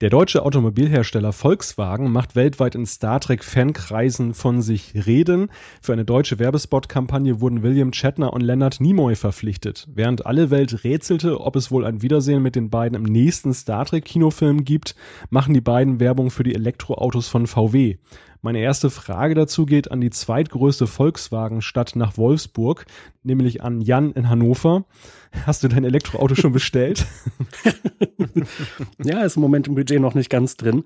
Der deutsche Automobilhersteller Volkswagen macht weltweit in Star Trek-Fankreisen von sich reden. Für eine deutsche Werbespot-Kampagne wurden William Shatner und Leonard Nimoy verpflichtet. Während alle Welt rätselte, ob es wohl ein Wiedersehen mit den beiden im nächsten Star Trek-Kinofilm gibt, machen die beiden Werbung für die Elektroautos von VW. Meine erste Frage dazu geht an die zweitgrößte Volkswagen-Stadt nach Wolfsburg, nämlich an Jan in Hannover. Hast du dein Elektroauto schon bestellt? ja, ist im Moment im Budget noch nicht ganz drin,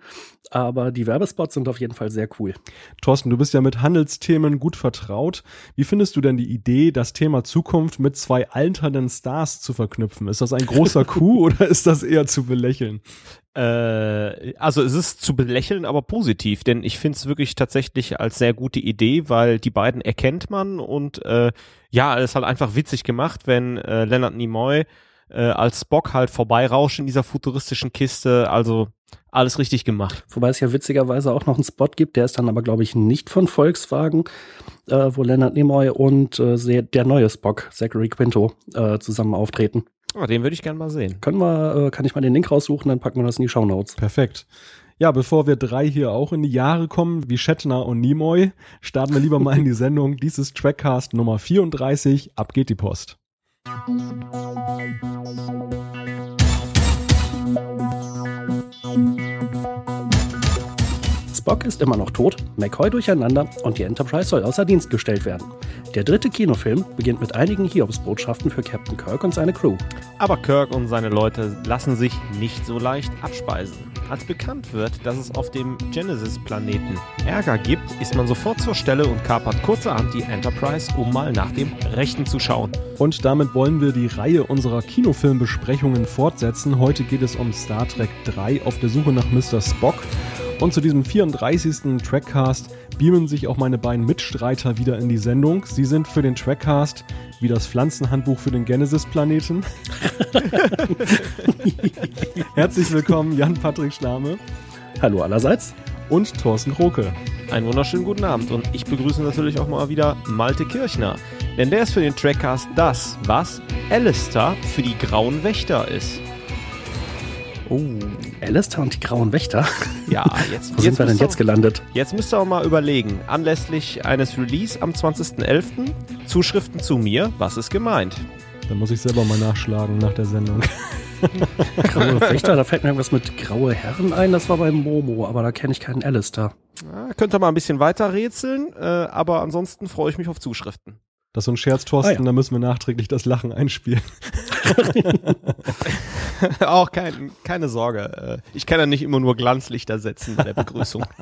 aber die Werbespots sind auf jeden Fall sehr cool. Thorsten, du bist ja mit Handelsthemen gut vertraut. Wie findest du denn die Idee, das Thema Zukunft mit zwei alternden Stars zu verknüpfen? Ist das ein großer Coup oder ist das eher zu belächeln? Äh, also es ist zu belächeln, aber positiv, denn ich finde es wirklich tatsächlich als sehr gute Idee, weil die beiden erkennt man und äh, ja, es halt einfach witzig gemacht, wenn äh, Leonard Nimoy äh, als Spock halt vorbeirauscht in dieser futuristischen Kiste, also alles richtig gemacht. Wobei es ja witzigerweise auch noch einen Spot gibt, der ist dann aber, glaube ich, nicht von Volkswagen, äh, wo Leonard Nimoy und äh, der neue Spock, Zachary Quinto, äh, zusammen auftreten. Oh, den würde ich gerne mal sehen. Können wir, äh, kann ich mal den Link raussuchen, dann packen wir das in die Show Notes. Perfekt. Ja, bevor wir drei hier auch in die Jahre kommen, wie Shatner und Nimoy, starten wir lieber mal in die Sendung. Dies ist Trackcast Nummer 34. Ab geht die Post. Spock ist immer noch tot, McCoy durcheinander und die Enterprise soll außer Dienst gestellt werden. Der dritte Kinofilm beginnt mit einigen Hiobsbotschaften für Captain Kirk und seine Crew. Aber Kirk und seine Leute lassen sich nicht so leicht abspeisen. Als bekannt wird, dass es auf dem Genesis-Planeten Ärger gibt, ist man sofort zur Stelle und kapert kurzerhand die Enterprise, um mal nach dem Rechten zu schauen. Und damit wollen wir die Reihe unserer Kinofilmbesprechungen fortsetzen. Heute geht es um Star Trek 3 auf der Suche nach Mr. Spock. Und zu diesem 34. Trackcast beamen sich auch meine beiden Mitstreiter wieder in die Sendung. Sie sind für den Trackcast wie das Pflanzenhandbuch für den Genesis-Planeten. Herzlich willkommen, Jan-Patrick Schlame. Hallo allerseits. Und Thorsten Kroke. Einen wunderschönen guten Abend und ich begrüße natürlich auch mal wieder Malte Kirchner. Denn der ist für den Trackcast das, was Alistair für die Grauen Wächter ist. Oh. Alistair und die Grauen Wächter? Ja, jetzt. Wo jetzt sind wir denn jetzt gelandet? Jetzt müsst ihr auch mal überlegen. Anlässlich eines Release am 20.11. Zuschriften zu mir. Was ist gemeint? Da muss ich selber mal nachschlagen nach der Sendung. Graue Wächter, da fällt mir irgendwas mit graue Herren ein. Das war beim Momo, aber da kenne ich keinen Alistair. Ja, könnt ihr mal ein bisschen weiter rätseln, äh, aber ansonsten freue ich mich auf Zuschriften. Das ist so ein Scherz, Thorsten, ah, ja. da müssen wir nachträglich das Lachen einspielen. Auch kein, keine Sorge. Äh, ich kann ja nicht immer nur Glanzlichter setzen bei der Begrüßung.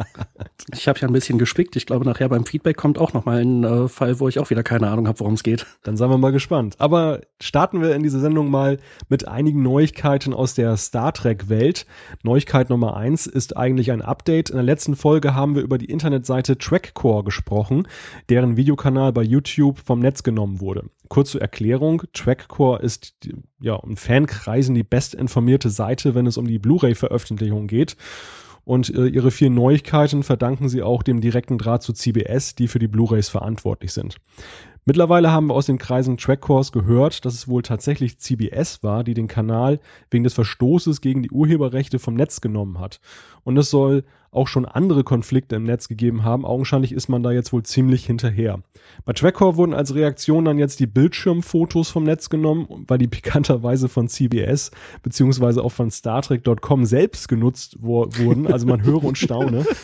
Ich habe ja ein bisschen gespickt. Ich glaube, nachher beim Feedback kommt auch noch mal ein äh, Fall, wo ich auch wieder keine Ahnung habe, worum es geht. Dann seien wir mal gespannt. Aber starten wir in diese Sendung mal mit einigen Neuigkeiten aus der Star Trek-Welt. Neuigkeit Nummer eins ist eigentlich ein Update. In der letzten Folge haben wir über die Internetseite Trackcore gesprochen, deren Videokanal bei YouTube vom Netz genommen wurde. Kurze Erklärung, Trackcore ist ja in Fankreisen die bestinformierte Seite, wenn es um die Blu-ray-Veröffentlichung geht. Und äh, ihre vielen Neuigkeiten verdanken sie auch dem direkten Draht zu CBS, die für die Blu-rays verantwortlich sind. Mittlerweile haben wir aus den Kreisen Trackcores gehört, dass es wohl tatsächlich CBS war, die den Kanal wegen des Verstoßes gegen die Urheberrechte vom Netz genommen hat. Und es soll auch schon andere Konflikte im Netz gegeben haben. Augenscheinlich ist man da jetzt wohl ziemlich hinterher. Bei Trackcore wurden als Reaktion dann jetzt die Bildschirmfotos vom Netz genommen, weil die pikanterweise von CBS beziehungsweise auch von StarTrek.com selbst genutzt wurden. Also man höre und staune.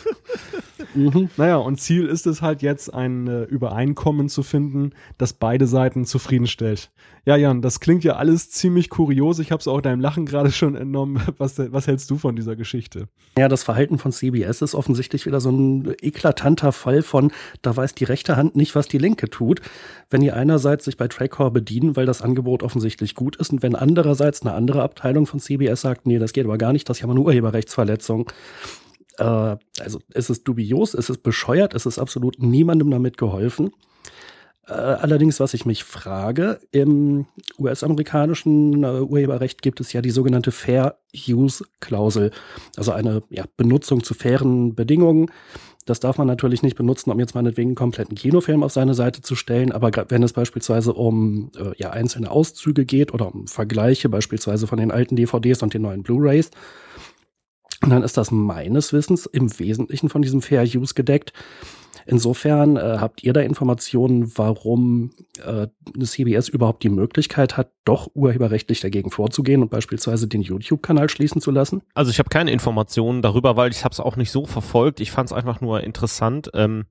Mhm. Naja, und Ziel ist es halt jetzt, ein äh, Übereinkommen zu finden, das beide Seiten zufriedenstellt. Ja, Jan, das klingt ja alles ziemlich kurios. Ich habe es auch deinem Lachen gerade schon entnommen. Was, was hältst du von dieser Geschichte? Ja, das Verhalten von CBS ist offensichtlich wieder so ein eklatanter Fall von, da weiß die rechte Hand nicht, was die linke tut. Wenn die einerseits sich bei Trackcore bedienen, weil das Angebot offensichtlich gut ist, und wenn andererseits eine andere Abteilung von CBS sagt, nee, das geht aber gar nicht, das ist ja mal eine Urheberrechtsverletzung äh, also es ist dubios, es ist bescheuert, es ist absolut niemandem damit geholfen. Äh, allerdings, was ich mich frage, im US-amerikanischen äh, Urheberrecht gibt es ja die sogenannte Fair Use Klausel, also eine ja, Benutzung zu fairen Bedingungen. Das darf man natürlich nicht benutzen, um jetzt meinetwegen einen kompletten Kinofilm auf seine Seite zu stellen, aber wenn es beispielsweise um äh, ja, einzelne Auszüge geht oder um Vergleiche beispielsweise von den alten DVDs und den neuen Blu-rays, Und dann ist das meines Wissens im Wesentlichen von diesem Fair Use gedeckt. Insofern äh, habt ihr da Informationen, warum äh, CBS überhaupt die Möglichkeit hat, doch urheberrechtlich dagegen vorzugehen und beispielsweise den YouTube-Kanal schließen zu lassen? Also ich habe keine Informationen darüber, weil ich habe es auch nicht so verfolgt. Ich fand es einfach nur interessant. Ähm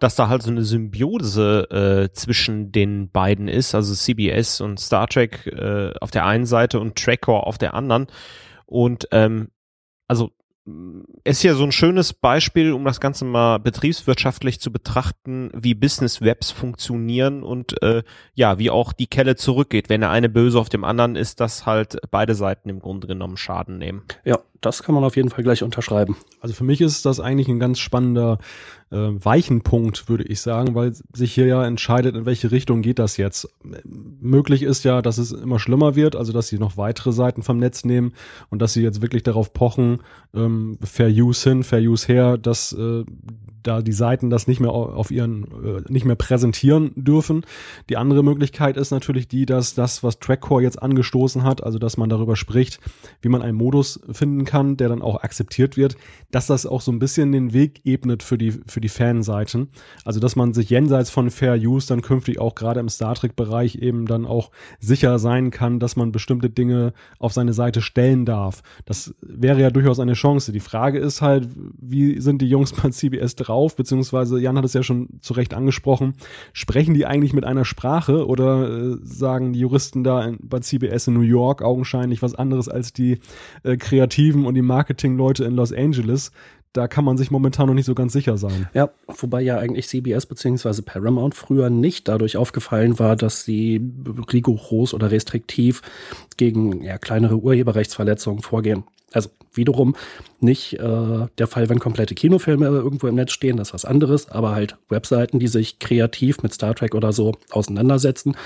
dass da halt so eine Symbiose äh, zwischen den beiden ist, also CBS und Star Trek äh, auf der einen Seite und Trackcore auf der anderen. Und ähm, also ist ja so ein schönes Beispiel, um das Ganze mal betriebswirtschaftlich zu betrachten, wie Business Webs funktionieren und äh, ja, wie auch die Kelle zurückgeht. Wenn der eine böse auf dem anderen ist, dass halt beide Seiten im Grunde genommen Schaden nehmen. Ja, das kann man auf jeden Fall gleich unterschreiben. Also für mich ist das eigentlich ein ganz spannender äh, Weichenpunkt, würde ich sagen, weil sich hier ja entscheidet, in welche Richtung geht das jetzt. Möglich ist ja, dass es immer schlimmer wird, also dass sie noch weitere Seiten vom Netz nehmen und dass sie jetzt wirklich darauf pochen, ähm, Fair Use hin, Fair Use her, dass äh, da die Seiten das nicht mehr auf ihren, äh, nicht mehr präsentieren dürfen. Die andere Möglichkeit ist natürlich die, dass das, was Trackcore jetzt angestoßen hat, also dass man darüber spricht, wie man einen Modus finden kann, der dann auch akzeptiert wird, dass das auch so ein bisschen den Weg ebnet für die, für die Fanseiten. Also dass man sich jenseits von Fair Use dann künftig auch gerade im Star Trek-Bereich eben dann auch sicher sein kann, dass man bestimmte Dinge auf seine Seite stellen darf. Das wäre ja durchaus eine Chance. Die Frage ist halt, wie sind die Jungs bei CBS drauf? Beziehungsweise Jan hat es ja schon zu Recht angesprochen. Sprechen die eigentlich mit einer Sprache oder äh, sagen die Juristen da in, bei CBS in New York augenscheinlich was anderes als die äh, Kreativen und die Marketingleute in Los Angeles? da kann man sich momentan noch nicht so ganz sicher sein. Ja, wobei ja eigentlich CBS bzw. Paramount früher nicht dadurch aufgefallen war, dass sie rigoros oder restriktiv gegen ja, kleinere Urheberrechtsverletzungen vorgehen. Also wiederum nicht äh, der Fall, wenn komplette Kinofilme irgendwo im Netz stehen, das ist was anderes, aber halt Webseiten, die sich kreativ mit Star Trek oder so auseinandersetzen.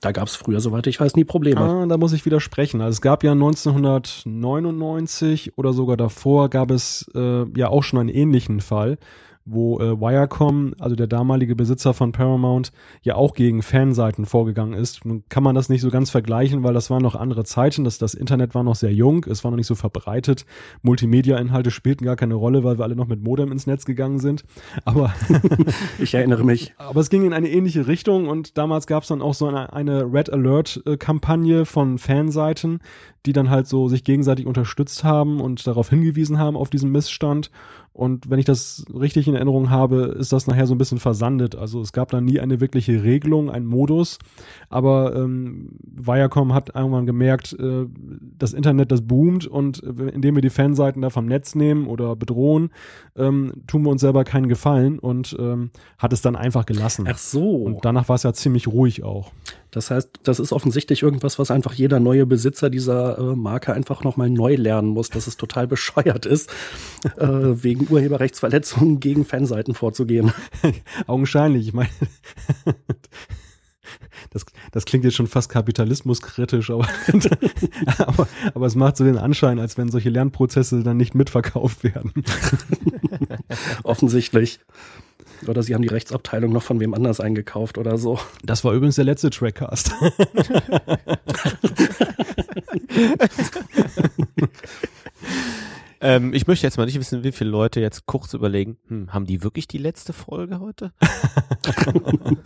Da gab es früher, soweit ich weiß, nie Probleme. Ah, da muss ich widersprechen. Also es gab ja 1999 oder sogar davor gab es äh, ja auch schon einen ähnlichen Fall wo äh, Wirecom, also der damalige Besitzer von Paramount, ja auch gegen Fanseiten vorgegangen ist. Nun kann man das nicht so ganz vergleichen, weil das waren noch andere Zeiten. Das, das Internet war noch sehr jung, es war noch nicht so verbreitet. Multimedia-Inhalte spielten gar keine Rolle, weil wir alle noch mit Modem ins Netz gegangen sind. Aber ich erinnere mich. Aber es ging in eine ähnliche Richtung und damals gab es dann auch so eine, eine Red Alert-Kampagne von Fanseiten, die dann halt so sich gegenseitig unterstützt haben und darauf hingewiesen haben auf diesen Missstand. Und wenn ich das richtig in Erinnerung habe, ist das nachher so ein bisschen versandet. Also es gab da nie eine wirkliche Regelung, einen Modus. Aber ähm, Viacom hat irgendwann gemerkt, äh, das Internet, das boomt und äh, indem wir die Fanseiten da vom Netz nehmen oder bedrohen, ähm, tun wir uns selber keinen Gefallen und ähm, hat es dann einfach gelassen. Ach so. Und danach war es ja ziemlich ruhig auch. Das heißt, das ist offensichtlich irgendwas, was einfach jeder neue Besitzer dieser äh, Marke einfach nochmal neu lernen muss, dass es total bescheuert ist, äh, wegen Urheberrechtsverletzungen gegen Fanseiten vorzugehen. Augenscheinlich. Ich meine, das, das klingt jetzt schon fast kapitalismuskritisch, aber, aber, aber es macht so den Anschein, als wenn solche Lernprozesse dann nicht mitverkauft werden. Offensichtlich. Oder sie haben die Rechtsabteilung noch von wem anders eingekauft oder so. Das war übrigens der letzte Trackcast. ähm, ich möchte jetzt mal nicht wissen, wie viele Leute jetzt kurz überlegen, hm, haben die wirklich die letzte Folge heute?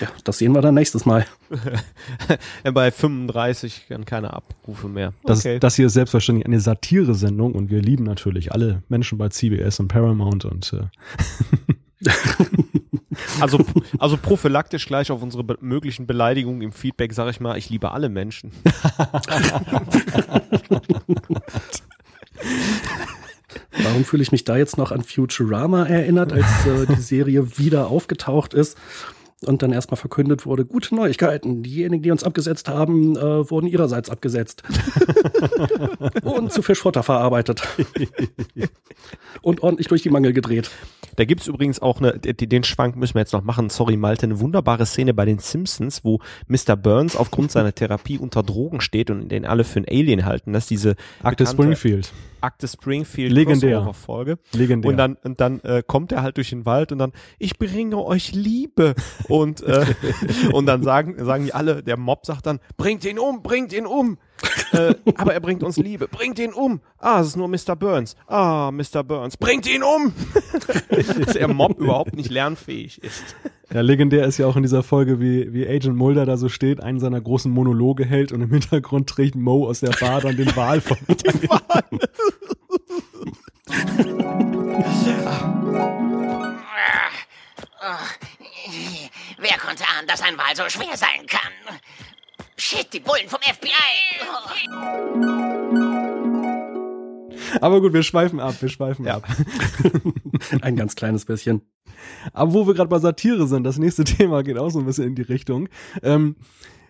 ja, das sehen wir dann nächstes Mal. Bei 35 dann keine Abrufe mehr. Das, okay. das hier ist selbstverständlich eine Satire-Sendung und wir lieben natürlich alle Menschen bei CBS und Paramount und äh also, also prophylaktisch gleich auf unsere be möglichen Beleidigungen im Feedback sage ich mal, ich liebe alle Menschen. Warum fühle ich mich da jetzt noch an Futurama erinnert, als äh, die Serie wieder aufgetaucht ist? Und dann erstmal verkündet wurde, gute Neuigkeiten. Diejenigen, die uns abgesetzt haben, äh, wurden ihrerseits abgesetzt. und zu Fischfutter verarbeitet. und ordentlich durch die Mangel gedreht. Da gibt's übrigens auch eine, den Schwank müssen wir jetzt noch machen, sorry Malte, eine wunderbare Szene bei den Simpsons, wo Mr. Burns aufgrund seiner Therapie unter Drogen steht und den alle für einen Alien halten. Das ist diese Akte Springfield. Akte Springfield Legendär. Folge. Legendär. Und dann, und dann äh, kommt er halt durch den Wald und dann, ich bringe euch Liebe. Und, äh, und dann sagen, sagen die alle, der Mob sagt dann, bringt ihn um, bringt ihn um. äh, aber er bringt uns Liebe. Bringt ihn um. Ah, es ist nur Mr. Burns. Ah, Mr. Burns. Bringt ihn um! Dass er Mob überhaupt nicht lernfähig ist. Ja, legendär ist ja auch in dieser Folge, wie, wie Agent Mulder da so steht, einen seiner großen Monologe hält und im Hintergrund trägt Mo aus der Bar dann den Wal von. den Wal. Wer konnte ahnen, dass ein Wal so schwer sein kann? Shit, die Bullen vom FBI! Aber gut, wir schweifen ab, wir schweifen ja. ab. ein ganz kleines bisschen. Aber wo wir gerade bei Satire sind, das nächste Thema geht auch so ein bisschen in die Richtung. Ähm,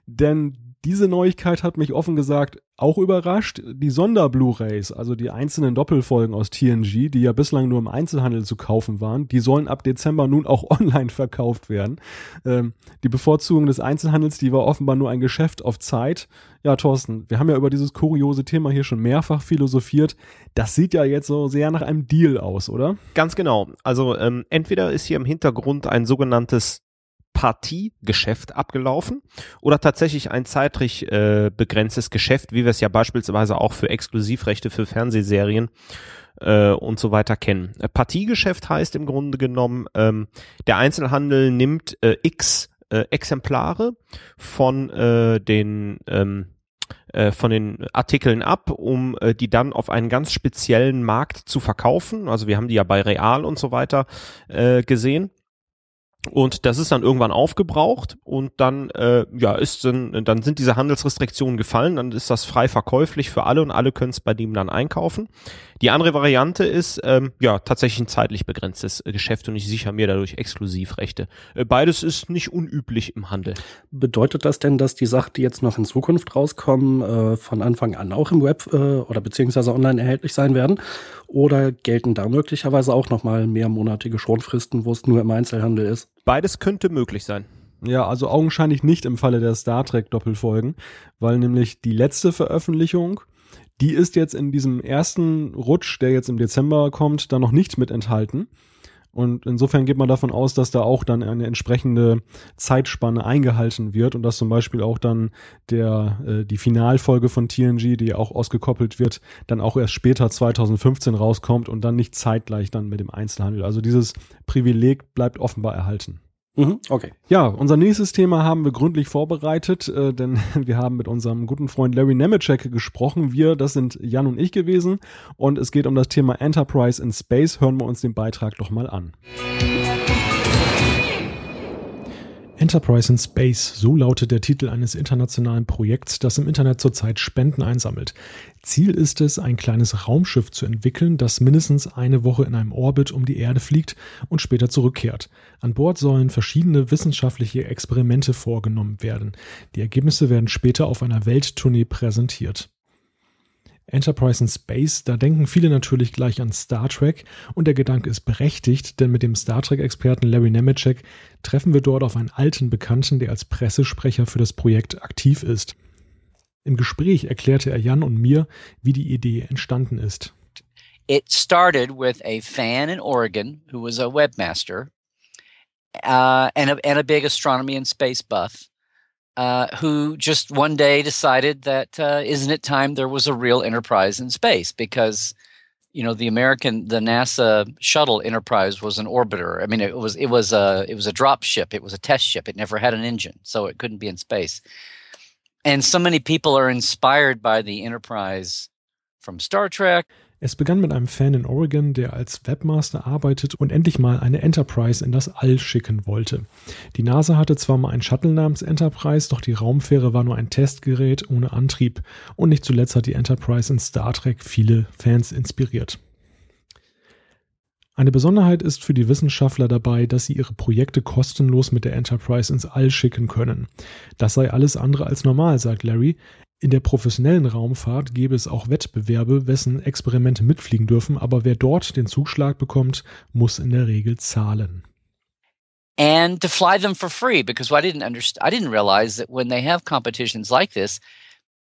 denn diese Neuigkeit hat mich offen gesagt auch überrascht. Die Sonder-Blu-rays, also die einzelnen Doppelfolgen aus TNG, die ja bislang nur im Einzelhandel zu kaufen waren, die sollen ab Dezember nun auch online verkauft werden. Ähm, die Bevorzugung des Einzelhandels, die war offenbar nur ein Geschäft auf Zeit. Ja, Thorsten, wir haben ja über dieses kuriose Thema hier schon mehrfach philosophiert. Das sieht ja jetzt so sehr nach einem Deal aus, oder? Ganz genau. Also ähm, entweder ist hier im Hintergrund ein sogenanntes Partiegeschäft abgelaufen oder tatsächlich ein zeitlich äh, begrenztes Geschäft, wie wir es ja beispielsweise auch für Exklusivrechte für Fernsehserien äh, und so weiter kennen. Äh, Partiegeschäft heißt im Grunde genommen, ähm, der Einzelhandel nimmt äh, x äh, Exemplare von äh, den ähm, äh, von den Artikeln ab, um äh, die dann auf einen ganz speziellen Markt zu verkaufen. Also wir haben die ja bei Real und so weiter äh, gesehen. Und das ist dann irgendwann aufgebraucht und dann äh, ja ist dann, dann sind diese Handelsrestriktionen gefallen, dann ist das frei verkäuflich für alle und alle können es bei dem dann einkaufen. Die andere Variante ist ähm, ja tatsächlich ein zeitlich begrenztes äh, Geschäft und ich sichere mir dadurch Exklusivrechte. Äh, beides ist nicht unüblich im Handel. Bedeutet das denn, dass die Sachen, die jetzt noch in Zukunft rauskommen, äh, von Anfang an auch im Web äh, oder beziehungsweise online erhältlich sein werden? Oder gelten da möglicherweise auch nochmal mehrmonatige Schonfristen, wo es nur im Einzelhandel ist? Beides könnte möglich sein. Ja, also augenscheinlich nicht im Falle der Star Trek Doppelfolgen, weil nämlich die letzte Veröffentlichung die ist jetzt in diesem ersten Rutsch, der jetzt im Dezember kommt, da noch nicht mit enthalten. Und insofern geht man davon aus, dass da auch dann eine entsprechende Zeitspanne eingehalten wird und dass zum Beispiel auch dann der, äh, die Finalfolge von TNG, die auch ausgekoppelt wird, dann auch erst später 2015 rauskommt und dann nicht zeitgleich dann mit dem Einzelhandel. Also dieses Privileg bleibt offenbar erhalten. Mhm, okay. Ja, unser nächstes Thema haben wir gründlich vorbereitet, äh, denn wir haben mit unserem guten Freund Larry Nemeczek gesprochen. Wir, das sind Jan und ich gewesen. Und es geht um das Thema Enterprise in Space. Hören wir uns den Beitrag doch mal an. Enterprise in Space, so lautet der Titel eines internationalen Projekts, das im Internet zurzeit Spenden einsammelt. Ziel ist es, ein kleines Raumschiff zu entwickeln, das mindestens eine Woche in einem Orbit um die Erde fliegt und später zurückkehrt. An Bord sollen verschiedene wissenschaftliche Experimente vorgenommen werden. Die Ergebnisse werden später auf einer Welttournee präsentiert. Enterprise in Space, da denken viele natürlich gleich an Star Trek und der Gedanke ist berechtigt, denn mit dem Star Trek-Experten Larry Nemeczek treffen wir dort auf einen alten Bekannten, der als Pressesprecher für das Projekt aktiv ist. Im Gespräch erklärte er Jan und mir, wie die Idee entstanden ist. It started with a fan in Oregon who was a webmaster uh, and, a, and a big astronomy and space buff. Uh, who just one day decided that uh, not it time there was a real enterprise in space because you know the American the NASA shuttle Enterprise was an orbiter. I mean it was it was a it was a drop ship. It was a test ship. It never had an engine, so it couldn't be in space. And so many people are inspired by the Enterprise from Star Trek. Es begann mit einem Fan in Oregon, der als Webmaster arbeitet und endlich mal eine Enterprise in das All schicken wollte. Die NASA hatte zwar mal einen Shuttle namens Enterprise, doch die Raumfähre war nur ein Testgerät ohne Antrieb und nicht zuletzt hat die Enterprise in Star Trek viele Fans inspiriert. Eine Besonderheit ist für die Wissenschaftler dabei, dass sie ihre Projekte kostenlos mit der Enterprise ins All schicken können. Das sei alles andere als normal, sagt Larry. In der professionellen Raumfahrt gäbe es auch Wettbewerbe, wessen Experimente mitfliegen dürfen, aber wer dort den Zuschlag bekommt, muss in der Regel zahlen. And to fly them for free, because I didn't understand, I didn't realize that when they have competitions like this,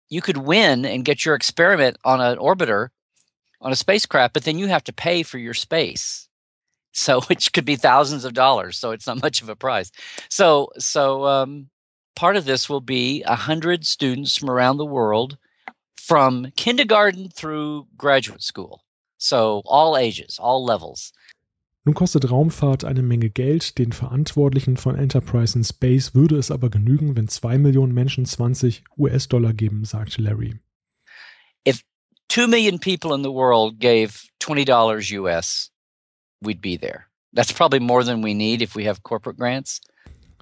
you could win and get your experiment on an orbiter, on a spacecraft, but then you have to pay for your space. So, which could be thousands of dollars. So it's not much of a prize. So, so um, part of this will be a hundred students from around the world from kindergarten through graduate school. So all ages, all levels. Nun kostet Raumfahrt eine Menge Geld. Den Verantwortlichen von Enterprise in Space würde es aber genügen, wenn zwei Millionen Menschen 20 US-Dollar geben, sagt Larry. If two million people in the world gave $20 US, we'd be there. That's probably more than we need if we have corporate grants.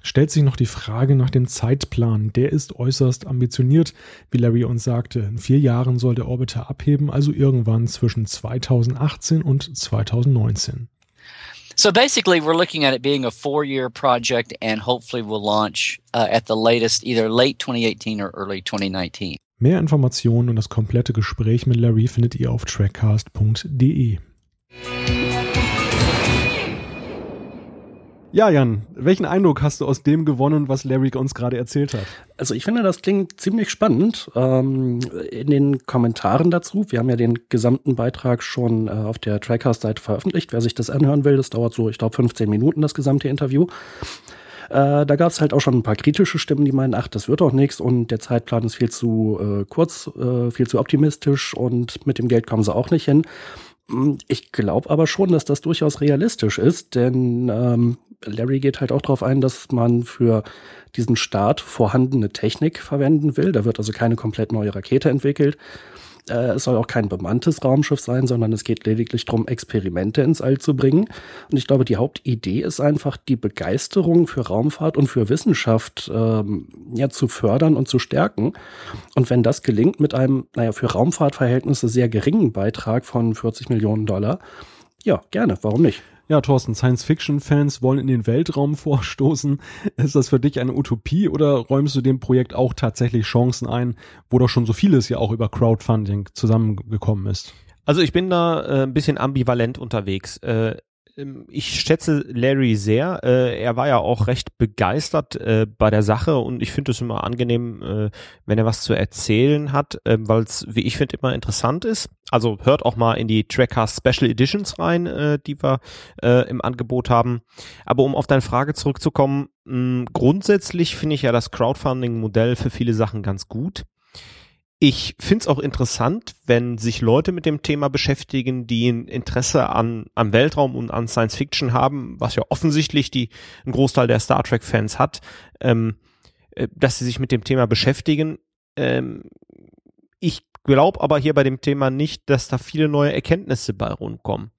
Stellt sich noch die Frage nach dem Zeitplan. Der ist äußerst ambitioniert, wie Larry uns sagte. In vier Jahren soll der Orbiter abheben, also irgendwann zwischen 2018 und 2019. So basically, we're looking at it being a four year project and hopefully we'll launch uh, at the latest either late 2018 or early 2019. Mehr Informationen und das komplette Gespräch mit Larry findet ihr auf trackcast.de. Ja, Jan, welchen Eindruck hast du aus dem gewonnen, was Larry uns gerade erzählt hat? Also ich finde, das klingt ziemlich spannend. Ähm, in den Kommentaren dazu, wir haben ja den gesamten Beitrag schon äh, auf der Trackcast-Seite veröffentlicht. Wer sich das anhören will, das dauert so, ich glaube, 15 Minuten, das gesamte Interview. Äh, da gab es halt auch schon ein paar kritische Stimmen, die meinen, ach, das wird doch nichts und der Zeitplan ist viel zu äh, kurz, äh, viel zu optimistisch und mit dem Geld kommen sie auch nicht hin. Ich glaube aber schon, dass das durchaus realistisch ist, denn ähm, Larry geht halt auch darauf ein, dass man für diesen Start vorhandene Technik verwenden will. Da wird also keine komplett neue Rakete entwickelt. Äh, es soll auch kein bemanntes Raumschiff sein, sondern es geht lediglich darum, Experimente ins All zu bringen. Und ich glaube, die Hauptidee ist einfach, die Begeisterung für Raumfahrt und für Wissenschaft ähm, ja, zu fördern und zu stärken. Und wenn das gelingt mit einem, naja, für Raumfahrtverhältnisse sehr geringen Beitrag von 40 Millionen Dollar, ja, gerne, warum nicht? Ja, Thorsten, Science-Fiction-Fans wollen in den Weltraum vorstoßen. Ist das für dich eine Utopie oder räumst du dem Projekt auch tatsächlich Chancen ein, wo doch schon so vieles ja auch über Crowdfunding zusammengekommen ist? Also ich bin da äh, ein bisschen ambivalent unterwegs. Äh, ich schätze Larry sehr. Äh, er war ja auch recht begeistert äh, bei der Sache und ich finde es immer angenehm, äh, wenn er was zu erzählen hat, äh, weil es, wie ich finde, immer interessant ist. Also hört auch mal in die Trackcast Special Editions rein, die wir im Angebot haben. Aber um auf deine Frage zurückzukommen, mh, grundsätzlich finde ich ja das Crowdfunding-Modell für viele Sachen ganz gut. Ich finde es auch interessant, wenn sich Leute mit dem Thema beschäftigen, die ein Interesse an am Weltraum und an Science Fiction haben, was ja offensichtlich die ein Großteil der Star Trek Fans hat, ähm, äh, dass sie sich mit dem Thema beschäftigen. Ähm, ich glaube aber hier bei dem Thema nicht, dass da viele neue Erkenntnisse bei rumkommen.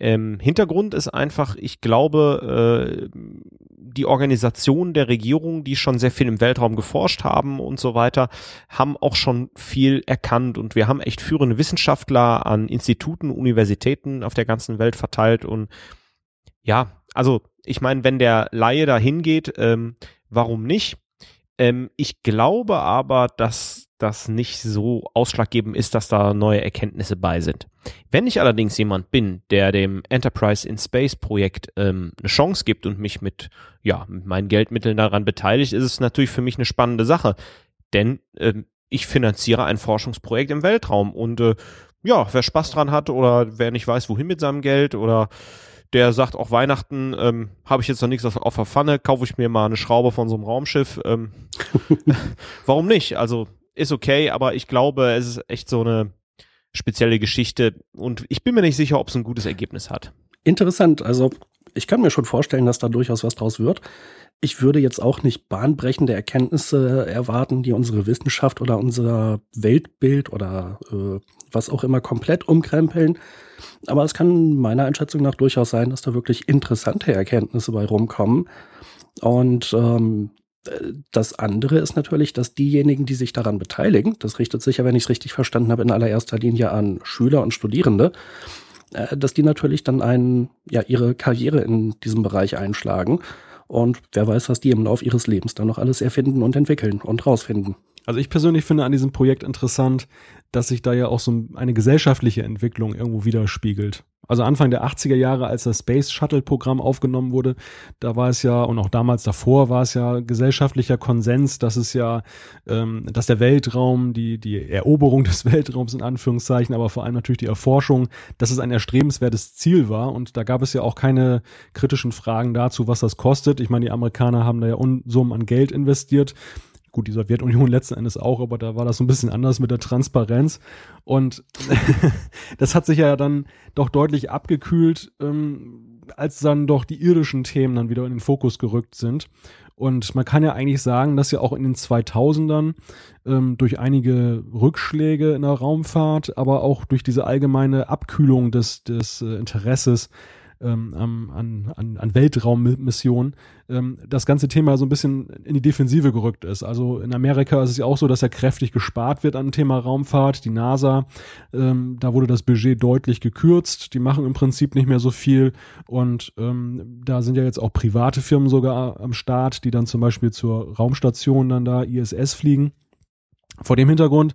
Ähm, Hintergrund ist einfach, ich glaube, äh, die Organisationen der Regierung, die schon sehr viel im Weltraum geforscht haben und so weiter, haben auch schon viel erkannt und wir haben echt führende Wissenschaftler an Instituten, Universitäten auf der ganzen Welt verteilt und ja, also ich meine, wenn der Laie da hingeht, ähm, warum nicht? Ähm, ich glaube aber, dass das nicht so ausschlaggebend ist, dass da neue Erkenntnisse bei sind. Wenn ich allerdings jemand bin, der dem Enterprise in Space Projekt ähm, eine Chance gibt und mich mit, ja, mit meinen Geldmitteln daran beteiligt, ist es natürlich für mich eine spannende Sache. Denn ähm, ich finanziere ein Forschungsprojekt im Weltraum und äh, ja, wer Spaß dran hat oder wer nicht weiß, wohin mit seinem Geld oder der sagt auch Weihnachten, ähm, habe ich jetzt noch nichts auf der Pfanne, kaufe ich mir mal eine Schraube von so einem Raumschiff. Ähm, warum nicht? Also ist okay, aber ich glaube, es ist echt so eine spezielle Geschichte und ich bin mir nicht sicher, ob es ein gutes Ergebnis hat. Interessant. Also ich kann mir schon vorstellen, dass da durchaus was draus wird. Ich würde jetzt auch nicht bahnbrechende Erkenntnisse erwarten, die unsere Wissenschaft oder unser Weltbild oder äh, was auch immer komplett umkrempeln. Aber es kann meiner Einschätzung nach durchaus sein, dass da wirklich interessante Erkenntnisse bei rumkommen. Und ähm, das andere ist natürlich, dass diejenigen, die sich daran beteiligen, das richtet sich ja, wenn ich es richtig verstanden habe, in allererster Linie an Schüler und Studierende, dass die natürlich dann einen, ja, ihre Karriere in diesem Bereich einschlagen. Und wer weiß, was die im Laufe ihres Lebens dann noch alles erfinden und entwickeln und rausfinden. Also ich persönlich finde an diesem Projekt interessant, dass sich da ja auch so eine gesellschaftliche Entwicklung irgendwo widerspiegelt. Also Anfang der 80er Jahre, als das Space Shuttle Programm aufgenommen wurde, da war es ja, und auch damals davor war es ja gesellschaftlicher Konsens, dass es ja, ähm, dass der Weltraum, die, die Eroberung des Weltraums in Anführungszeichen, aber vor allem natürlich die Erforschung, dass es ein erstrebenswertes Ziel war. Und da gab es ja auch keine kritischen Fragen dazu, was das kostet. Ich meine, die Amerikaner haben da ja Unsummen an Geld investiert Gut, die Sowjetunion letzten Endes auch, aber da war das so ein bisschen anders mit der Transparenz. Und das hat sich ja dann doch deutlich abgekühlt, ähm, als dann doch die irdischen Themen dann wieder in den Fokus gerückt sind. Und man kann ja eigentlich sagen, dass ja auch in den 2000ern ähm, durch einige Rückschläge in der Raumfahrt, aber auch durch diese allgemeine Abkühlung des, des äh, Interesses ähm, an, an, an Weltraummissionen, ähm, das ganze Thema so ein bisschen in die Defensive gerückt ist. Also in Amerika ist es ja auch so, dass ja kräftig gespart wird am Thema Raumfahrt. Die NASA, ähm, da wurde das Budget deutlich gekürzt. Die machen im Prinzip nicht mehr so viel. Und ähm, da sind ja jetzt auch private Firmen sogar am Start, die dann zum Beispiel zur Raumstation dann da ISS fliegen. Vor dem Hintergrund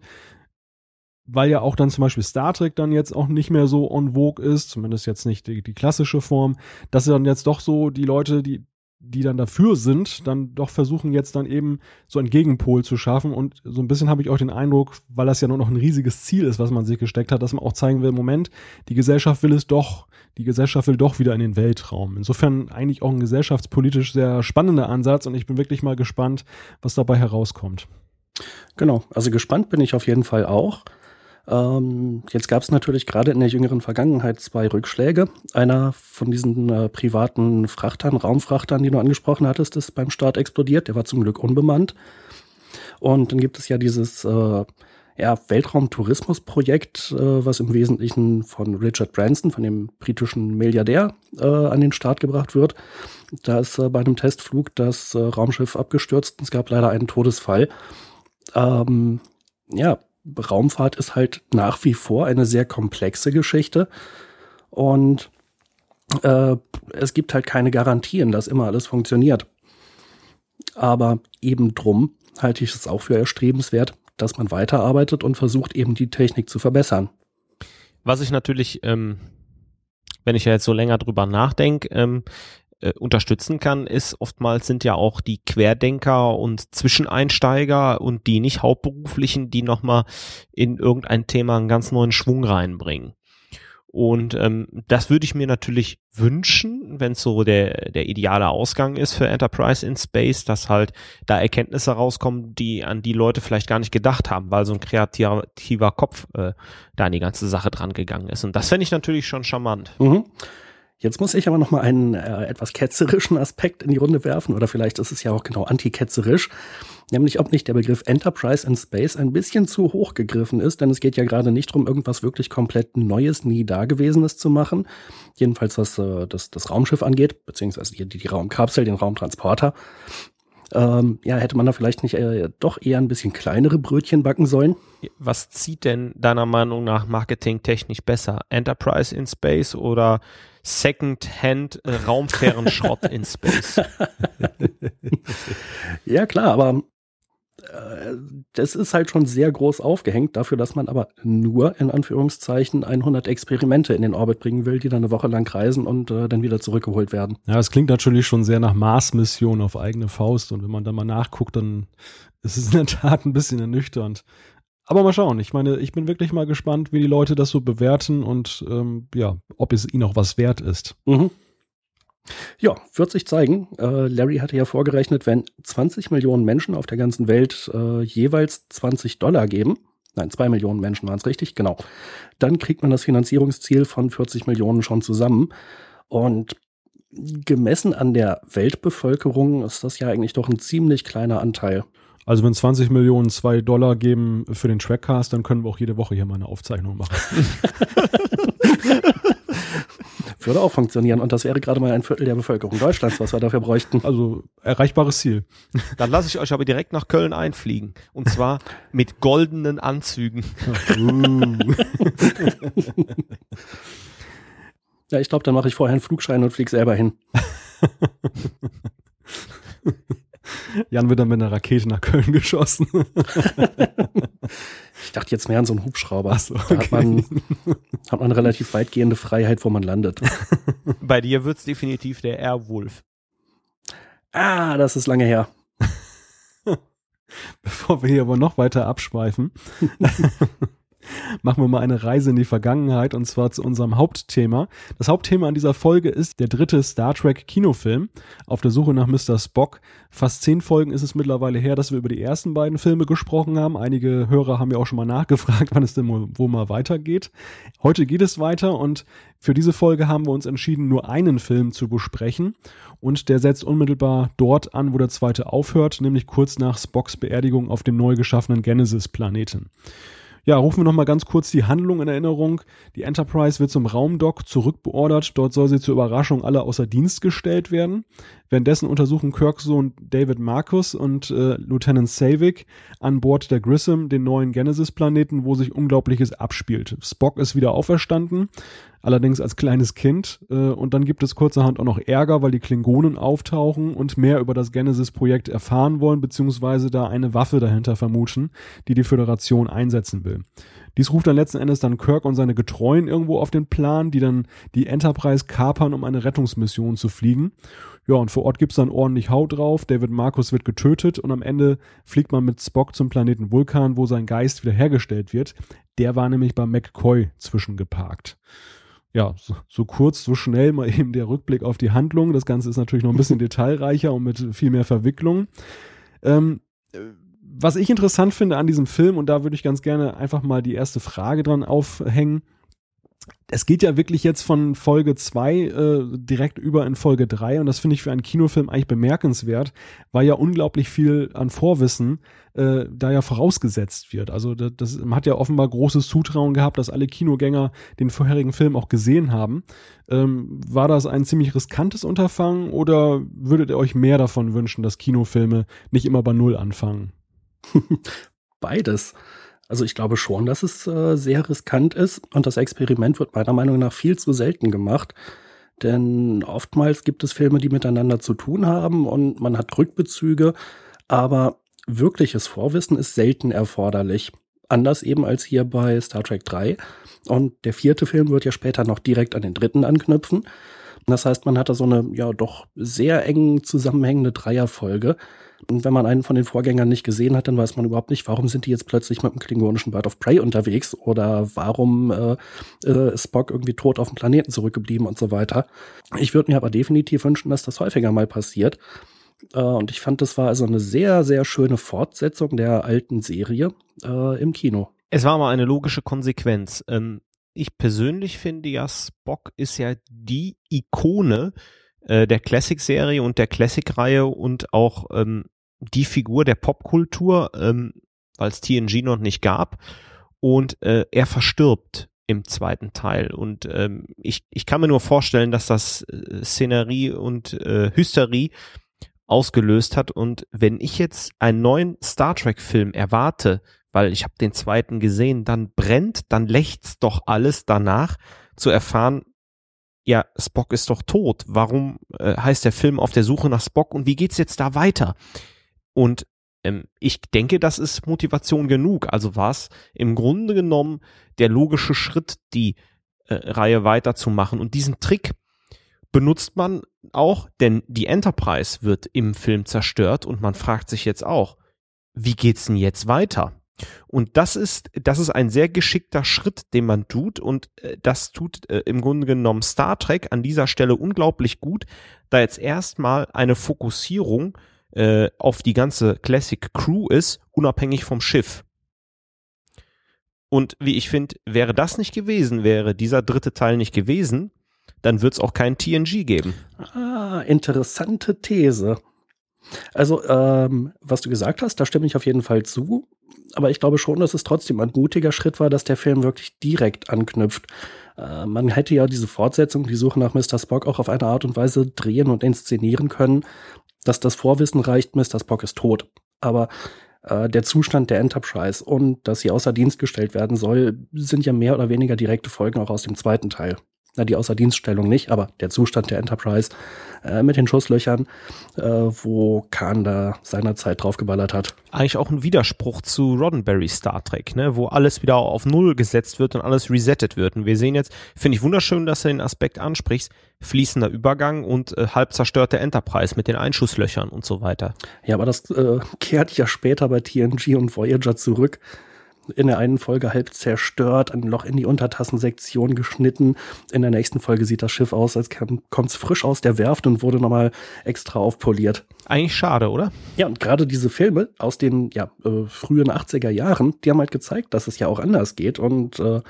weil ja auch dann zum Beispiel Star Trek dann jetzt auch nicht mehr so on vogue ist, zumindest jetzt nicht die, die klassische Form, dass dann jetzt doch so die Leute, die die dann dafür sind, dann doch versuchen jetzt dann eben so einen Gegenpol zu schaffen und so ein bisschen habe ich auch den Eindruck, weil das ja nur noch ein riesiges Ziel ist, was man sich gesteckt hat, dass man auch zeigen will, Moment, die Gesellschaft will es doch, die Gesellschaft will doch wieder in den Weltraum. Insofern eigentlich auch ein gesellschaftspolitisch sehr spannender Ansatz und ich bin wirklich mal gespannt, was dabei herauskommt. Genau, also gespannt bin ich auf jeden Fall auch. Ähm, jetzt gab es natürlich gerade in der jüngeren Vergangenheit zwei Rückschläge. Einer von diesen äh, privaten Frachtern, Raumfrachtern, die du angesprochen hattest, ist beim Start explodiert. Der war zum Glück unbemannt. Und dann gibt es ja dieses äh, ja, Weltraumtourismusprojekt, äh, was im Wesentlichen von Richard Branson, von dem britischen Milliardär, äh, an den Start gebracht wird. Da ist äh, bei einem Testflug das äh, Raumschiff abgestürzt und es gab leider einen Todesfall. Ähm, ja, Raumfahrt ist halt nach wie vor eine sehr komplexe Geschichte und äh, es gibt halt keine Garantien, dass immer alles funktioniert. Aber eben drum halte ich es auch für erstrebenswert, dass man weiterarbeitet und versucht eben die Technik zu verbessern. Was ich natürlich, ähm, wenn ich ja jetzt so länger drüber nachdenke, ähm, äh, unterstützen kann, ist oftmals sind ja auch die Querdenker und Zwischeneinsteiger und die nicht Hauptberuflichen, die nochmal in irgendein Thema einen ganz neuen Schwung reinbringen. Und ähm, das würde ich mir natürlich wünschen, wenn es so der, der ideale Ausgang ist für Enterprise in Space, dass halt da Erkenntnisse rauskommen, die an die Leute vielleicht gar nicht gedacht haben, weil so ein kreativer Kopf äh, da an die ganze Sache dran gegangen ist. Und das fände ich natürlich schon charmant. Mhm. Jetzt muss ich aber noch mal einen äh, etwas ketzerischen Aspekt in die Runde werfen, oder vielleicht ist es ja auch genau antiketzerisch, nämlich ob nicht der Begriff Enterprise in Space ein bisschen zu hoch gegriffen ist, denn es geht ja gerade nicht darum, irgendwas wirklich komplett Neues, nie Dagewesenes zu machen. Jedenfalls was äh, das, das Raumschiff angeht, beziehungsweise die, die Raumkapsel, den Raumtransporter. Ähm, ja, hätte man da vielleicht nicht äh, doch eher ein bisschen kleinere Brötchen backen sollen? Was zieht denn deiner Meinung nach marketingtechnisch besser? Enterprise in Space oder Second-Hand äh, Raumfähren-Schrott in Space. ja, klar, aber äh, das ist halt schon sehr groß aufgehängt dafür, dass man aber nur in Anführungszeichen 100 Experimente in den Orbit bringen will, die dann eine Woche lang kreisen und äh, dann wieder zurückgeholt werden. Ja, es klingt natürlich schon sehr nach Mars-Mission auf eigene Faust und wenn man da mal nachguckt, dann ist es in der Tat ein bisschen ernüchternd. Aber mal schauen. Ich meine, ich bin wirklich mal gespannt, wie die Leute das so bewerten und ähm, ja, ob es ihnen auch was wert ist. Mhm. Ja, wird sich zeigen. Äh, Larry hatte ja vorgerechnet, wenn 20 Millionen Menschen auf der ganzen Welt äh, jeweils 20 Dollar geben, nein, 2 Millionen Menschen waren es richtig, genau, dann kriegt man das Finanzierungsziel von 40 Millionen schon zusammen. Und gemessen an der Weltbevölkerung ist das ja eigentlich doch ein ziemlich kleiner Anteil. Also wenn 20 Millionen zwei Dollar geben für den Trackcast, dann können wir auch jede Woche hier mal eine Aufzeichnung machen. Würde auch funktionieren und das wäre gerade mal ein Viertel der Bevölkerung Deutschlands, was wir dafür bräuchten. Also erreichbares Ziel. Dann lasse ich euch aber direkt nach Köln einfliegen und zwar mit goldenen Anzügen. ja, ich glaube, dann mache ich vorher einen Flugschein und fliege selber hin. Jan wird dann mit einer Rakete nach Köln geschossen. ich dachte jetzt mehr an so einen Hubschrauber. So, okay. Da hat man, hat man relativ weitgehende Freiheit, wo man landet. Bei dir wird es definitiv der Airwolf. Ah, das ist lange her. Bevor wir hier aber noch weiter abschweifen. machen wir mal eine Reise in die Vergangenheit und zwar zu unserem Hauptthema. Das Hauptthema an dieser Folge ist der dritte Star Trek Kinofilm auf der Suche nach Mr. Spock. Fast zehn Folgen ist es mittlerweile her, dass wir über die ersten beiden Filme gesprochen haben. Einige Hörer haben ja auch schon mal nachgefragt, wann es denn wo mal weitergeht. Heute geht es weiter und für diese Folge haben wir uns entschieden, nur einen Film zu besprechen und der setzt unmittelbar dort an, wo der zweite aufhört, nämlich kurz nach Spocks Beerdigung auf dem neu geschaffenen Genesis-Planeten. Ja, rufen wir nochmal ganz kurz die Handlung in Erinnerung. Die Enterprise wird zum Raumdock zurückbeordert. Dort soll sie zur Überraschung alle außer Dienst gestellt werden. Währenddessen untersuchen Kirks Sohn David Marcus und äh, Lieutenant Savik an Bord der Grissom den neuen Genesis-Planeten, wo sich Unglaubliches abspielt. Spock ist wieder auferstanden, allerdings als kleines Kind. Äh, und dann gibt es kurzerhand auch noch Ärger, weil die Klingonen auftauchen und mehr über das Genesis-Projekt erfahren wollen, beziehungsweise da eine Waffe dahinter vermuten, die die Föderation einsetzen will. Dies ruft dann letzten Endes dann Kirk und seine Getreuen irgendwo auf den Plan, die dann die Enterprise kapern, um eine Rettungsmission zu fliegen. Ja, und vor Ort gibt's dann ordentlich Haut drauf. David Marcus wird getötet und am Ende fliegt man mit Spock zum Planeten Vulkan, wo sein Geist wiederhergestellt wird. Der war nämlich bei McCoy zwischengeparkt. Ja, so, so kurz, so schnell mal eben der Rückblick auf die Handlung. Das Ganze ist natürlich noch ein bisschen detailreicher und mit viel mehr Verwicklung. Ähm, was ich interessant finde an diesem Film, und da würde ich ganz gerne einfach mal die erste Frage dran aufhängen. Es geht ja wirklich jetzt von Folge 2 äh, direkt über in Folge 3 und das finde ich für einen Kinofilm eigentlich bemerkenswert, weil ja unglaublich viel an Vorwissen äh, da ja vorausgesetzt wird. Also das, das man hat ja offenbar großes Zutrauen gehabt, dass alle Kinogänger den vorherigen Film auch gesehen haben. Ähm, war das ein ziemlich riskantes Unterfangen oder würdet ihr euch mehr davon wünschen, dass Kinofilme nicht immer bei Null anfangen? Beides. Also ich glaube schon, dass es äh, sehr riskant ist und das Experiment wird meiner Meinung nach viel zu selten gemacht. Denn oftmals gibt es Filme, die miteinander zu tun haben und man hat Rückbezüge, aber wirkliches Vorwissen ist selten erforderlich. Anders eben als hier bei Star Trek 3. Und der vierte Film wird ja später noch direkt an den dritten anknüpfen. Das heißt, man hat da so eine ja doch sehr eng zusammenhängende Dreierfolge. Und wenn man einen von den Vorgängern nicht gesehen hat, dann weiß man überhaupt nicht, warum sind die jetzt plötzlich mit dem klingonischen Bird of Prey unterwegs oder warum äh, äh, ist Spock irgendwie tot auf dem Planeten zurückgeblieben und so weiter. Ich würde mir aber definitiv wünschen, dass das häufiger mal passiert. Äh, und ich fand, das war also eine sehr, sehr schöne Fortsetzung der alten Serie äh, im Kino. Es war mal eine logische Konsequenz. Ähm, ich persönlich finde ja, Spock ist ja die Ikone äh, der Classic-Serie und der Classic-Reihe und auch ähm, die Figur der Popkultur, ähm, weil es TNG noch nicht gab. Und äh, er verstirbt im zweiten Teil. Und ähm, ich, ich kann mir nur vorstellen, dass das äh, Szenerie und äh, Hysterie ausgelöst hat. Und wenn ich jetzt einen neuen Star Trek-Film erwarte, weil ich habe den zweiten gesehen, dann brennt, dann lächzt doch alles danach zu erfahren, ja, Spock ist doch tot. Warum äh, heißt der Film auf der Suche nach Spock und wie geht's jetzt da weiter? Und ähm, ich denke, das ist Motivation genug. Also war es im Grunde genommen der logische Schritt, die äh, Reihe weiterzumachen. Und diesen Trick benutzt man auch, denn die Enterprise wird im Film zerstört und man fragt sich jetzt auch, wie geht's denn jetzt weiter? Und das ist, das ist ein sehr geschickter Schritt, den man tut. Und äh, das tut äh, im Grunde genommen Star Trek an dieser Stelle unglaublich gut, da jetzt erstmal eine Fokussierung äh, auf die ganze Classic Crew ist, unabhängig vom Schiff. Und wie ich finde, wäre das nicht gewesen, wäre dieser dritte Teil nicht gewesen, dann wird es auch kein TNG geben. Ah, interessante These. Also, ähm, was du gesagt hast, da stimme ich auf jeden Fall zu. Aber ich glaube schon, dass es trotzdem ein mutiger Schritt war, dass der Film wirklich direkt anknüpft. Äh, man hätte ja diese Fortsetzung, die Suche nach Mr. Spock, auch auf eine Art und Weise drehen und inszenieren können, dass das Vorwissen reicht, Mr. Spock ist tot. Aber äh, der Zustand der Enterprise und dass sie außer Dienst gestellt werden soll, sind ja mehr oder weniger direkte Folgen auch aus dem zweiten Teil na, die Außerdienststellung nicht, aber der Zustand der Enterprise äh, mit den Schusslöchern, äh, wo Khan da seinerzeit draufgeballert hat. Eigentlich auch ein Widerspruch zu Roddenberry Star Trek, ne, wo alles wieder auf Null gesetzt wird und alles resettet wird. Und wir sehen jetzt, finde ich wunderschön, dass du den Aspekt ansprichst, fließender Übergang und äh, halb zerstörte Enterprise mit den Einschusslöchern und so weiter. Ja, aber das äh, kehrt ja später bei TNG und Voyager zurück in der einen Folge halb zerstört, ein Loch in die Untertassensektion geschnitten. In der nächsten Folge sieht das Schiff aus, als kommt es frisch aus der Werft und wurde nochmal extra aufpoliert. Eigentlich schade, oder? Ja, und gerade diese Filme aus den ja, äh, frühen 80er Jahren, die haben halt gezeigt, dass es ja auch anders geht. Und äh,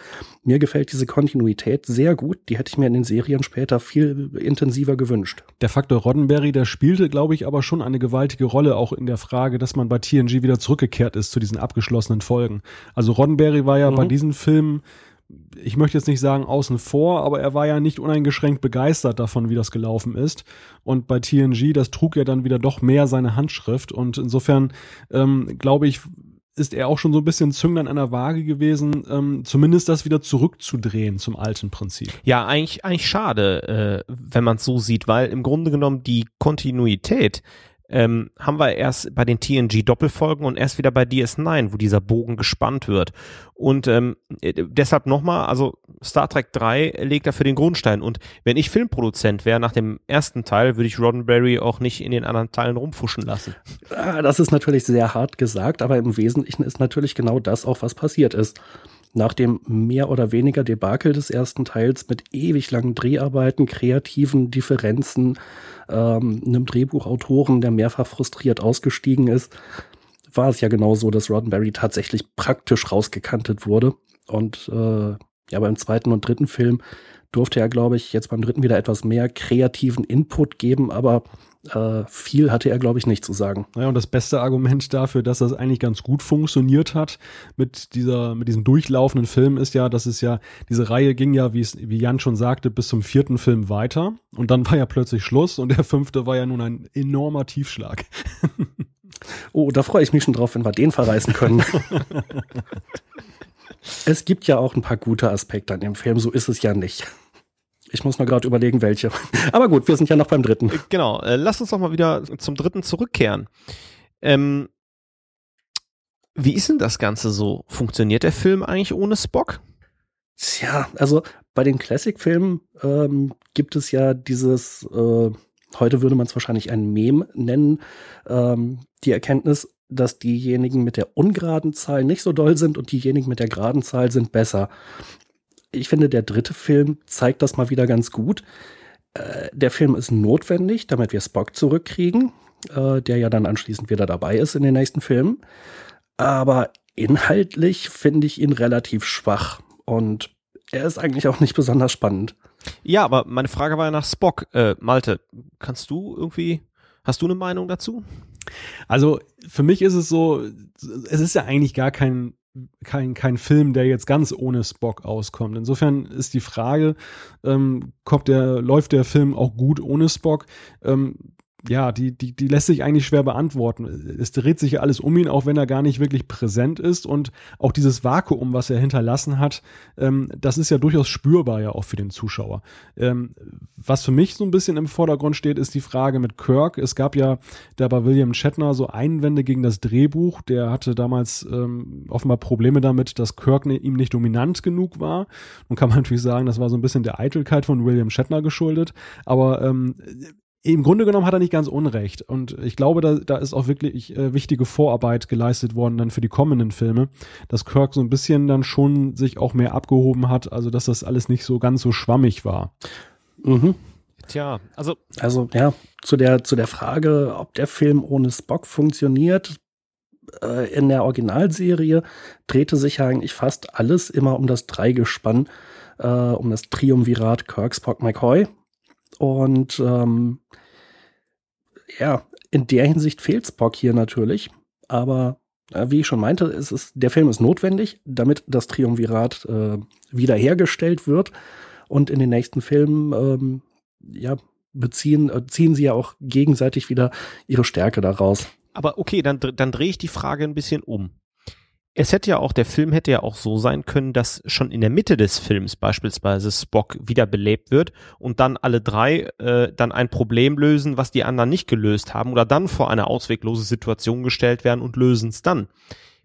mir gefällt diese Kontinuität sehr gut. Die hätte ich mir in den Serien später viel intensiver gewünscht. Der Faktor Roddenberry, der spielte, glaube ich, aber schon eine gewaltige Rolle auch in der Frage, dass man bei TNG wieder zurückgekehrt ist zu diesen abgeschlossenen Folgen. Also Roddenberry war ja mhm. bei diesen Filmen ich möchte jetzt nicht sagen außen vor, aber er war ja nicht uneingeschränkt begeistert davon, wie das gelaufen ist. Und bei TNG, das trug ja dann wieder doch mehr seine Handschrift. Und insofern ähm, glaube ich, ist er auch schon so ein bisschen Zünglein an der Waage gewesen, ähm, zumindest das wieder zurückzudrehen zum alten Prinzip. Ja, eigentlich, eigentlich schade, äh, wenn man es so sieht, weil im Grunde genommen die Kontinuität ähm, haben wir erst bei den TNG-Doppelfolgen und erst wieder bei DS9, wo dieser Bogen gespannt wird. Und ähm, äh, deshalb nochmal, also Star Trek 3 legt dafür den Grundstein. Und wenn ich Filmproduzent wäre nach dem ersten Teil, würde ich Roddenberry auch nicht in den anderen Teilen rumfuschen lassen. Das ist natürlich sehr hart gesagt, aber im Wesentlichen ist natürlich genau das auch, was passiert ist nach dem mehr oder weniger Debakel des ersten Teils mit ewig langen Dreharbeiten, kreativen Differenzen, ähm, einem Drehbuchautoren, der mehrfach frustriert ausgestiegen ist, war es ja genau so, dass Roddenberry tatsächlich praktisch rausgekantet wurde. Und äh, ja, beim zweiten und dritten Film durfte er, glaube ich, jetzt beim dritten wieder etwas mehr kreativen Input geben, aber äh, viel hatte er, glaube ich, nicht zu sagen. Naja, und das beste Argument dafür, dass das eigentlich ganz gut funktioniert hat mit dieser, mit diesem durchlaufenden Film ist ja, dass es ja, diese Reihe ging ja, wie es, wie Jan schon sagte, bis zum vierten Film weiter. Und dann war ja plötzlich Schluss und der fünfte war ja nun ein enormer Tiefschlag. oh, da freue ich mich schon drauf, wenn wir den verreißen können. es gibt ja auch ein paar gute Aspekte an dem Film, so ist es ja nicht. Ich muss mal gerade überlegen, welche. Aber gut, wir sind ja noch beim dritten. Genau, äh, lass uns doch mal wieder zum dritten zurückkehren. Ähm, wie ist denn das Ganze so? Funktioniert der Film eigentlich ohne Spock? Tja, also bei den Classic-Filmen ähm, gibt es ja dieses, äh, heute würde man es wahrscheinlich ein Mem nennen, ähm, die Erkenntnis, dass diejenigen mit der ungeraden Zahl nicht so doll sind und diejenigen mit der geraden Zahl sind besser ich finde, der dritte Film zeigt das mal wieder ganz gut. Äh, der Film ist notwendig, damit wir Spock zurückkriegen, äh, der ja dann anschließend wieder dabei ist in den nächsten Filmen. Aber inhaltlich finde ich ihn relativ schwach und er ist eigentlich auch nicht besonders spannend. Ja, aber meine Frage war ja nach Spock. Äh, Malte, kannst du irgendwie, hast du eine Meinung dazu? Also für mich ist es so, es ist ja eigentlich gar kein kein, kein Film, der jetzt ganz ohne Spock auskommt. Insofern ist die Frage, ähm, kommt der, läuft der Film auch gut ohne Spock? Ähm, ja, die, die, die lässt sich eigentlich schwer beantworten. Es dreht sich ja alles um ihn, auch wenn er gar nicht wirklich präsent ist. Und auch dieses Vakuum, was er hinterlassen hat, ähm, das ist ja durchaus spürbar ja auch für den Zuschauer. Ähm, was für mich so ein bisschen im Vordergrund steht, ist die Frage mit Kirk. Es gab ja da bei William Shatner so Einwände gegen das Drehbuch. Der hatte damals ähm, offenbar Probleme damit, dass Kirk ne, ihm nicht dominant genug war. Nun kann man natürlich sagen, das war so ein bisschen der Eitelkeit von William Shatner geschuldet. Aber ähm, im Grunde genommen hat er nicht ganz unrecht. Und ich glaube, da, da ist auch wirklich äh, wichtige Vorarbeit geleistet worden dann für die kommenden Filme, dass Kirk so ein bisschen dann schon sich auch mehr abgehoben hat, also dass das alles nicht so ganz so schwammig war. Mhm. Tja, also. Also, ja, zu der, zu der Frage, ob der Film ohne Spock funktioniert, äh, in der Originalserie drehte sich ja eigentlich fast alles immer um das Dreigespann, äh, um das Triumvirat Kirk, Spock, McCoy und ähm, ja, in der Hinsicht fehlt Spock hier natürlich. Aber äh, wie ich schon meinte, es ist, der Film ist notwendig, damit das Triumvirat äh, wiederhergestellt wird. Und in den nächsten Filmen ähm, ja, beziehen, äh, ziehen sie ja auch gegenseitig wieder ihre Stärke daraus. Aber okay, dann, dann drehe ich die Frage ein bisschen um es hätte ja auch, der Film hätte ja auch so sein können, dass schon in der Mitte des Films beispielsweise Spock wiederbelebt wird und dann alle drei äh, dann ein Problem lösen, was die anderen nicht gelöst haben oder dann vor eine ausweglose Situation gestellt werden und lösen es dann.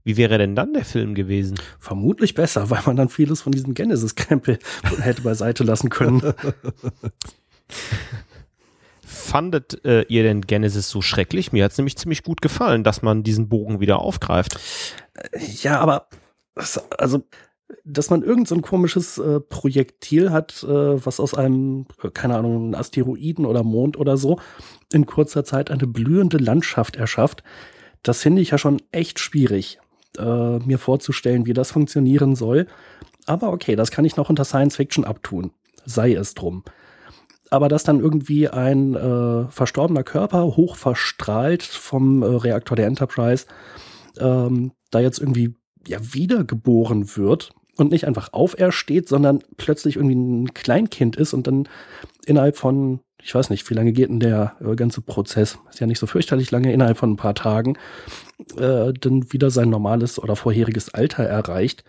Wie wäre denn dann der Film gewesen? Vermutlich besser, weil man dann vieles von diesem Genesis-Krempel hätte beiseite lassen können. fandet äh, ihr denn Genesis so schrecklich? Mir hat es nämlich ziemlich gut gefallen, dass man diesen Bogen wieder aufgreift. Ja, aber also, dass man irgend so ein komisches äh, Projektil hat, äh, was aus einem, äh, keine Ahnung, Asteroiden oder Mond oder so in kurzer Zeit eine blühende Landschaft erschafft, das finde ich ja schon echt schwierig, äh, mir vorzustellen, wie das funktionieren soll. Aber okay, das kann ich noch unter Science Fiction abtun. Sei es drum. Aber dass dann irgendwie ein äh, verstorbener Körper hoch verstrahlt vom äh, Reaktor der Enterprise ähm, da jetzt irgendwie ja wiedergeboren wird und nicht einfach aufersteht, sondern plötzlich irgendwie ein Kleinkind ist und dann innerhalb von, ich weiß nicht, wie lange geht denn der äh, ganze Prozess? Ist ja nicht so fürchterlich lange, innerhalb von ein paar Tagen, äh, dann wieder sein normales oder vorheriges Alter erreicht.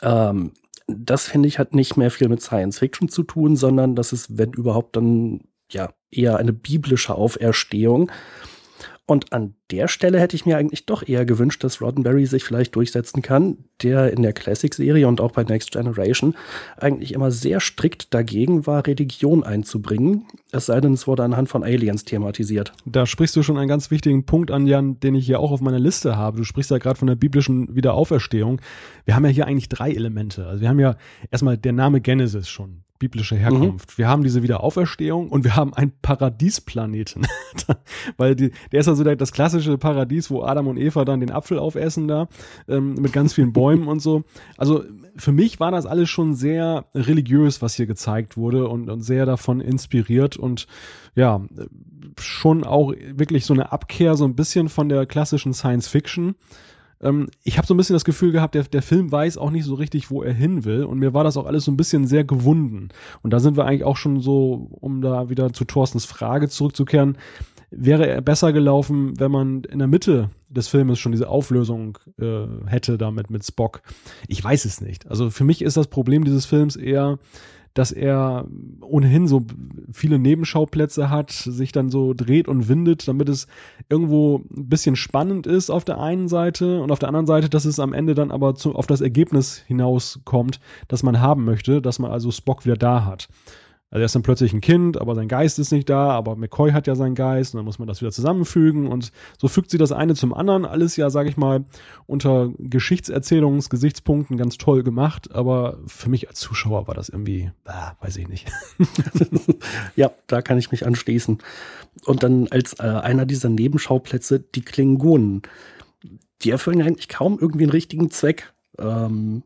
Ähm, das finde ich hat nicht mehr viel mit Science Fiction zu tun, sondern das ist, wenn überhaupt, dann ja eher eine biblische Auferstehung. Und an der Stelle hätte ich mir eigentlich doch eher gewünscht, dass Roddenberry sich vielleicht durchsetzen kann, der in der Classic-Serie und auch bei Next Generation eigentlich immer sehr strikt dagegen war, Religion einzubringen. Es sei denn, es wurde anhand von Aliens thematisiert. Da sprichst du schon einen ganz wichtigen Punkt an, Jan, den ich hier auch auf meiner Liste habe. Du sprichst ja gerade von der biblischen Wiederauferstehung. Wir haben ja hier eigentlich drei Elemente. Also wir haben ja erstmal der Name Genesis schon biblische Herkunft. Mhm. Wir haben diese Wiederauferstehung und wir haben einen Paradiesplaneten. Weil die, der ist also das klassische Paradies, wo Adam und Eva dann den Apfel aufessen da, ähm, mit ganz vielen Bäumen und so. Also für mich war das alles schon sehr religiös, was hier gezeigt wurde und, und sehr davon inspiriert und ja, schon auch wirklich so eine Abkehr so ein bisschen von der klassischen Science Fiction ähm, ich habe so ein bisschen das Gefühl gehabt, der, der Film weiß auch nicht so richtig, wo er hin will. Und mir war das auch alles so ein bisschen sehr gewunden. Und da sind wir eigentlich auch schon so, um da wieder zu Thorstens Frage zurückzukehren, wäre er besser gelaufen, wenn man in der Mitte des Filmes schon diese Auflösung äh, hätte damit mit Spock. Ich weiß es nicht. Also für mich ist das Problem dieses Films eher, dass er ohnehin so viele Nebenschauplätze hat, sich dann so dreht und windet, damit es irgendwo ein bisschen spannend ist auf der einen Seite und auf der anderen Seite, dass es am Ende dann aber zu, auf das Ergebnis hinauskommt, das man haben möchte, dass man also Spock wieder da hat. Also er ist dann plötzlich ein Kind, aber sein Geist ist nicht da, aber McCoy hat ja seinen Geist und dann muss man das wieder zusammenfügen und so fügt sie das eine zum anderen. Alles ja, sage ich mal, unter Geschichtserzählungsgesichtspunkten ganz toll gemacht, aber für mich als Zuschauer war das irgendwie, ah, weiß ich nicht. ja, da kann ich mich anschließen. Und dann als äh, einer dieser Nebenschauplätze die Klingonen. Die erfüllen eigentlich kaum irgendwie einen richtigen Zweck. Ähm,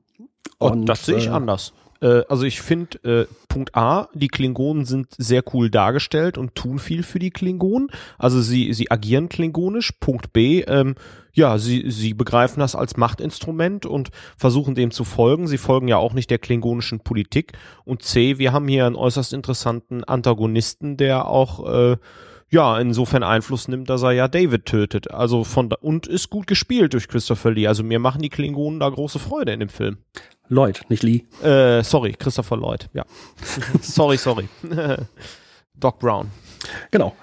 und, und das sehe ich äh, anders. Äh, also ich finde, äh, Punkt A, die Klingonen sind sehr cool dargestellt und tun viel für die Klingonen. Also sie, sie agieren klingonisch. Punkt B, ähm, ja, sie, sie begreifen das als Machtinstrument und versuchen dem zu folgen. Sie folgen ja auch nicht der klingonischen Politik. Und C, wir haben hier einen äußerst interessanten Antagonisten, der auch äh, ja, insofern Einfluss nimmt, dass er ja David tötet. Also von da, und ist gut gespielt durch Christopher Lee. Also mir machen die Klingonen da große Freude in dem Film. Lloyd, nicht Lee. Äh, sorry, Christopher Lloyd, ja. sorry, sorry. Doc Brown. Genau.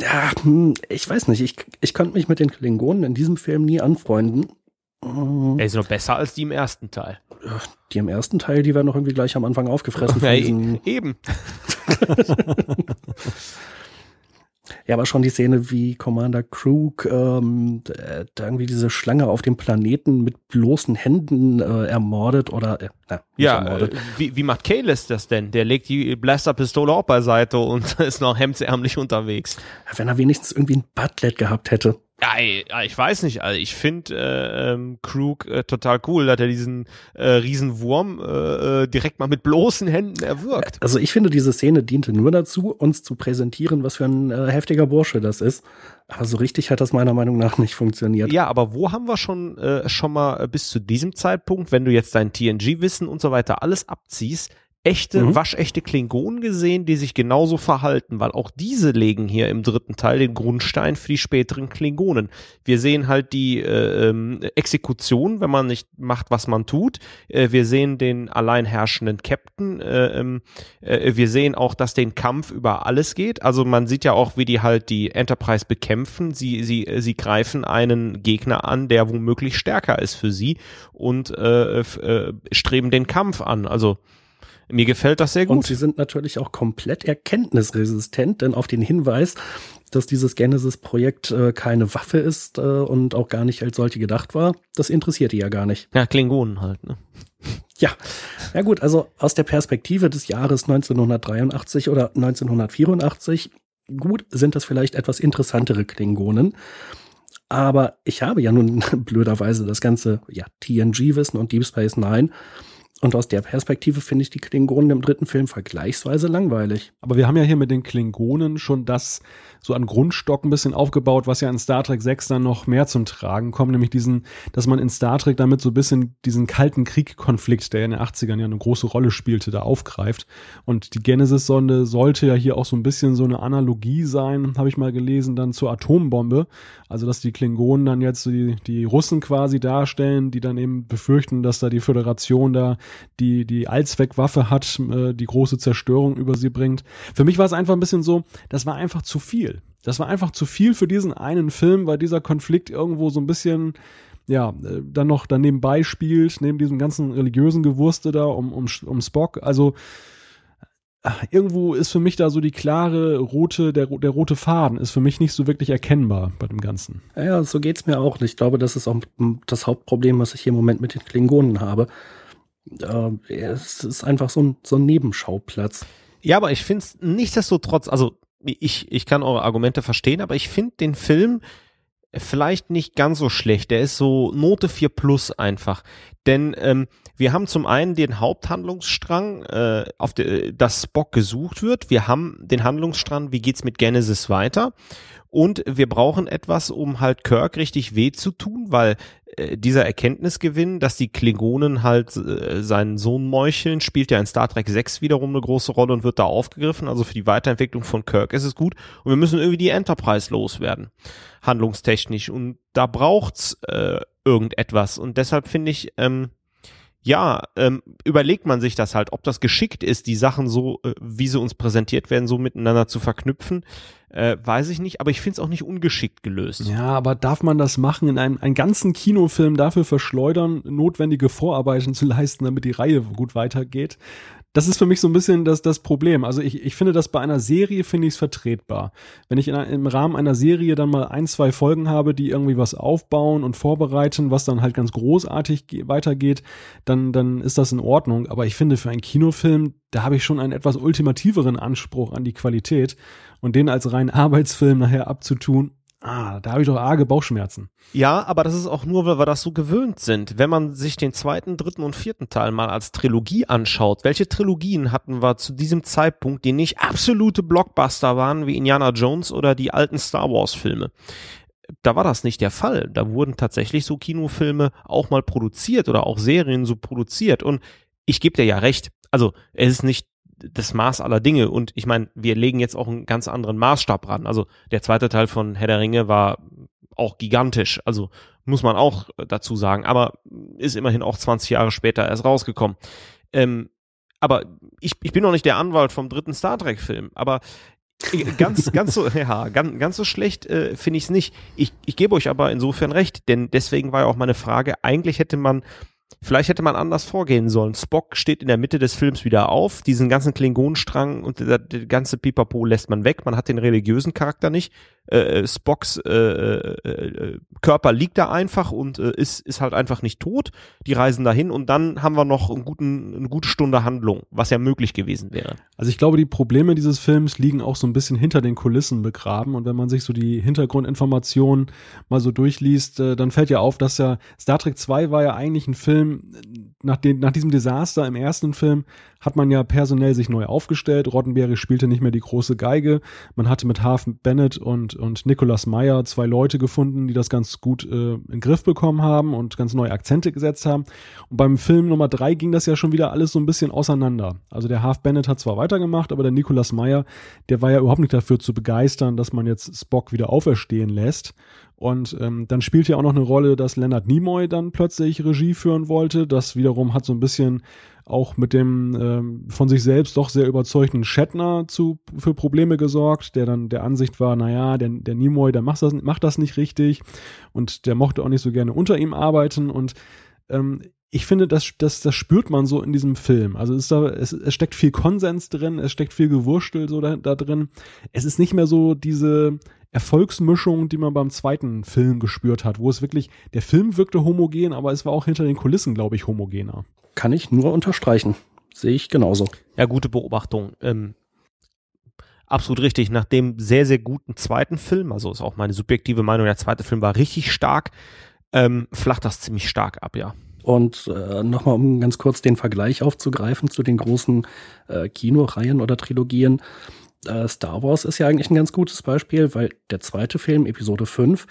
Ja, hm, ich weiß nicht, ich, ich konnte mich mit den Klingonen in diesem Film nie anfreunden. Er ist noch besser als die im ersten Teil. Die im ersten Teil, die werden noch irgendwie gleich am Anfang aufgefressen. Ja, eben. Ja, aber schon die Szene, wie Commander Krug ähm, da irgendwie diese Schlange auf dem Planeten mit bloßen Händen äh, ermordet oder äh, na, ja, ermordet. Äh, wie, wie macht Kalis das denn? Der legt die Blasterpistole auch beiseite und ist noch hemdsärmlich unterwegs. Wenn er wenigstens irgendwie ein Butlet gehabt hätte. Ja, ich weiß nicht. Also ich finde äh, ähm, Krug äh, total cool, dass er diesen äh, Riesenwurm äh, äh, direkt mal mit bloßen Händen erwürgt. Also ich finde, diese Szene diente nur dazu, uns zu präsentieren, was für ein äh, heftiger Bursche das ist. Aber so richtig hat das meiner Meinung nach nicht funktioniert. Ja, aber wo haben wir schon äh, schon mal bis zu diesem Zeitpunkt, wenn du jetzt dein TNG-Wissen und so weiter alles abziehst, echte, mhm. waschechte Klingonen gesehen, die sich genauso verhalten, weil auch diese legen hier im dritten Teil den Grundstein für die späteren Klingonen. Wir sehen halt die äh, ähm, Exekution, wenn man nicht macht, was man tut. Äh, wir sehen den allein herrschenden Captain. Äh, ähm, äh, wir sehen auch, dass den Kampf über alles geht. Also man sieht ja auch, wie die halt die Enterprise bekämpfen. Sie, sie, sie greifen einen Gegner an, der womöglich stärker ist für sie und äh, äh, streben den Kampf an. Also Mir gefällt das sehr gut. Und sie sind natürlich auch komplett erkenntnisresistent, denn auf den Hinweis, dass dieses Genesis-Projekt äh, keine Waffe ist äh, und auch gar nicht als solche gedacht war, das interessiert die ja gar nicht. Ja, Klingonen halt, ne? Ja, ja gut, also aus der Perspektive des Jahres 1983 oder 1984, gut, sind das vielleicht etwas interessantere Klingonen. Aber ich habe ja nun blöderweise das ganze ja, TNG-Wissen und Deep Space Nine. Und aus der Perspektive finde ich die Klingonen im dritten Film vergleichsweise langweilig. Aber wir haben ja hier mit den Klingonen schon das so an Grundstock ein bisschen aufgebaut, was ja in Star Trek 6 dann noch mehr zum Tragen kommt, nämlich diesen, dass man in Star Trek damit so ein bisschen diesen kalten Krieg-Konflikt, der in den 80ern ja eine große Rolle spielte, da aufgreift. Und die Genesis-Sonde sollte ja hier auch so ein bisschen so eine Analogie sein, habe ich mal gelesen, dann zur Atombombe. Also, dass die Klingonen dann jetzt die, die Russen quasi darstellen, die dann eben befürchten, dass da die Föderation da die, die Allzweckwaffe hat, äh, die große Zerstörung über sie bringt. Für mich war es einfach ein bisschen so, das war einfach zu viel. Das war einfach zu viel für diesen einen Film, weil dieser Konflikt irgendwo so ein bisschen ja, äh, dann noch daneben beispielt, neben diesem ganzen religiösen Gewurste da um, um, um Spock. Also äh, irgendwo ist für mich da so die klare rote, der, der rote Faden ist für mich nicht so wirklich erkennbar bei dem Ganzen. Ja, so geht's mir auch. Ich glaube, das ist auch das Hauptproblem, was ich hier im Moment mit den Klingonen habe. Äh, es ist einfach so ein, so ein Nebenschauplatz. Ja, aber ich finde es nichtsdestotrotz, also ich, ich kann eure Argumente verstehen, aber ich finde den Film vielleicht nicht ganz so schlecht. Der ist so Note 4 plus einfach. Denn ähm, wir haben zum einen den Haupthandlungsstrang, äh, auf de, das Spock gesucht wird. Wir haben den Handlungsstrang, wie geht's mit Genesis weiter? Und wir brauchen etwas, um halt Kirk richtig weh zu tun, weil dieser Erkenntnisgewinn, dass die Klingonen halt äh, seinen Sohn meucheln, spielt ja in Star Trek 6 wiederum eine große Rolle und wird da aufgegriffen. Also für die Weiterentwicklung von Kirk ist es gut. Und wir müssen irgendwie die Enterprise loswerden, handlungstechnisch. Und da braucht's äh, irgendetwas. Und deshalb finde ich, ähm, ja, ähm, überlegt man sich das halt, ob das geschickt ist, die Sachen so, äh, wie sie uns präsentiert werden, so miteinander zu verknüpfen, äh, weiß ich nicht, aber ich finde es auch nicht ungeschickt gelöst. Ja, aber darf man das machen, in einem einen ganzen Kinofilm dafür verschleudern, notwendige Vorarbeiten zu leisten, damit die Reihe gut weitergeht? Das ist für mich so ein bisschen das, das Problem. Also ich, ich finde das bei einer Serie, finde ich es vertretbar. Wenn ich in, im Rahmen einer Serie dann mal ein, zwei Folgen habe, die irgendwie was aufbauen und vorbereiten, was dann halt ganz großartig weitergeht, dann, dann ist das in Ordnung. Aber ich finde, für einen Kinofilm, da habe ich schon einen etwas ultimativeren Anspruch an die Qualität. Und den als reinen Arbeitsfilm nachher abzutun, Ah, da habe ich doch arge Bauchschmerzen. Ja, aber das ist auch nur, weil wir das so gewöhnt sind. Wenn man sich den zweiten, dritten und vierten Teil mal als Trilogie anschaut, welche Trilogien hatten wir zu diesem Zeitpunkt, die nicht absolute Blockbuster waren, wie Indiana Jones oder die alten Star Wars Filme? Da war das nicht der Fall. Da wurden tatsächlich so Kinofilme auch mal produziert oder auch Serien so produziert. Und ich gebe dir ja recht. Also, es ist nicht das Maß aller Dinge. Und ich meine, wir legen jetzt auch einen ganz anderen Maßstab ran. Also der zweite Teil von Herr der Ringe war auch gigantisch. Also muss man auch dazu sagen. Aber ist immerhin auch 20 Jahre später erst rausgekommen. Ähm, aber ich, ich bin noch nicht der Anwalt vom dritten Star Trek-Film. Aber ganz, ganz so, ja, ganz, ganz so schlecht äh, finde ich es nicht. Ich, ich gebe euch aber insofern recht, denn deswegen war ja auch meine Frage, eigentlich hätte man Vielleicht hätte man anders vorgehen sollen. Spock steht in der Mitte des Films wieder auf. Diesen ganzen Klingonenstrang und der, der ganze Pipapo lässt man weg. Man hat den religiösen Charakter nicht. Äh, äh Spocks äh, äh, äh, Körper liegt da einfach und äh, ist, ist halt einfach nicht tot. Die reisen dahin und dann haben wir noch einen guten, eine gute Stunde Handlung, was ja möglich gewesen wäre. Also ich glaube, die Probleme dieses Films liegen auch so ein bisschen hinter den Kulissen begraben. Und wenn man sich so die Hintergrundinformationen mal so durchliest, dann fällt ja auf, dass ja Star Trek 2 war ja eigentlich ein Film, Film nach, den, nach diesem Desaster im ersten Film hat man ja personell sich neu aufgestellt. Roddenberry spielte nicht mehr die große Geige. Man hatte mit Half Bennett und, und Nicholas Meyer zwei Leute gefunden, die das ganz gut äh, in den Griff bekommen haben und ganz neue Akzente gesetzt haben. Und beim Film Nummer drei ging das ja schon wieder alles so ein bisschen auseinander. Also der Half Bennett hat zwar weitergemacht, aber der Nicholas Meyer, der war ja überhaupt nicht dafür zu begeistern, dass man jetzt Spock wieder auferstehen lässt. Und ähm, dann spielt ja auch noch eine Rolle, dass Leonard Nimoy dann plötzlich Regie führen wollte. Das wiederum hat so ein bisschen auch mit dem ähm, von sich selbst doch sehr überzeugten Shatner zu, für Probleme gesorgt, der dann der Ansicht war, naja, der, der Nimoy, der macht das, macht das nicht richtig und der mochte auch nicht so gerne unter ihm arbeiten und ähm, ich finde, das, das, das spürt man so in diesem Film. Also ist da, es, es steckt viel Konsens drin, es steckt viel Gewurstel so da, da drin. Es ist nicht mehr so diese Erfolgsmischung, die man beim zweiten Film gespürt hat, wo es wirklich, der Film wirkte homogen, aber es war auch hinter den Kulissen, glaube ich, homogener. Kann ich nur unterstreichen. Sehe ich genauso. Ja, gute Beobachtung. Ähm, absolut richtig. Nach dem sehr, sehr guten zweiten Film, also ist auch meine subjektive Meinung, der zweite Film war richtig stark, ähm, flacht das ziemlich stark ab, ja. Und äh, nochmal, um ganz kurz den Vergleich aufzugreifen zu den großen äh, Kinoreihen oder Trilogien. Äh, Star Wars ist ja eigentlich ein ganz gutes Beispiel, weil der zweite Film, Episode 5,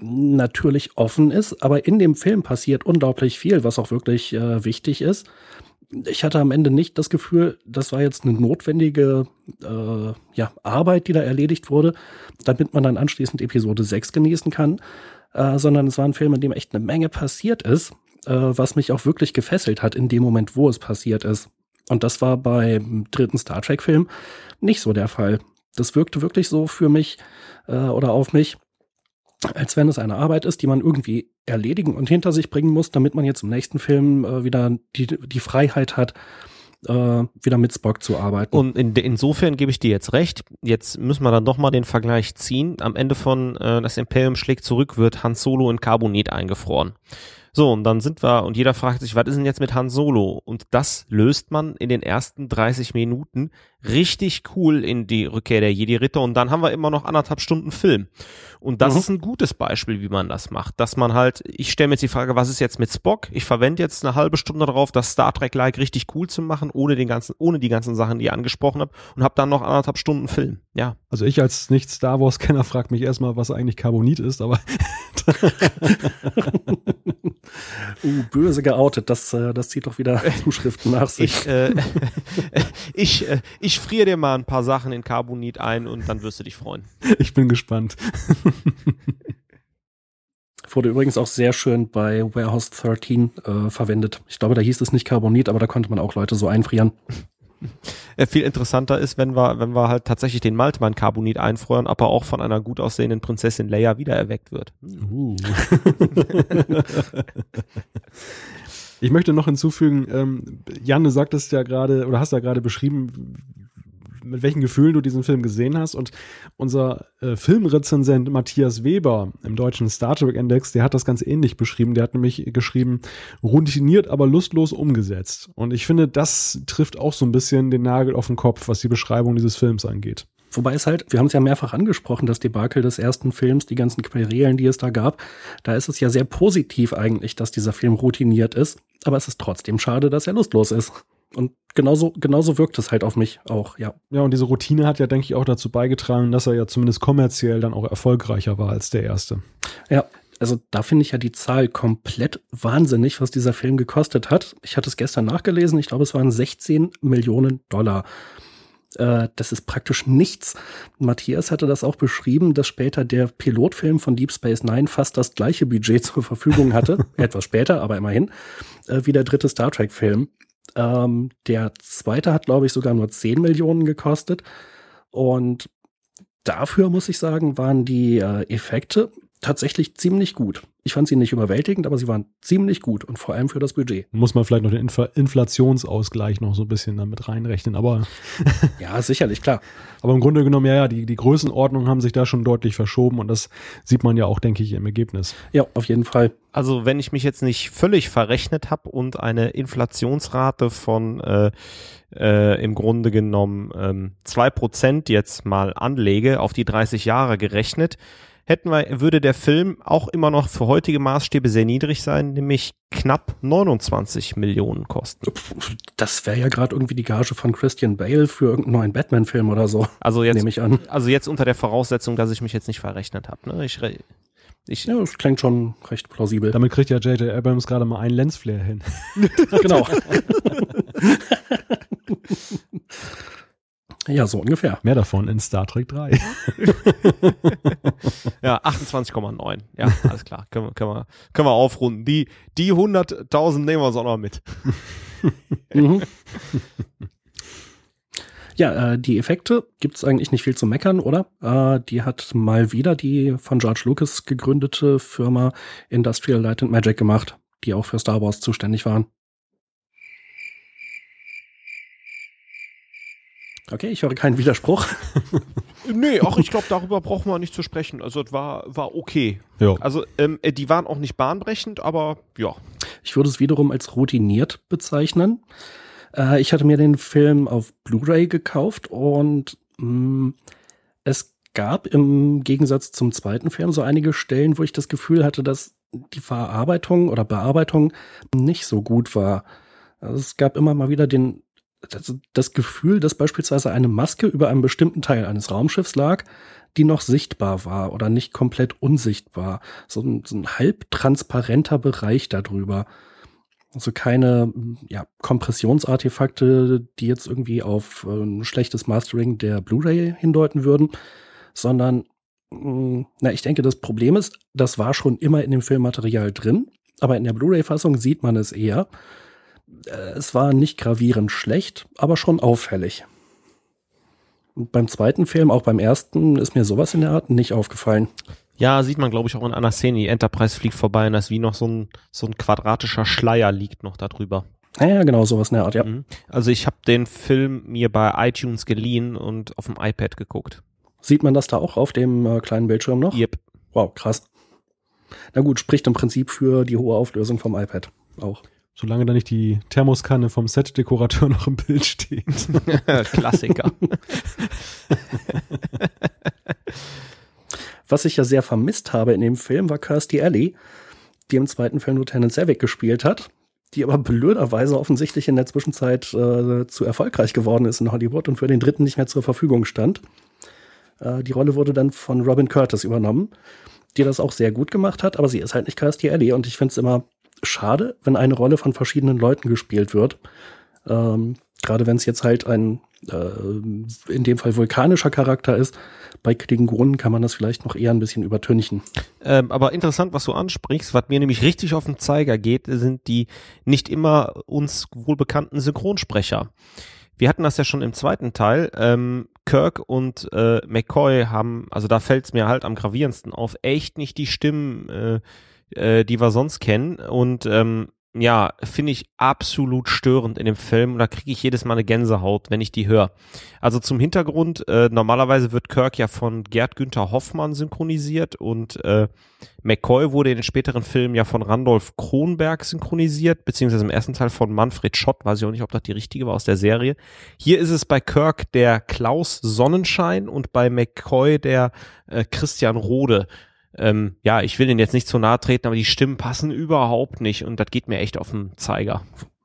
natürlich offen ist, aber in dem Film passiert unglaublich viel, was auch wirklich äh, wichtig ist. Ich hatte am Ende nicht das Gefühl, das war jetzt eine notwendige äh, ja, Arbeit, die da erledigt wurde, damit man dann anschließend Episode 6 genießen kann, äh, sondern es war ein Film, in dem echt eine Menge passiert ist äh, was mich auch wirklich gefesselt hat in dem Moment, wo es passiert ist. Und das war beim dritten Star Trek-Film nicht so der Fall. Das wirkte wirklich so für mich äh, oder auf mich, als wenn es eine Arbeit ist, die man irgendwie erledigen und hinter sich bringen muss, damit man jetzt im nächsten Film äh, wieder die, die Freiheit hat, äh, wieder mit Spock zu arbeiten. Und in, insofern gebe ich dir jetzt recht. Jetzt müssen wir dann doch mal den Vergleich ziehen. Am Ende von äh, Das Imperium schlägt zurück wird Han Solo in Carbonit eingefroren. So, und dann sind wir, und jeder fragt sich, was ist denn jetzt mit Han Solo? Und das löst man in den ersten 30 Minuten richtig cool in die Rückkehr der Jedi-Ritter und dann haben wir immer noch anderthalb Stunden Film. Und das mhm. ist ein gutes Beispiel, wie man das macht. Dass man halt, ich stelle mir jetzt die Frage, was ist jetzt mit Spock? Ich verwende jetzt eine halbe Stunde darauf, das Star Trek-like richtig cool zu machen, ohne den ganzen, ohne die ganzen Sachen, die ihr angesprochen habt, und habe dann noch anderthalb Stunden Film. Ja. Also ich als Nicht-Star Wars-Kenner frage mich erstmal, was eigentlich Carbonit ist, aber uh, böse geoutet, das, äh, das zieht doch wieder Zuschriften nach sich. Ich, äh, ich, äh, ich friere dir mal ein paar Sachen in Carbonit ein und dann wirst du dich freuen. Ich bin gespannt. Wurde übrigens auch sehr schön bei Warehouse 13 äh, verwendet. Ich glaube, da hieß es nicht Carbonit, aber da konnte man auch Leute so einfrieren. Ja, viel interessanter ist, wenn wir, wenn wir halt tatsächlich den Maltmann Carbonit einfrieren, aber auch von einer gut aussehenden Prinzessin Leia wiedererweckt wird. Uh. ich möchte noch hinzufügen, ähm, Jan, du sagtest ja gerade, oder hast ja gerade beschrieben, mit welchen Gefühlen du diesen Film gesehen hast. Und unser äh, Filmrezensent Matthias Weber im deutschen Star Trek Index, der hat das ganz ähnlich beschrieben. Der hat nämlich geschrieben, routiniert, aber lustlos umgesetzt. Und ich finde, das trifft auch so ein bisschen den Nagel auf den Kopf, was die Beschreibung dieses Films angeht. Wobei es halt, wir haben es ja mehrfach angesprochen, das Debakel des ersten Films, die ganzen Querelen, die es da gab, da ist es ja sehr positiv eigentlich, dass dieser Film routiniert ist. Aber es ist trotzdem schade, dass er lustlos ist. Und genauso, genauso wirkt es halt auf mich auch, ja. Ja, und diese Routine hat ja, denke ich, auch dazu beigetragen, dass er ja zumindest kommerziell dann auch erfolgreicher war als der erste. Ja, also da finde ich ja die Zahl komplett wahnsinnig, was dieser Film gekostet hat. Ich hatte es gestern nachgelesen, ich glaube, es waren 16 Millionen Dollar. Äh, das ist praktisch nichts. Matthias hatte das auch beschrieben, dass später der Pilotfilm von Deep Space Nine fast das gleiche Budget zur Verfügung hatte, etwas später, aber immerhin, äh, wie der dritte Star Trek-Film. Ähm, der zweite hat, glaube ich, sogar nur 10 Millionen gekostet. Und dafür, muss ich sagen, waren die äh, Effekte tatsächlich ziemlich gut. Ich fand sie nicht überwältigend, aber sie waren ziemlich gut und vor allem für das Budget. Muss man vielleicht noch den Infl Inflationsausgleich noch so ein bisschen damit reinrechnen, aber. ja, sicherlich, klar. Aber im Grunde genommen, ja, ja, die, die Größenordnungen haben sich da schon deutlich verschoben und das sieht man ja auch, denke ich, im Ergebnis. Ja, auf jeden Fall. Also, wenn ich mich jetzt nicht völlig verrechnet habe und eine Inflationsrate von äh, äh, im Grunde genommen ähm, 2% jetzt mal anlege, auf die 30 Jahre gerechnet, hätten wir, würde der Film auch immer noch für heutige Maßstäbe sehr niedrig sein, nämlich knapp 29 Millionen kosten. Das wäre ja gerade irgendwie die Gage von Christian Bale für irgendeinen neuen Batman-Film oder so. Also jetzt, nehme ich an. Also jetzt unter der Voraussetzung, dass ich mich jetzt nicht verrechnet habe. Ne? Ich, ich, ja, das klingt schon recht plausibel. Damit kriegt ja J.J. Abrams gerade mal einen Lensflare hin. genau. Ja, so ungefähr. Mehr davon in Star Trek 3. ja, 28,9. Ja, alles klar. Können wir, können wir, können wir aufrunden. Die, die 100.000 nehmen wir uns auch noch mit. mhm. Ja, äh, die Effekte gibt es eigentlich nicht viel zu meckern, oder? Äh, die hat mal wieder die von George Lucas gegründete Firma Industrial Light and Magic gemacht. die auch für Star Wars zuständig waren. Okay, ich höre keinen Widerspruch. nee, auch ich glaube, darüber brauchen wir nicht zu sprechen. Also es war, war okay. Ja. Also ähm, äh, die waren auch nicht bahnbrechend, aber ja. Ich würde es wiederum als routiniert bezeichnen. Äh, ich hatte mir den Film auf Blu-ray gekauft und mh, es gab im Gegensatz zum zweiten Film so einige Stellen, wo ich das Gefühl hatte, dass die Verarbeitung oder Bearbeitung nicht so gut war. Also es gab immer mal wieder den das, das Gefühl, dass beispielsweise eine Maske über einem bestimmten Teil eines Raumschiffs lag, die noch sichtbar war oder nicht komplett unsichtbar. So ein, so ein halbtransparenter Bereich darüber. Also keine ja, Kompressionsartefakte, die jetzt irgendwie auf ein schlechtes Mastering der Blu-ray hindeuten würden, sondern mh, na, ich denke, das Problem ist, das war schon immer in dem Filmmaterial drin, aber in der Blu-ray-Fassung sieht man es eher. Äh, es war nicht gravierend schlecht, aber schon auffällig. Und beim zweiten Film, auch beim ersten, ist mir sowas in der Art nicht aufgefallen. Ja, sieht man, glaube ich, auch in einer Szene. Die Enterprise fliegt vorbei und da ist wie noch so ein, so ein quadratischer Schleier liegt noch darüber. Ja, ja, genau, sowas in der Art, ja. Mhm. Also ich habe den Film mir bei iTunes geliehen und auf dem iPad geguckt. Sieht man das da auch auf dem äh, kleinen Bildschirm noch? Yep. Wow, krass. Na gut, spricht im Prinzip für die hohe Auflösung vom iPad auch. Solange da nicht die Thermoskanne vom Set-Dekorateur noch im Bild steht. Klassiker. Was ich ja sehr vermisst habe in dem Film, war Kirstie Alley, die im zweiten Film Lieutenant Savick gespielt hat, die aber blöderweise offensichtlich in der Zwischenzeit äh, zu erfolgreich geworden ist in Hollywood und für den dritten nicht mehr zur Verfügung stand. Äh, die Rolle wurde dann von Robin Curtis übernommen, die das auch sehr gut gemacht hat, aber sie ist halt nicht Kirstie Alley und ich finde es immer schade, wenn eine Rolle von verschiedenen Leuten gespielt wird. Ähm, Gerade wenn es jetzt halt ein äh, in dem Fall vulkanischer Charakter ist. Bei Klingonen kann man das vielleicht noch eher ein bisschen übertünchen. Ähm, aber interessant, was du ansprichst, was mir nämlich richtig auf den Zeiger geht, sind die nicht immer uns wohlbekannten Synchronsprecher. Wir hatten das ja schon im zweiten Teil. Ähm, Kirk und äh, McCoy haben, also da fällt es mir halt am gravierendsten auf, echt nicht die Stimmen, äh, äh, die wir sonst kennen. Und ähm, ja, finde ich absolut störend in dem Film. Und da kriege ich jedes Mal eine Gänsehaut, wenn ich die höre. Also zum Hintergrund, äh, normalerweise wird Kirk ja von Gerd Günther Hoffmann synchronisiert und äh, McCoy wurde in den späteren Filmen ja von Randolph Kronberg synchronisiert, beziehungsweise im ersten Teil von Manfred Schott, weiß ich auch nicht, ob das die richtige war aus der Serie. Hier ist es bei Kirk der Klaus Sonnenschein und bei McCoy der äh, Christian Rode ähm, ja, ich will den jetzt nicht zu nahe treten, aber die Stimmen passen überhaupt nicht und das geht mir echt auf den Zeiger.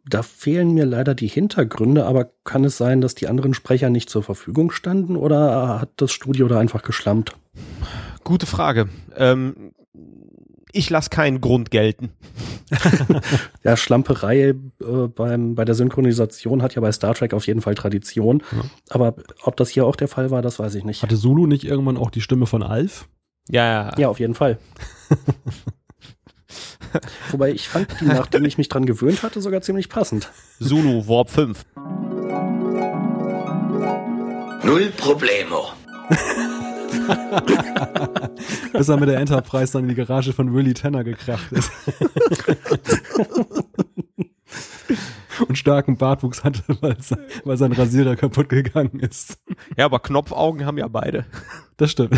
Da fehlen mir leider die Hintergründe, aber kann es sein, dass die anderen Sprecher nicht zur Verfügung standen oder hat das Studio da einfach geschlampt? Gute Frage. Ähm, ich lasse keinen Grund gelten. ja, Schlamperei äh, beim, bei der Synchronisation hat ja bei Star Trek auf jeden Fall Tradition. Ja. Aber ob das hier auch der Fall war, das weiß ich nicht. Hatte Zulu nicht irgendwann auch die Stimme von Alf? Ja, ja. Ja, auf jeden Fall. Wobei ich fand die, nachdem ich mich dran gewöhnt hatte, sogar ziemlich passend. Zulu, Warp 5. Null Problemo. Bis er mit der Enterprise dann in die Garage von Willy Tanner gekracht ist. Und starken Bartwuchs hatte, weil, weil sein Rasierer kaputt gegangen ist. Ja, aber Knopfaugen haben ja beide. Das stimmt.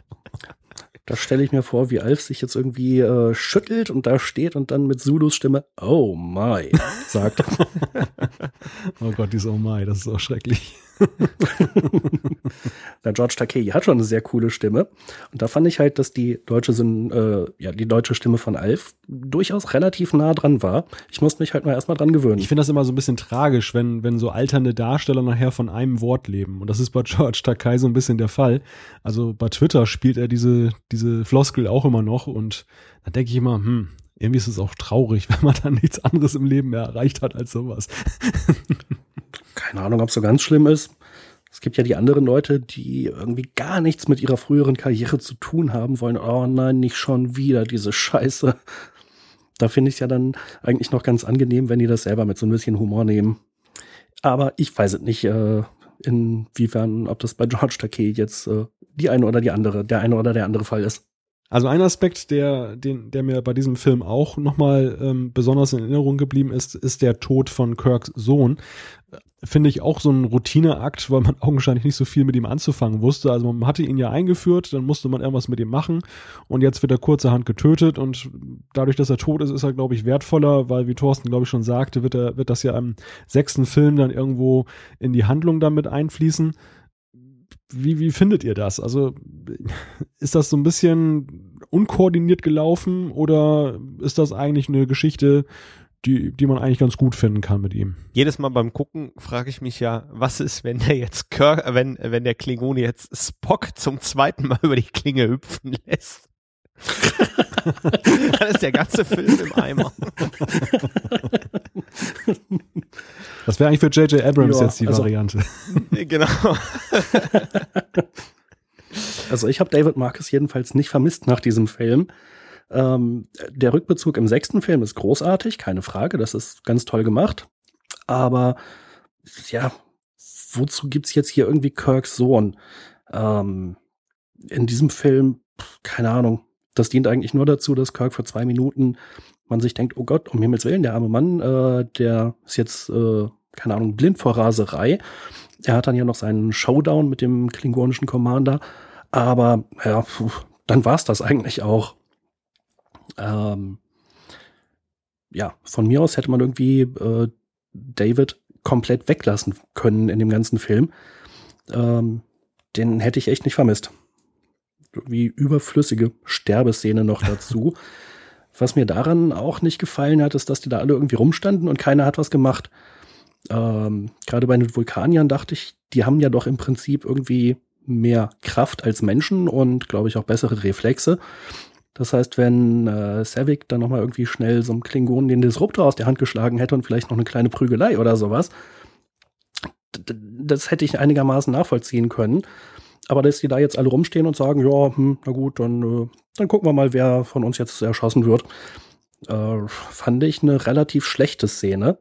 Da stelle ich mir vor, wie Alf sich jetzt irgendwie äh, schüttelt und da steht und dann mit Zulus Stimme Oh my sagt. oh Gott, dieses Oh my, das ist auch schrecklich. Der George Takei hat schon eine sehr coole Stimme. Und da fand ich halt, dass die deutsche, äh, ja, die deutsche Stimme von Alf durchaus relativ nah dran war. Ich musste mich halt mal erstmal dran gewöhnen. Ich finde das immer so ein bisschen tragisch, wenn, wenn so alternde Darsteller nachher von einem Wort leben. Und das ist bei George Takei so ein bisschen der Fall. Also bei Twitter spielt er diese, diese Floskel auch immer noch. Und da denke ich immer, hm, irgendwie ist es auch traurig, wenn man dann nichts anderes im Leben mehr erreicht hat als sowas. Keine Ahnung, ob es so ganz schlimm ist. Es gibt ja die anderen Leute, die irgendwie gar nichts mit ihrer früheren Karriere zu tun haben wollen. Oh nein, nicht schon wieder diese Scheiße. Da finde ich es ja dann eigentlich noch ganz angenehm, wenn die das selber mit so ein bisschen Humor nehmen. Aber ich weiß es nicht, äh, inwiefern, ob das bei George Takei jetzt äh, die eine oder die andere, der eine oder der andere Fall ist. Also ein Aspekt, der, den, der mir bei diesem Film auch nochmal ähm, besonders in Erinnerung geblieben ist, ist der Tod von Kirks Sohn. Finde ich auch so ein Routineakt, weil man augenscheinlich nicht so viel mit ihm anzufangen wusste. Also man hatte ihn ja eingeführt, dann musste man irgendwas mit ihm machen und jetzt wird er kurzerhand getötet und dadurch, dass er tot ist, ist er, glaube ich, wertvoller, weil wie Thorsten, glaube ich, schon sagte, wird, er, wird das ja im sechsten Film dann irgendwo in die Handlung damit einfließen wie, wie findet ihr das? Also ist das so ein bisschen unkoordiniert gelaufen oder ist das eigentlich eine Geschichte, die, die man eigentlich ganz gut finden kann mit ihm? Jedes Mal beim Gucken frage ich mich ja, was ist, wenn der jetzt Kirk, wenn, wenn der Klingone jetzt Spock zum zweiten Mal über die Klinge hüpfen lässt? Dann ist der ganze Film im Eimer. Das wäre eigentlich für J.J. Abrams Ja, jetzt die also- Variante. genau. Also ich habe David Marcus jedenfalls nicht vermisst nach diesem Film. Ähm, der Rückbezug im sechsten Film ist großartig, keine Frage, das ist ganz toll gemacht. Aber ja, wozu gibt's jetzt hier irgendwie Kirks Sohn? Ähm, in diesem Film, keine Ahnung, das dient eigentlich nur dazu, dass Kirk für zwei Minuten man sich denkt, oh Gott, um Himmels Willen, der arme Mann, äh, der ist jetzt, äh, keine Ahnung, blind vor Raserei. Er hat dann ja noch seinen Showdown mit dem klingonischen Commander. Aber ja, puh, dann war's das eigentlich auch. Ähm, ja, von mir aus hätte man irgendwie äh, David komplett weglassen können in dem ganzen Film. Ähm, den hätte ich echt nicht vermisst. Wie überflüssige Sterbeszene noch dazu. Was mir daran auch nicht gefallen hat, ist, dass die da alle irgendwie rumstanden und keiner hat was gemacht. Ähm, Gerade bei den Vulkaniern dachte ich, die haben ja doch im Prinzip irgendwie mehr Kraft als Menschen und glaube ich auch bessere Reflexe. Das heißt, wenn äh, Savik dann nochmal irgendwie schnell so einem Klingonen den Disruptor aus der Hand geschlagen hätte und vielleicht noch eine kleine Prügelei oder sowas, das hätte ich einigermaßen nachvollziehen können. Aber dass die da jetzt alle rumstehen und sagen, ja, hm, na gut, dann, äh, dann gucken wir mal, wer von uns jetzt erschossen wird, äh, fand ich eine relativ schlechte Szene.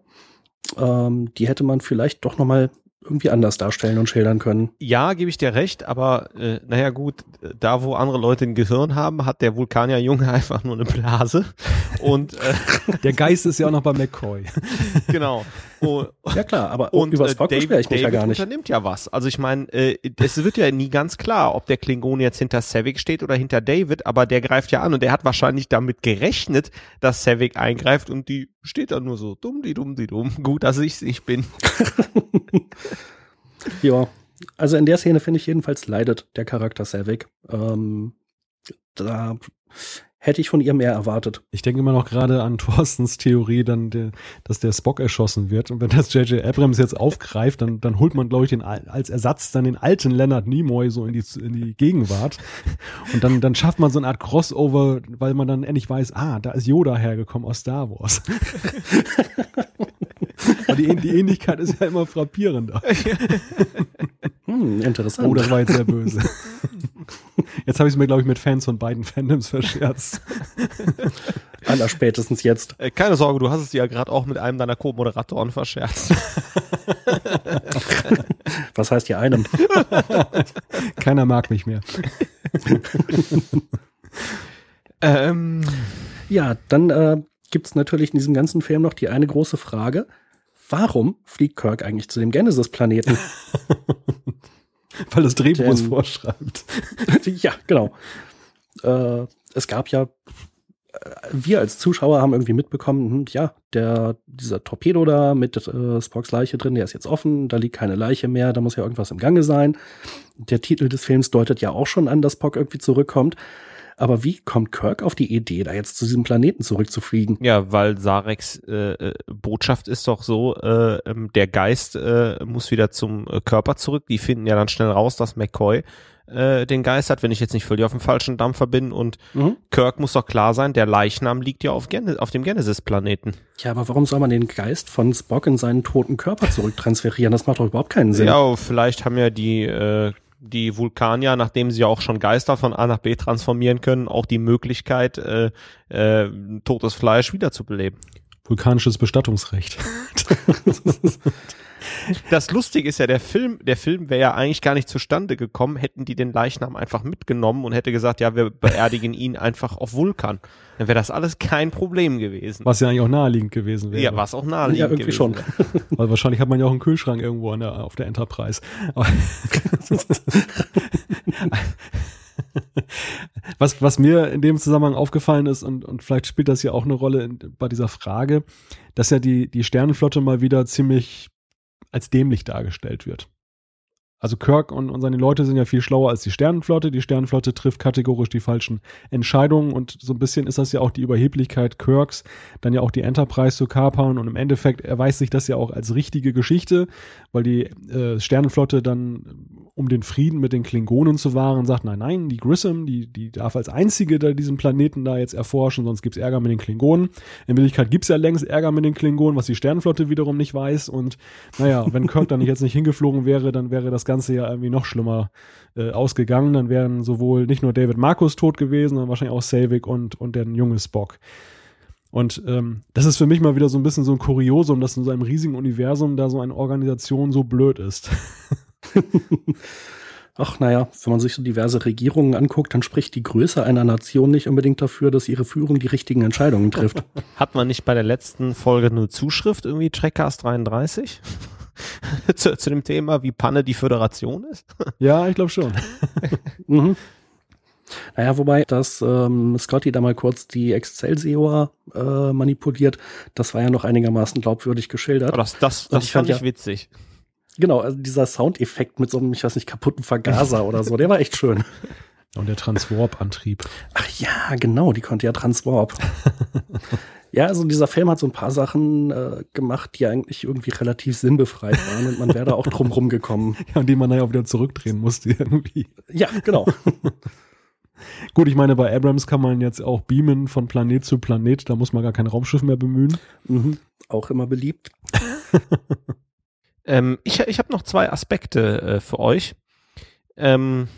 Ähm, die hätte man vielleicht doch noch mal irgendwie anders darstellen und schildern können. Ja, gebe ich dir recht, aber äh, naja gut, da wo andere Leute ein Gehirn haben, hat der Vulkanier-Junge einfach nur eine Blase. Und äh, Der Geist ist ja auch noch bei McCoy. genau. Und, Ja klar, aber und über Spock David, beschwere ich mich ja gar nicht. unternimmt ja was. Also ich meine, äh, es wird ja nie ganz klar, ob der Klingon jetzt hinter Savik steht oder hinter David, aber der greift ja an und der hat wahrscheinlich damit gerechnet, dass Savik eingreift und die steht dann nur so dumm, die dumm, die dumm. Gut, dass ich's nicht bin. Ja, also in der Szene finde ich jedenfalls leidet der Charakter Savik. Ähm, da hätte ich von ihr mehr erwartet. Ich denke immer noch gerade an Thorstens Theorie, dann der, dass der Spock erschossen wird. Und wenn das J.J. Abrams jetzt aufgreift, dann, dann holt man, glaube ich, den, al- als Ersatz dann den alten Leonard Nimoy so in die, in die Gegenwart. Und dann, dann schafft man so eine Art Crossover, weil man dann endlich weiß, ah, da ist Yoda hergekommen aus Star Wars. Aber die, die Ähnlichkeit ist ja immer frappierender. Hm, interessant. Oh, das war jetzt sehr böse. Jetzt habe ich es mir, glaube ich, mit Fans von beiden Fandoms verscherzt. Allerspätestens jetzt. Äh, keine Sorge, du hast es dir ja gerade auch mit einem deiner Co-Moderatoren verscherzt. Was heißt hier einem? Keiner mag mich mehr. ähm, Ja, dann äh, gibt es natürlich in diesem ganzen Film noch die eine große Frage. Warum fliegt Kirk eigentlich zu dem Genesis-Planeten? Weil das Drehbuch es vorschreibt. ja, genau. Äh, es gab ja, äh, wir als Zuschauer haben irgendwie mitbekommen, hm, ja, der, dieser Torpedo da mit äh, Spocks Leiche drin, der ist jetzt offen, da liegt keine Leiche mehr, da muss ja irgendwas im Gange sein. Der Titel des Films deutet ja auch schon an, dass Spock irgendwie zurückkommt. Aber wie kommt Kirk auf die Idee, da jetzt zu diesem Planeten zurückzufliegen? Ja, weil Sareks äh, äh, Botschaft ist doch so, äh, ähm, der Geist äh, muss wieder zum äh, Körper zurück. Die finden ja dann schnell raus, dass McCoy äh, den Geist hat, wenn ich jetzt nicht völlig auf dem falschen Dampfer bin. Und Mhm. Kirk muss doch klar sein, der Leichnam liegt ja auf, Gen auf dem Genesis-Planeten. Ja, aber warum soll man den Geist von Spock in seinen toten Körper zurücktransferieren? Das macht doch überhaupt keinen Sinn. Ja, vielleicht haben ja die, äh, die Vulkanier, nachdem sie ja auch schon Geister von A nach B transformieren können, auch die Möglichkeit, äh, äh, totes Fleisch wiederzubeleben. Vulkanisches Bestattungsrecht. Das Lustige ist ja, der Film, der Film wäre ja eigentlich gar nicht zustande gekommen, hätten die den Leichnam einfach mitgenommen und hätte gesagt, ja, wir beerdigen ihn einfach auf Vulkan. Dann wäre das alles kein Problem gewesen. Was ja eigentlich auch naheliegend gewesen wäre. Ja, was auch naheliegend Ja, irgendwie gewesen schon. wäre. Weil wahrscheinlich hat man ja auch einen Kühlschrank irgendwo der, auf der Enterprise. Was, was mir in dem Zusammenhang aufgefallen ist, und, und vielleicht spielt das ja auch eine Rolle in, bei dieser Frage, dass ja die, die Sternenflotte mal wieder ziemlich als dämlich dargestellt wird. Also Kirk und, und seine Leute sind ja viel schlauer als die Sternenflotte. Die Sternenflotte trifft kategorisch die falschen Entscheidungen und so ein bisschen ist das ja auch die Überheblichkeit Kirks, dann ja auch die Enterprise zu kapern und im Endeffekt erweist sich das ja auch als richtige Geschichte, weil die äh, Sternenflotte dann, um den Frieden mit den Klingonen zu wahren, sagt, nein, nein, die Grissom, die, die darf als einzige da diesen Planeten da jetzt erforschen, sonst gibt's Ärger mit den Klingonen. In Wirklichkeit gibt's ja längst Ärger mit den Klingonen, was die Sternenflotte wiederum nicht weiß und naja, wenn Kirk dann jetzt nicht hingeflogen wäre, dann wäre das Ganze ja irgendwie noch schlimmer äh, ausgegangen. Dann wären sowohl nicht nur David Markus tot gewesen, sondern wahrscheinlich auch Savik und, und der junge Spock. Und ähm, das ist für mich mal wieder so ein bisschen so ein Kuriosum, dass in so einem riesigen Universum da so eine Organisation so blöd ist. Ach naja, wenn man sich so diverse Regierungen anguckt, dann spricht die Größe einer Nation nicht unbedingt dafür, dass ihre Führung die richtigen Entscheidungen trifft. Hat man nicht bei der letzten Folge eine Zuschrift irgendwie Trackcast 33? zu, zu dem Thema, wie Panne die Föderation ist? ja, ich glaube schon. Mhm. Naja, wobei, dass ähm, Scotty da mal kurz die Excelsior äh, manipuliert, das war ja noch einigermaßen glaubwürdig geschildert. Aber das, das, das ich fand fand ich witzig. Genau, also dieser Soundeffekt mit so einem, ich weiß nicht, kaputten Vergaser oder so, der war echt schön. Und der Transwarp-Antrieb. Ach ja, genau, die konnte ja Transwarp. ja, also dieser Film hat so ein paar Sachen äh, gemacht, die eigentlich irgendwie relativ sinnbefreit waren und man wäre da auch drum rumgekommen. Ja, und die man dann ja auch wieder zurückdrehen musste irgendwie. Ja, genau. Gut, ich meine, bei Abrams kann man jetzt auch beamen von Planet zu Planet, da muss man gar kein Raumschiff mehr bemühen. Mhm. Auch immer beliebt. Ähm, ich ich habe noch zwei Aspekte äh, für euch. Ähm,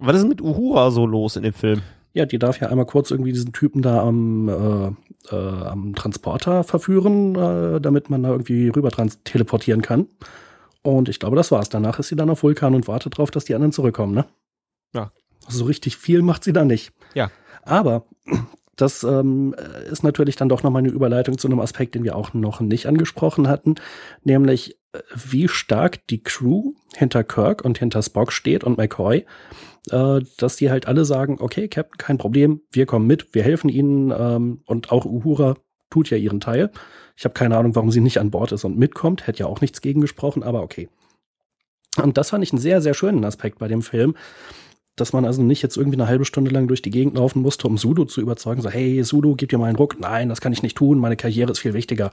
was ist mit Uhura so los in dem Film? Ja, die darf ja einmal kurz irgendwie diesen Typen da am, äh, äh, am Transporter verführen, äh, damit man da irgendwie rüber teleportieren kann. Und ich glaube, das war's. Danach ist sie dann auf Vulkan und wartet drauf, dass die anderen zurückkommen, ne? Ja. So richtig viel macht sie da nicht. Ja. Aber das ähm, ist natürlich dann doch nochmal eine Überleitung zu einem Aspekt, den wir auch noch nicht angesprochen hatten, nämlich wie stark die Crew hinter Kirk und hinter Spock steht und McCoy, äh, dass die halt alle sagen, okay, Captain, kein Problem, wir kommen mit, wir helfen ihnen ähm, und auch Uhura tut ja ihren Teil. Ich habe keine Ahnung, warum sie nicht an Bord ist und mitkommt, hätte ja auch nichts gegen gesprochen, aber okay. Und das fand ich einen sehr, sehr schönen Aspekt bei dem Film, dass man also nicht jetzt irgendwie eine halbe Stunde lang durch die Gegend laufen musste, um Sudo zu überzeugen, so, hey, Sudo, gib dir mal einen Ruck. Nein, das kann ich nicht tun, meine Karriere ist viel wichtiger.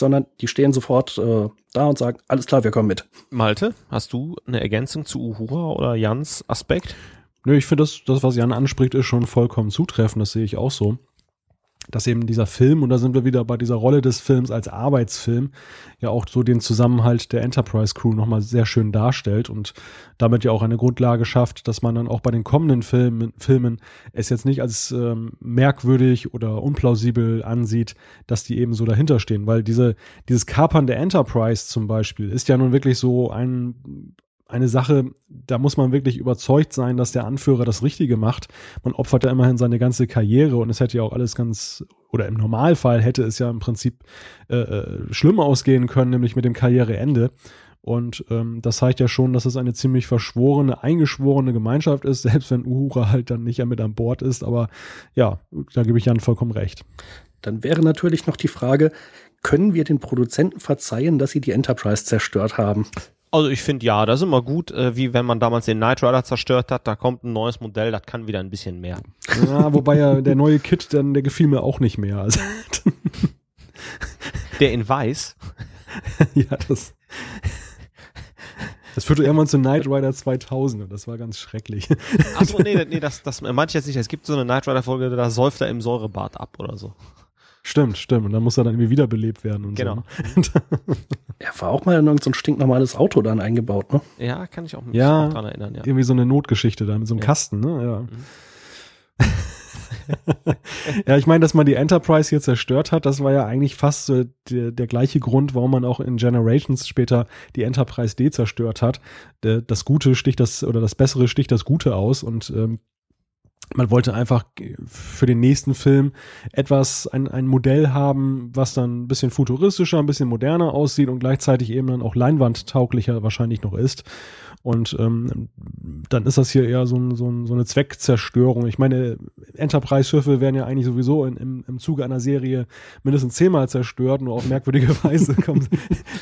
Sondern die stehen sofort äh, da und sagen, alles klar, wir kommen mit. Malte, hast du eine Ergänzung zu Uhura oder Jans Aspekt? Nö, ich finde, das, das, was Jan anspricht, ist schon vollkommen zutreffend, das sehe ich auch so. Dass eben dieser Film, und da sind wir wieder bei dieser Rolle des Films als Arbeitsfilm, ja auch so den Zusammenhalt der Enterprise Crew nochmal sehr schön darstellt und damit ja auch eine Grundlage schafft, dass man dann auch bei den kommenden Filmen, Filmen es jetzt nicht als ähm, merkwürdig oder unplausibel ansieht, dass die eben so dahinter stehen, weil diese, dieses Kapern der Enterprise zum Beispiel ist ja nun wirklich so ein eine Sache, da muss man wirklich überzeugt sein, dass der Anführer das Richtige macht. Man opfert ja immerhin seine ganze Karriere und es hätte ja auch alles ganz, oder im Normalfall hätte es ja im Prinzip äh, äh, schlimm ausgehen können, nämlich mit dem Karriereende. Und ähm, das zeigt ja schon, dass es eine ziemlich verschworene, eingeschworene Gemeinschaft ist, selbst wenn Uhura halt dann nicht mit an Bord ist. Aber ja, da gebe ich Jan vollkommen recht. Dann wäre natürlich noch die Frage, können wir den Produzenten verzeihen, dass sie die Enterprise zerstört haben? Also ich finde ja, das ist immer gut, äh, wie wenn man damals den Knight Rider zerstört hat, da kommt ein neues Modell, das kann wieder ein bisschen mehr. Ja, wobei ja der neue Kit, dann, der gefiel mir auch nicht mehr. Also, Der in weiß. ja, das. Das führte irgendwann zu Knight Rider 2000 und das war ganz schrecklich. Achso, nee, nee, das, das meinte ich jetzt nicht. Es gibt so eine Knight Rider Folge, da säuft er im Säurebad ab oder so. Stimmt, stimmt. Und dann muss er dann irgendwie wiederbelebt werden und Genau. so. Er war auch mal in irgendein so ein stinknormales Auto dann eingebaut, ne? Ja, kann ich auch mich Ja. auch dran erinnern, ja. Irgendwie so eine Notgeschichte da mit so einem Ja. Kasten, ne? Ja. ja, ich meine, dass man die Enterprise hier zerstört hat, das war ja eigentlich fast so der, der gleiche Grund, warum man auch in Generations später die Enterprise D zerstört hat. Das Gute sticht das, oder das Bessere sticht das Gute aus und ähm, man wollte einfach für den nächsten Film etwas, ein, ein Modell haben, was dann ein bisschen futuristischer, ein bisschen moderner aussieht und gleichzeitig eben dann auch leinwandtauglicher wahrscheinlich noch ist. Und ähm, dann ist das hier eher so, ein, so, ein, so eine Zweckzerstörung. Ich meine, Enterprise-Schiffe werden ja eigentlich sowieso in, im, im Zuge einer Serie mindestens zehnmal zerstört, nur auf merkwürdige Weise kommen,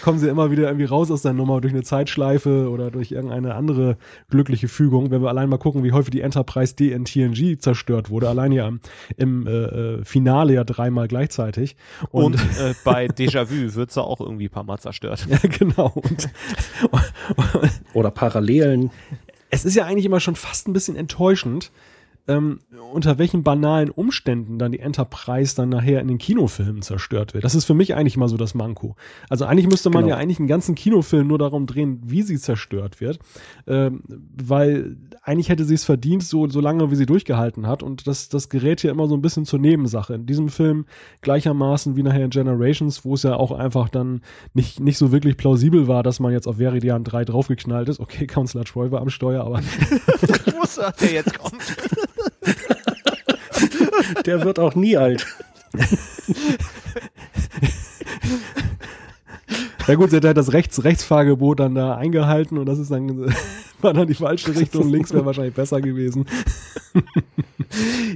kommen sie immer wieder irgendwie raus aus der Nummer durch eine Zeitschleife oder durch irgendeine andere glückliche Fügung. Wenn wir allein mal gucken, wie häufig die Enterprise D in TNG zerstört wurde, allein ja im äh, äh, Finale ja dreimal gleichzeitig. Und, Und äh, bei Déjà-vu wird sie auch irgendwie ein paar Mal zerstört. ja, genau. Und, oder Parallelen. Es ist ja eigentlich immer schon fast ein bisschen enttäuschend, ähm, unter welchen banalen Umständen dann die Enterprise dann nachher in den Kinofilmen zerstört wird. Das ist für mich eigentlich immer so das Manko. Also eigentlich müsste man genau. ja eigentlich einen ganzen Kinofilm nur darum drehen, wie sie zerstört wird, ähm, weil eigentlich hätte sie es verdient, so, so lange wie sie durchgehalten hat und das, das gerät hier immer so ein bisschen zur Nebensache. In diesem Film gleichermaßen wie nachher in Generations, wo es ja auch einfach dann nicht, nicht so wirklich plausibel war, dass man jetzt auf Veridian 3 draufgeknallt ist. Okay, Counselor Troy war am Steuer, aber... Muss der jetzt kommt. Der wird auch nie alt. Ja gut, sie hat halt das Rechts Rechtsfahrgebot dann da eingehalten und das ist dann war dann die falsche Richtung. Links wäre wahrscheinlich besser gewesen.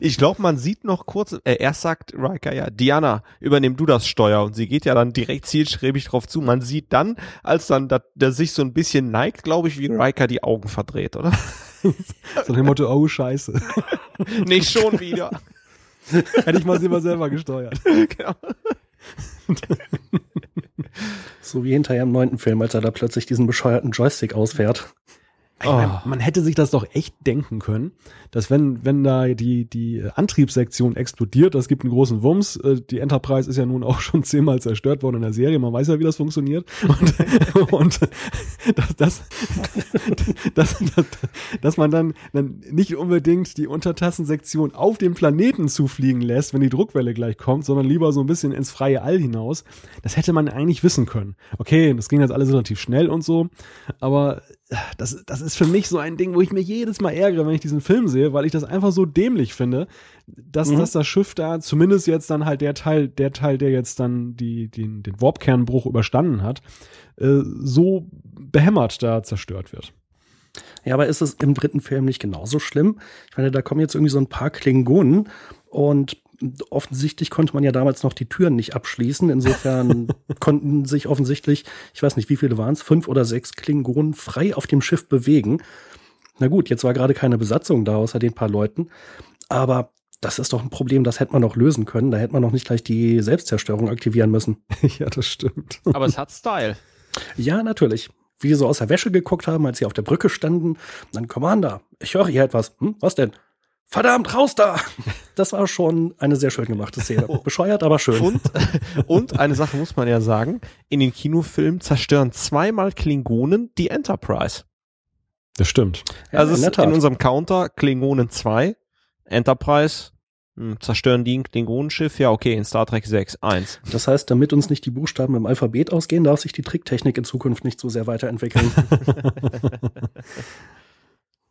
Ich glaube, man sieht noch kurz, äh, erst sagt Riker ja, Diana, übernimm du das Steuer und sie geht ja dann direkt zielstrebig drauf zu. Man sieht dann, als dann der sich so ein bisschen neigt, glaube ich, wie Riker die Augen verdreht, oder? So dem Motto, oh Scheiße. Nicht schon wieder. Hätte ich mal sie mal selber gesteuert. Genau. so wie hinterher im neunten Film, als er da plötzlich diesen bescheuerten Joystick ausfährt. Oh. Meine, man hätte sich das doch echt denken können, dass wenn, wenn da die, die Antriebssektion explodiert, das gibt einen großen Wumms. Äh, die Enterprise ist ja nun auch schon zehnmal zerstört worden in der Serie. Man weiß ja, wie das funktioniert. Und, und dass, dass, dass, dass, dass man dann, dann nicht unbedingt die Untertassensektion auf dem Planeten zufliegen lässt, wenn die Druckwelle gleich kommt, sondern lieber so ein bisschen ins freie All hinaus. Das hätte man eigentlich wissen können. Okay, das ging jetzt alles relativ schnell und so, aber das, das ist für mich so ein Ding, wo ich mir jedes Mal ärgere, wenn ich diesen Film sehe, weil ich das einfach so dämlich finde, dass, mhm. dass das Schiff da, zumindest jetzt dann halt der Teil, der Teil, der jetzt dann die, den, den Warpkernbruch überstanden hat, äh, so behämmert da zerstört wird. Ja, aber ist es im dritten Film nicht genauso schlimm? Ich meine, da kommen jetzt irgendwie so ein paar Klingonen und offensichtlich konnte man ja damals noch die Türen nicht abschließen. Insofern konnten sich offensichtlich, ich weiß nicht, wie viele waren es, fünf oder sechs Klingonen frei auf dem Schiff bewegen. Na gut, jetzt war gerade keine Besatzung da, außer den paar Leuten. Aber das ist doch ein Problem, das hätte man noch lösen können. Da hätte man noch nicht gleich die Selbstzerstörung aktivieren müssen. ja, das stimmt. Aber es hat Style. Ja, natürlich. Wie die so aus der Wäsche geguckt haben, als sie auf der Brücke standen. Dann, Commander, ich höre hier etwas. Hm, was denn? Verdammt, raus da! Das war schon eine sehr schön gemachte Szene. Oh. Bescheuert, aber schön. Und, und eine Sache muss man ja sagen, in den Kinofilmen zerstören zweimal Klingonen die Enterprise. Das stimmt. Ja, also in, in, unserem Counter Klingonen 2, Enterprise, hm, zerstören die ein Klingonenschiff, ja okay, in Star Trek 6, 1. Das heißt, damit uns nicht die Buchstaben im Alphabet ausgehen, darf sich die Tricktechnik in Zukunft nicht so sehr weiterentwickeln.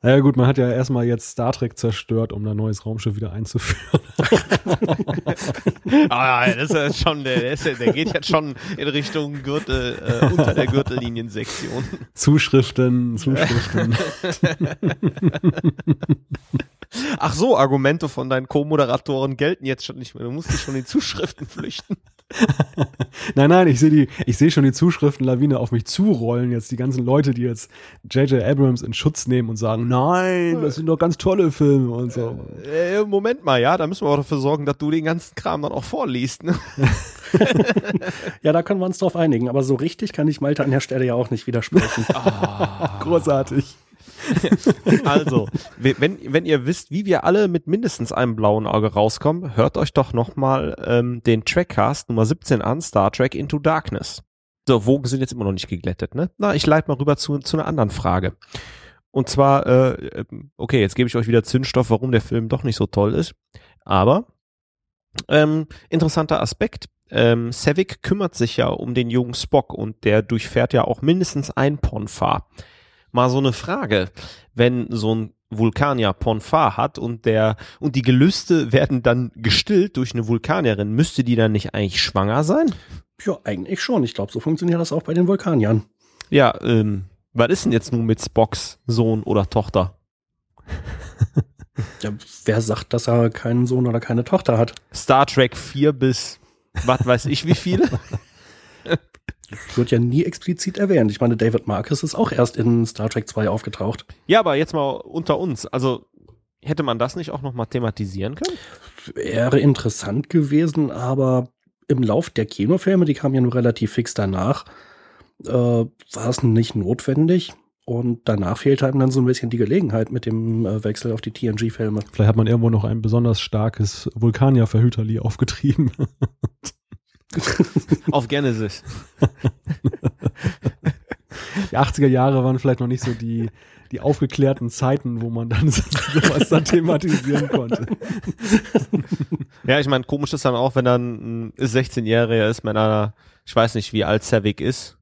Naja gut, man hat ja erstmal jetzt Star Trek zerstört, um ein neues Raumschiff wieder einzuführen. ah, das ist schon, der, der, der, geht jetzt schon in Richtung Gürtel, äh, unter der Gürtelliniensektion. Zuschriften, Zuschriften. Ach so, Argumente von deinen Co-Moderatoren gelten jetzt schon nicht mehr. Du musst dich schon in Zuschriften flüchten. nein, nein, ich sehe die, ich sehe schon die Zuschriftenlawine auf mich zurollen. Jetzt die ganzen Leute, die jetzt J.J. Abrams in Schutz nehmen und sagen, nein, das sind doch ganz tolle Filme und so. Äh, Moment mal, ja, da müssen wir auch dafür sorgen, dass du den ganzen Kram dann auch vorliest. Ne? ja, da können wir uns drauf einigen. Aber so richtig kann ich Malte an der Stelle ja auch nicht widersprechen. Ah, großartig. also, wenn, wenn ihr wisst, wie wir alle mit mindestens einem blauen Auge rauskommen, hört euch doch nochmal ähm, den Trackcast Nummer 17 an, Star Trek Into Darkness. So, Wogen sind jetzt immer noch nicht geglättet, ne? Na, ich leite mal rüber zu, zu einer anderen Frage. Und zwar, äh, okay, jetzt gebe ich euch wieder Zündstoff, warum der Film doch nicht so toll ist. Aber ähm, interessanter Aspekt. Ähm, Savick kümmert sich ja um den jungen Spock und der durchfährt ja auch mindestens ein Ponfar. Mal so eine Frage, wenn so ein Vulkanier Ponfar hat und der und die Gelüste werden dann gestillt durch eine Vulkanierin, müsste die dann nicht eigentlich schwanger sein? Ja, eigentlich schon. Ich glaube, so funktioniert das auch bei den Vulkaniern. Ja, ähm, was ist denn jetzt nun mit Spocks Sohn oder Tochter? Ja, wer sagt, dass er keinen Sohn oder keine Tochter hat? Star Trek 4 bis was weiß ich wie viele? Wird ja nie explizit erwähnt. Ich meine, David Marcus ist auch erst in Star Trek 2 aufgetaucht. ja, aber jetzt mal unter uns. Also hätte man das nicht auch noch mal thematisieren können? Wäre interessant gewesen, aber im Lauf der Kinofilme, die kamen ja nur relativ fix danach, äh, war es nicht notwendig. Und danach fehlte einem dann so ein bisschen die Gelegenheit mit dem äh, Wechsel auf die TNG-Filme. Vielleicht hat man irgendwo noch ein besonders starkes Vulkanier-Verhüterli aufgetrieben. Auf Genesis. Die 80er Jahre waren vielleicht noch nicht so die, die aufgeklärten Zeiten, wo man dann sowas dann thematisieren konnte. Ja, ich meine, komisch ist dann auch, wenn dann ein 16-Jähriger ist mit einer, ich weiß nicht, wie alt Savick ist.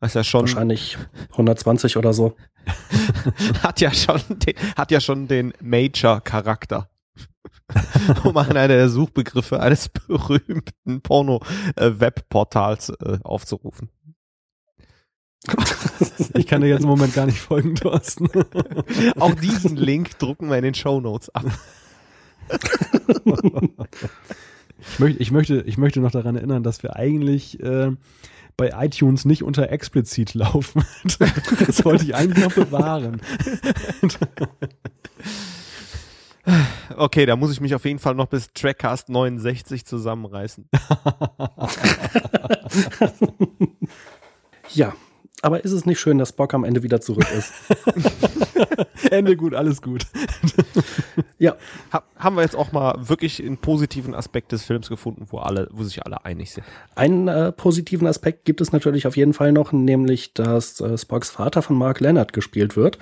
Ist ja schon, Wahrscheinlich 120 oder so. hat ja schon den, hat ja schon den Major-Charakter. um an einer der Suchbegriffe eines berühmten Porno-Webportals äh, aufzurufen. Ich kann dir jetzt im Moment gar nicht folgen, Thorsten. Auch diesen Link drucken wir in den Show Notes ab. Ich möchte, ich, möchte, ich möchte noch daran erinnern, dass wir eigentlich äh, bei iTunes nicht unter explizit laufen. Das wollte ich eigentlich noch bewahren. Okay, da muss ich mich auf jeden Fall noch bis Trackcast 69 zusammenreißen. Ja, aber ist es nicht schön, dass Spock am Ende wieder zurück ist? Ende gut, alles gut. ja, Ha haben wir jetzt auch mal wirklich einen positiven Aspekt des Films gefunden, wo alle, wo sich alle einig sind. einen äh, positiven Aspekt gibt es natürlich auf jeden Fall noch, nämlich dass äh, Spocks Vater von Mark Leonard gespielt wird,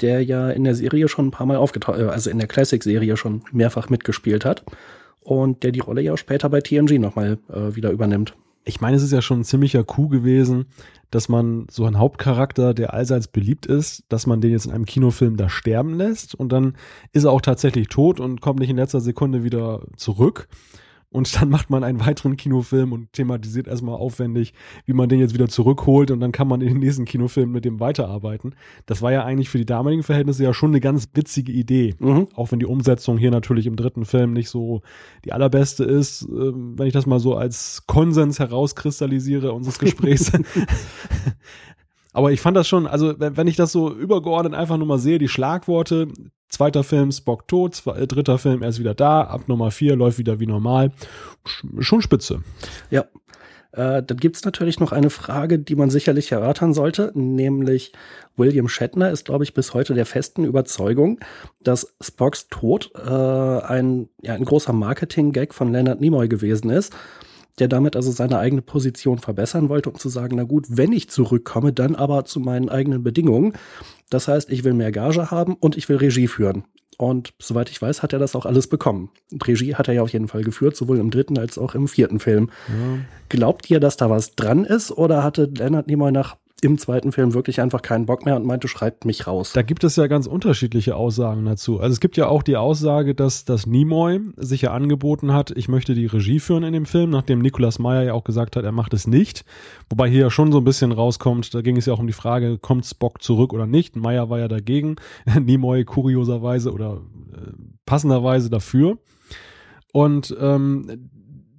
der ja in der Serie schon ein paar Mal aufgetaucht, äh, also in der Classic-Serie schon mehrfach mitgespielt hat und der die Rolle ja auch später bei TNG nochmal äh, wieder übernimmt. Ich meine, es ist ja schon ein ziemlicher Coup gewesen, dass man so einen Hauptcharakter, der allseits beliebt ist, dass man den jetzt in einem Kinofilm da sterben lässt und dann ist er auch tatsächlich tot und kommt nicht in letzter Sekunde wieder zurück. Und dann macht man einen weiteren Kinofilm und thematisiert erstmal aufwendig, wie man den jetzt wieder zurückholt und dann kann man in den nächsten Kinofilm mit dem weiterarbeiten. Das war ja eigentlich für die damaligen Verhältnisse ja schon eine ganz witzige Idee. Mhm. Auch wenn die Umsetzung hier natürlich im dritten Film nicht so die allerbeste ist, ähm, wenn ich das mal so als Konsens herauskristallisiere unseres Gesprächs. Aber ich fand das schon, also wenn, ich das so übergeordnet einfach nur mal sehe, die Schlagworte, zweiter Film Spock tot, zwei, äh, dritter Film er ist wieder da, ab Nummer vier läuft wieder wie normal, Sch- schon spitze. Ja. Äh, dann gibt es natürlich noch eine Frage, die man sicherlich erörtern sollte, nämlich William Shatner ist, glaube ich, bis heute der festen Überzeugung, dass Spocks Tod äh, ein, ja, ein großer Marketing-Gag von Leonard Nimoy gewesen ist, der damit also seine eigene Position verbessern wollte, um zu sagen, na gut, wenn ich zurückkomme, dann aber zu meinen eigenen Bedingungen. Das heißt, ich will mehr Gage haben und ich will Regie führen. Und soweit ich weiß, hat er das auch alles bekommen. Und Regie hat er ja auf jeden Fall geführt, sowohl im dritten als auch im vierten Film. Glaubt ihr, dass da was dran ist oder hatte Leonard Nimoy nach im zweiten Film wirklich einfach keinen Bock mehr und meinte, schreibt mich raus? Da gibt es ja ganz unterschiedliche Aussagen dazu. Also es gibt ja auch die Aussage, dass, dass Nimoy sich ja angeboten hat, ich möchte die Regie führen in dem Film, nachdem Nicolas Meyer ja auch gesagt hat, er macht es nicht. Wobei hier ja schon so ein bisschen rauskommt, da ging es ja auch um die Frage, kommt Spock zurück oder nicht. Meyer war ja dagegen, Nimoy kurioserweise oder äh, passenderweise dafür. Und ähm,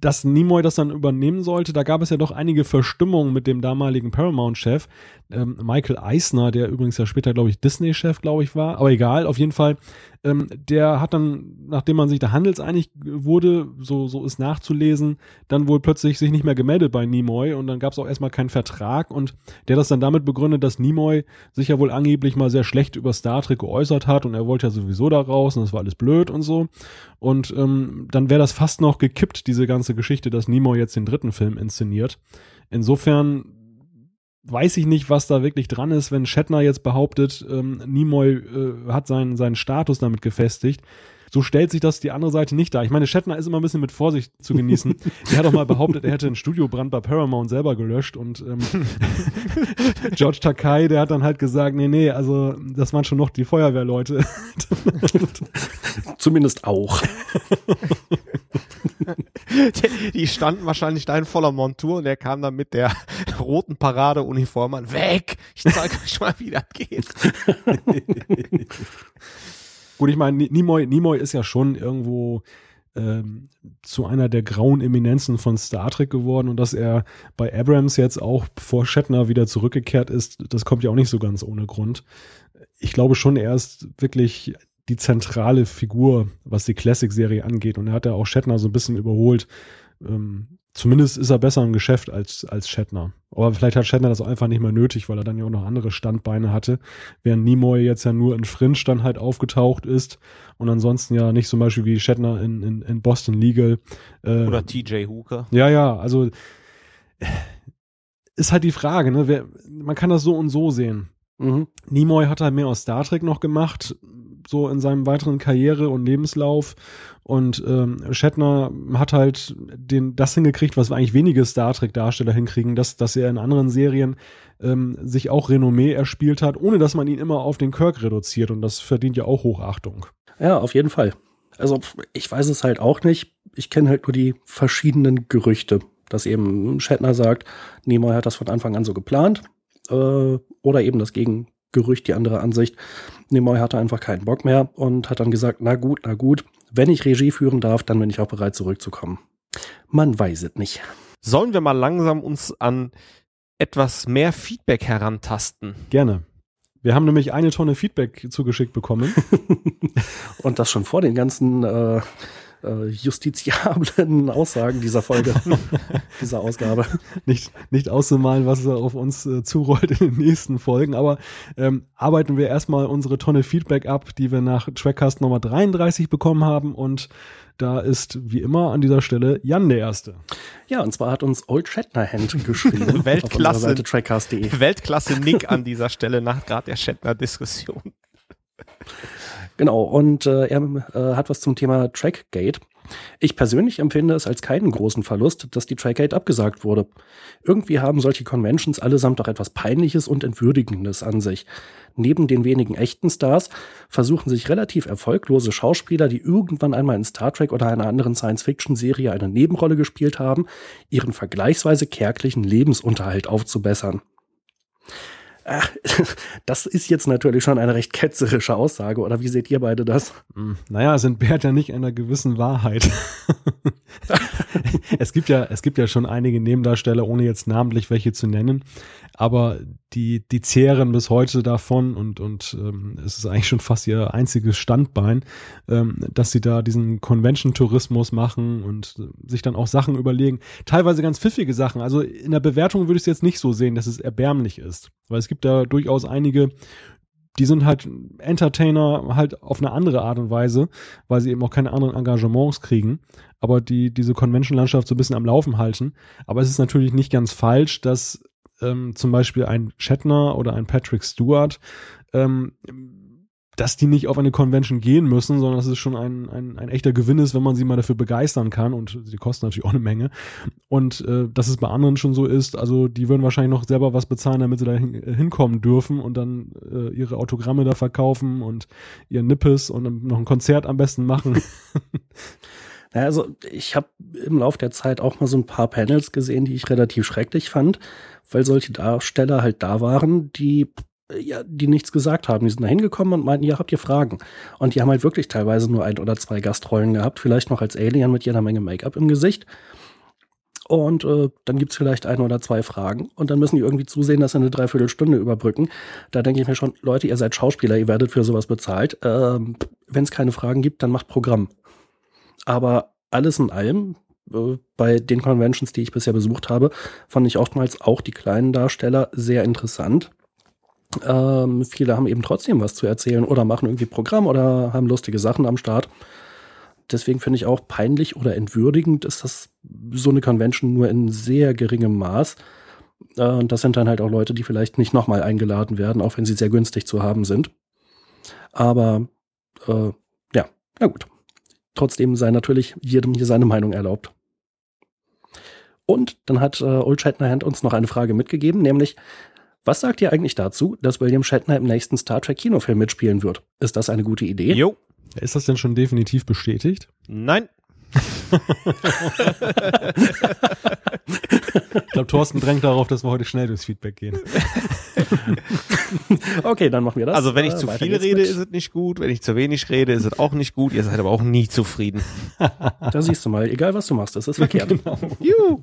dass Nimoy das dann übernehmen sollte, da gab es ja doch einige Verstimmungen mit dem damaligen Paramount-Chef, ähm, Michael Eisner, der übrigens ja später, glaube ich, Disney-Chef, glaube ich, war. Aber egal, auf jeden Fall, ähm, der hat dann, nachdem man sich da handelseinig wurde, so, so ist nachzulesen, dann wohl plötzlich sich nicht mehr gemeldet bei Nimoy und dann gab es auch erstmal keinen Vertrag und der das dann damit begründet, dass Nimoy sich ja wohl angeblich mal sehr schlecht über Star Trek geäußert hat und er wollte ja sowieso da raus und das war alles blöd und so. Und ähm, dann wäre das fast noch gekippt, diese ganze Geschichte, dass Nimoy jetzt den dritten Film inszeniert. Insofern weiß ich nicht, was da wirklich dran ist, wenn Shatner jetzt behauptet, ähm, Nimoy äh, hat seinen, seinen Status damit gefestigt. So stellt sich das die andere Seite nicht dar. Ich meine, Shatner ist immer ein bisschen mit Vorsicht zu genießen. er hat auch mal behauptet, er hätte einen Studiobrand bei Paramount selber gelöscht und ähm, George Takai, der hat dann halt gesagt, nee, nee, also das waren schon noch die Feuerwehrleute. Zumindest auch. die, standen wahrscheinlich da in voller Montur und er kam dann mit der roten Paradeuniform an. Weg! Ich zeig euch mal, wie das geht. Gut, ich meine, Nimoy, Nimoy ist ja schon irgendwo ähm, zu einer der grauen Eminenzen von Star Trek geworden und dass er bei Abrams jetzt auch vor Shatner wieder zurückgekehrt ist, das kommt ja auch nicht so ganz ohne Grund. Ich glaube schon, er ist wirklich die zentrale Figur, was die Classic-Serie angeht und er hat ja auch Shatner so ein bisschen überholt. Ähm, zumindest ist er besser im Geschäft als, als Shatner. Aber vielleicht hat Shatner das auch einfach nicht mehr nötig, weil er dann ja auch noch andere Standbeine hatte. Während Nimoy jetzt ja nur in Fringe dann halt aufgetaucht ist und ansonsten ja nicht zum Beispiel wie Shatner in, in, in Boston Legal. Äh, Oder TJ Hooker. Ja, ja, also ist halt die Frage, ne? Wer, man kann das so und so sehen. Mhm. Nimoy hat halt mehr aus Star Trek noch gemacht so in seinem weiteren Karriere und Lebenslauf. Und ähm, Shatner hat halt den, das hingekriegt, was eigentlich wenige Star Trek-Darsteller hinkriegen, dass, dass er in anderen Serien ähm, sich auch Renommee erspielt hat, ohne dass man ihn immer auf den Kirk reduziert. Und das verdient ja auch Hochachtung. Ja, auf jeden Fall. Also ich weiß es halt auch nicht. Ich kenne halt nur die verschiedenen Gerüchte, dass eben Shatner sagt, Nimoy hat das von Anfang an so geplant. Äh, oder eben das Gegen Gerücht, die andere Ansicht. Nimoy hatte einfach keinen Bock mehr und hat dann gesagt, na gut, na gut, wenn ich Regie führen darf, dann bin ich auch bereit zurückzukommen. Man weiß es nicht. Sollen wir mal langsam uns an etwas mehr Feedback herantasten? Gerne. Wir haben nämlich eine Tonne Feedback zugeschickt bekommen. und das schon vor den ganzen äh, äh, justiziablen Aussagen dieser Folge, dieser Ausgabe. Nicht, nicht auszumalen, was auf uns äh, zurollt in den nächsten Folgen, aber ähm, arbeiten wir erstmal unsere Tonne Feedback ab, die wir nach Trackcast Nummer 33 bekommen haben und da ist wie immer an dieser Stelle Jan der Erste. Ja, und zwar hat uns Old Shatnerhand geschrieben. Weltklasse, Weltklasse Nick an dieser Stelle nach gerade der Shatner-Diskussion. Genau, und äh, er äh, hat was zum Thema Trackgate. Ich persönlich empfinde es als keinen großen Verlust, dass die Trackgate abgesagt wurde. Irgendwie haben solche Conventions allesamt doch etwas Peinliches und Entwürdigendes an sich. Neben den wenigen echten Stars versuchen sich relativ erfolglose Schauspieler, die irgendwann einmal in Star Trek oder einer anderen Science-Fiction-Serie eine Nebenrolle gespielt haben, ihren vergleichsweise kärglichen Lebensunterhalt aufzubessern. Das ist jetzt natürlich schon eine recht ketzerische Aussage, oder wie seht ihr beide das? Hm, naja, sind Bert ja nicht einer gewissen Wahrheit. es gibt ja, es gibt ja schon einige Nebendarsteller, ohne jetzt namentlich welche zu nennen, aber die, die zehren bis heute davon und, und ähm, es ist eigentlich schon fast ihr einziges Standbein, ähm, dass sie da diesen Convention-Tourismus machen und äh, sich dann auch Sachen überlegen. Teilweise ganz pfiffige Sachen. Also in der Bewertung würde ich es jetzt nicht so sehen, dass es erbärmlich ist. Weil es gibt da durchaus einige, die sind halt Entertainer halt auf eine andere Art und Weise, weil sie eben auch keine anderen Engagements kriegen, aber die diese Convention-Landschaft so ein bisschen am Laufen halten. Aber es ist natürlich nicht ganz falsch, dass ähm, zum Beispiel ein Shatner oder ein Patrick Stewart, ähm, dass die nicht auf eine Convention gehen müssen, sondern dass es schon ein, ein, ein echter Gewinn ist, wenn man sie mal dafür begeistern kann und die kosten natürlich auch eine Menge. Und äh, dass es bei anderen schon so ist, also die würden wahrscheinlich noch selber was bezahlen, damit sie da äh, hinkommen dürfen und dann äh, ihre Autogramme da verkaufen und ihr Nippes und noch ein Konzert am besten machen. Also ich habe im Laufe der Zeit auch mal so ein paar Panels gesehen, die ich relativ schrecklich fand, weil solche Darsteller halt da waren, die ja, die nichts gesagt haben. Die sind da hingekommen und meinten, ja, habt ihr Fragen? Und die haben halt wirklich teilweise nur ein oder zwei Gastrollen gehabt, vielleicht noch als Alien mit jeder Menge Make-up im Gesicht. Und äh, dann gibt's vielleicht ein oder zwei Fragen. Und dann müssen die irgendwie zusehen, dass sie eine Dreiviertelstunde überbrücken. Da denke ich mir schon, Leute, ihr seid Schauspieler, ihr werdet für sowas bezahlt. Ähm, Wenn es keine Fragen gibt, dann macht Programm. Aber alles in allem, äh, bei den Conventions, die ich bisher besucht habe, fand ich oftmals auch die kleinen Darsteller sehr interessant. Ähm, viele haben eben trotzdem was zu erzählen oder machen irgendwie Programm oder haben lustige Sachen am Start. Deswegen finde ich auch peinlich oder entwürdigend ist das so eine Convention nur in sehr geringem Maß. Äh, und das sind dann halt auch Leute, die vielleicht nicht nochmal eingeladen werden, auch wenn sie sehr günstig zu haben sind. Aber äh, ja, na gut. Trotzdem sei natürlich jedem hier seine Meinung erlaubt. Und dann hat äh, Old Shatnerhand uns noch eine Frage mitgegeben, nämlich, was sagt ihr eigentlich dazu, dass William Shatner im nächsten Star Trek Kinofilm mitspielen wird? Ist das eine gute Idee? Jo. Ist das denn schon definitiv bestätigt? Nein. Ich glaube, Thorsten drängt darauf, dass wir heute schnell durchs Feedback gehen. Okay, dann machen wir das. Also wenn ich Äh, zu viel rede, mit- ist es nicht gut. Wenn ich zu wenig rede, ist es auch nicht gut. Ihr seid aber auch nie zufrieden. Da siehst du mal, egal was du machst, das ist verkehrt. Genau. Juhu.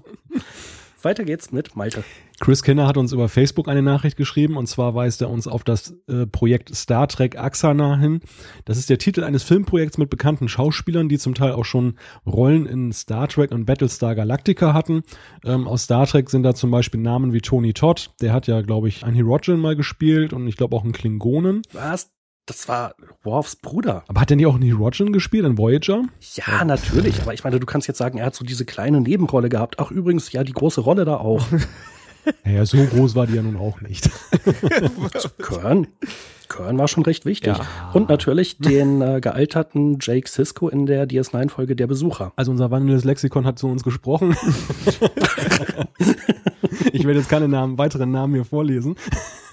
Weiter geht's mit Malte. Chris Kinner hat uns über Facebook eine Nachricht geschrieben und zwar weist er uns auf das äh, Projekt Star Trek Axana hin. Das ist der Titel eines Filmprojekts mit bekannten Schauspielern, die zum Teil auch schon Rollen in Star Trek und Battlestar Galactica hatten. Ähm, aus Star Trek sind da zum Beispiel Namen wie Tony Todd, der hat ja, glaube ich, ein Hirogen mal gespielt und ich glaube auch einen Klingonen. Was? Das war Worfs Bruder. Aber hat der nicht auch einen Hirogen gespielt, ein Voyager? Ja, natürlich. Aber ich meine, du kannst jetzt sagen, er hat so diese kleine Nebenrolle gehabt. Ach, übrigens, ja, die große Rolle da auch. Naja, so groß war die ja nun auch nicht. Kern. Kern war schon recht wichtig. Ja. Und natürlich den äh, gealterten Jake Sisko in der DS9-Folge Der Besucher. Also unser wandelndes Lexikon hat zu uns gesprochen. ich werde jetzt keine Namen, weiteren Namen hier vorlesen.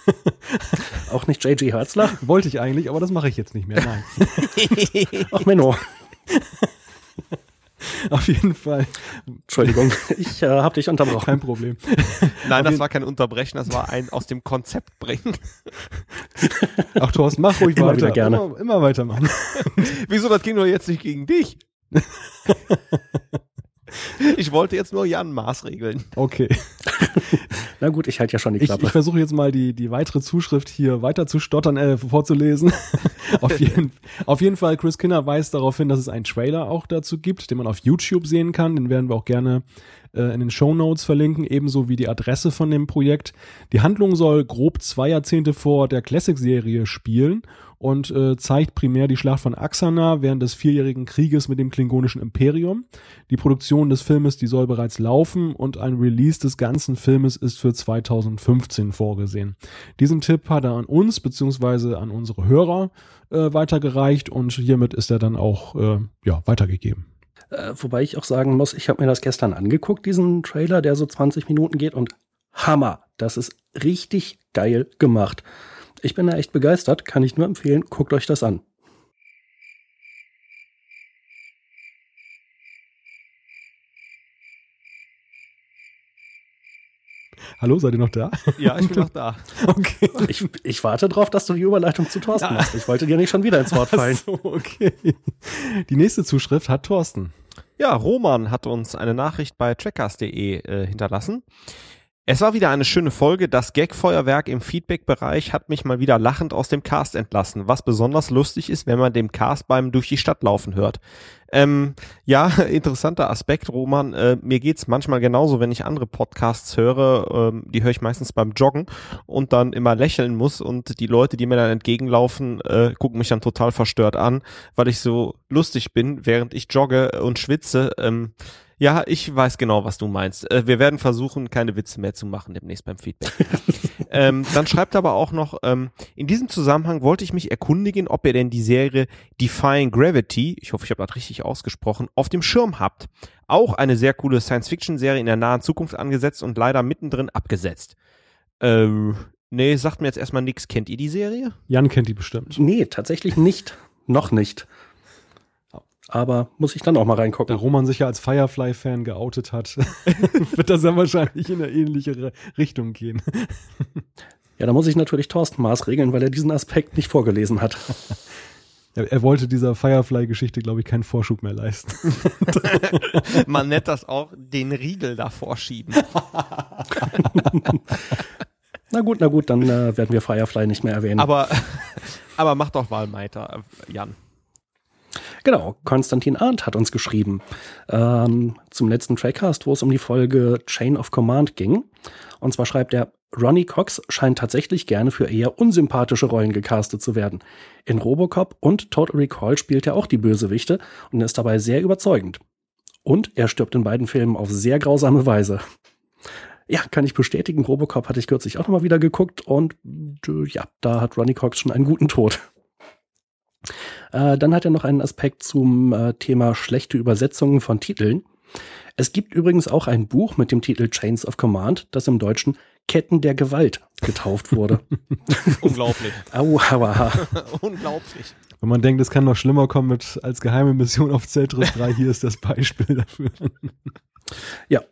Auch nicht J.G. Hertzler. Wollte ich eigentlich, aber das mache ich jetzt nicht mehr. Nein. Ach, Menno. Auf jeden Fall. Entschuldigung, ich äh, habe dich unterbrochen. Kein Problem. Nein, das war kein Unterbrechen, das war ein aus dem Konzept bringen. Ach, Thorsten, mach ruhig Immer weiter. wieder gerne. Immer, immer weitermachen. Wieso, das ging doch jetzt nicht gegen dich? Ich wollte jetzt nur Jan maßregeln. Okay. Na gut, ich halte ja schon die Ich, Klappe. ich versuche jetzt mal die, die weitere Zuschrift hier weiter zu stottern, äh, vorzulesen. auf, jeden, auf jeden Fall, Chris Kinner weist darauf hin, dass es einen Trailer auch dazu gibt, den man auf YouTube sehen kann. Den werden wir auch gerne äh, in den Show Notes verlinken, ebenso wie die Adresse von dem Projekt. Die Handlung soll grob zwei Jahrzehnte vor der Classic-Serie spielen und äh, zeigt primär die Schlacht von Axana während des vierjährigen Krieges mit dem klingonischen Imperium. Die Produktion des Filmes, die soll bereits laufen und ein Release des ganzen Filmes ist für 2015 vorgesehen. Diesen Tipp hat er an uns beziehungsweise an unsere Hörer äh, weitergereicht und hiermit ist er dann auch äh, ja, weitergegeben. Äh, wobei ich auch sagen muss, ich habe mir das gestern angeguckt, diesen Trailer, der so 20 Minuten geht und Hammer, das ist richtig geil gemacht. Ich bin da echt begeistert, kann ich nur empfehlen, guckt euch das an. Hallo, seid ihr noch da? Ja, ich bin noch da. Okay. Ich, ich warte drauf, dass du die Überleitung zu Thorsten machst. Ich wollte dir nicht schon wieder ins Wort fallen. Ach so, okay. Die nächste Zuschrift hat Thorsten. Ja, Roman hat uns eine Nachricht bei trackers.de äh, hinterlassen. Es war wieder eine schöne Folge. Das Gagfeuerwerk im Feedback-Bereich hat mich mal wieder lachend aus dem Cast entlassen, was besonders lustig ist, wenn man dem Cast beim durch die Stadt laufen hört. Ähm, ja, interessanter Aspekt, Roman. Äh, mir geht's manchmal genauso, wenn ich andere Podcasts höre. Ähm, die höre ich meistens beim Joggen und dann immer lächeln muss und die Leute, die mir dann entgegenlaufen, äh, gucken mich dann total verstört an, weil ich so lustig bin, während ich jogge und schwitze. Ähm, ja, ich weiß genau, was du meinst. Äh, wir werden versuchen, keine Witze mehr zu machen demnächst beim Feedback. ähm, dann schreibt er aber auch noch, ähm, in diesem Zusammenhang wollte ich mich erkundigen, ob ihr denn die Serie Defying Gravity, ich hoffe, ich habe das richtig ausgesprochen, auf dem Schirm habt. Auch eine sehr coole Science-Fiction-Serie in der nahen Zukunft angesetzt und leider mittendrin abgesetzt. Ähm, nee, sagt mir jetzt erstmal nichts. Kennt ihr die Serie? Jan kennt die bestimmt. Nee, tatsächlich nicht. Noch nicht. Aber muss ich dann auch mal Da reingucken. Roman sich ja als Firefly-Fan geoutet hat, wird das dann wahrscheinlich in eine ähnliche Richtung gehen. Ja, da muss ich natürlich Thorsten maßregeln, weil er diesen Aspekt nicht vorgelesen hat. Er, wollte dieser Firefly-Geschichte, glaube ich, keinen Vorschub mehr leisten. Man nennt das auch den Riegel davor schieben. Na gut, na gut, dann äh, werden wir Firefly nicht mehr erwähnen. Aber, aber mach doch mal weiter, Jan. Genau, Konstantin Arndt hat uns geschrieben ähm, zum letzten Trackcast, wo es um die Folge Chain of Command ging. Und zwar schreibt er, Ronnie Cox scheint tatsächlich gerne für eher unsympathische Rollen gecastet zu werden. In Robocop und Total Recall spielt er auch die Bösewichte und ist dabei sehr überzeugend. Und er stirbt in beiden Filmen auf sehr grausame Weise. Ja, kann ich bestätigen. Robocop hatte ich kürzlich auch nochmal wieder geguckt und äh, ja, da hat Ronnie Cox schon einen guten Tod. Äh, dann hat er noch einen Aspekt zum äh, Thema schlechte Übersetzungen von Titeln. Es gibt übrigens auch ein Buch mit dem Titel Chains of Command, das im Deutschen Ketten der Gewalt getauft wurde. Unglaublich. Au, aua. Unglaublich. Wenn man denkt, es kann noch schlimmer kommen mit als geheime Mission auf Zeltris 3, hier ist das Beispiel dafür. Ja.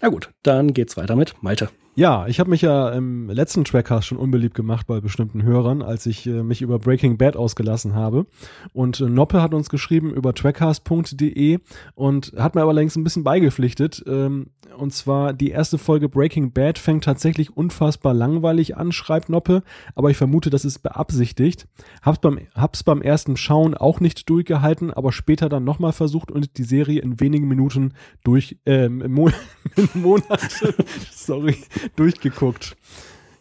Na gut, dann geht's weiter mit Malte. Ja, ich habe mich ja im letzten Trackcast schon unbeliebt gemacht bei bestimmten Hörern, als ich äh, mich über Breaking Bad ausgelassen habe. Und äh, Noppe hat uns geschrieben über trackcast.de und hat mir aber längst ein bisschen beigepflichtet. Ähm, und zwar die erste Folge Breaking Bad fängt tatsächlich unfassbar langweilig an, schreibt Noppe, aber ich vermute, das ist beabsichtigt. Hab's beim, hab's beim ersten Schauen auch nicht durchgehalten, aber später dann nochmal versucht und die Serie in wenigen Minuten durch, ähm, Mo Monate, sorry, durchgeguckt.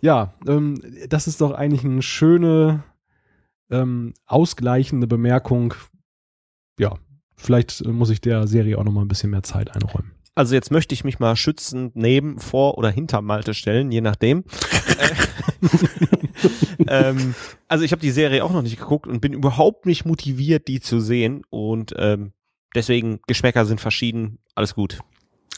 Ja, ähm, das ist doch eigentlich eine schöne, ähm, ausgleichende Bemerkung. Ja, vielleicht äh, muss ich der Serie auch noch mal ein bisschen mehr Zeit einräumen. Also jetzt möchte ich mich mal schützend neben, vor oder hinter Malte stellen, je nachdem. ähm, also ich habe die Serie auch noch nicht geguckt und bin überhaupt nicht motiviert, die zu sehen. Und ähm, deswegen, Geschmäcker sind verschieden, alles gut.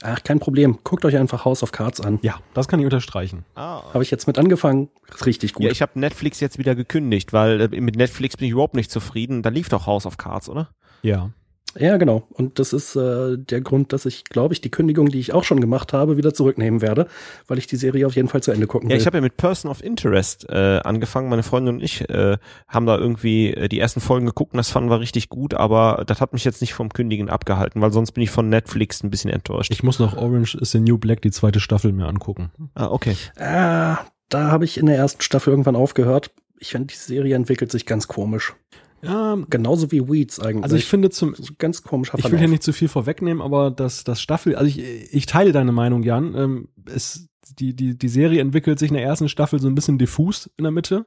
Ach, kein Problem. Guckt euch einfach House of Cards an. Ja, das kann ich unterstreichen. Ah. Habe ich jetzt mit angefangen. Ist richtig gut. Ja, ich habe Netflix jetzt wieder gekündigt, weil äh, mit Netflix bin ich überhaupt nicht zufrieden. Da lief doch House of Cards, oder? Ja. Ja, genau. Und das ist äh, der Grund, dass ich, glaube ich, die Kündigung, die ich auch schon gemacht habe, wieder zurücknehmen werde, weil ich die Serie auf jeden Fall zu Ende gucken Ja, will. ich habe ja mit Person of Interest äh, angefangen. Meine Freundin und ich äh, haben da irgendwie äh, die ersten Folgen geguckt und das fanden wir richtig gut, aber das hat mich jetzt nicht vom Kündigen abgehalten, weil sonst bin ich von Netflix ein bisschen enttäuscht. Ich muss noch Orange is the New Black, die zweite Staffel, mir angucken. ah, okay. ah, da habe ich in der ersten Staffel irgendwann aufgehört. Ich finde, die Serie entwickelt sich ganz komisch. Ja, Genauso wie Weeds eigentlich. also ich finde zum, ganz komischer ich will hier nicht zu viel vorwegnehmen, aber das, das Staffel, also ich, ich teile deine Meinung, Jan. Ähm, es, die, die, die Serie entwickelt sich in der ersten Staffel so ein bisschen diffus in der Mitte.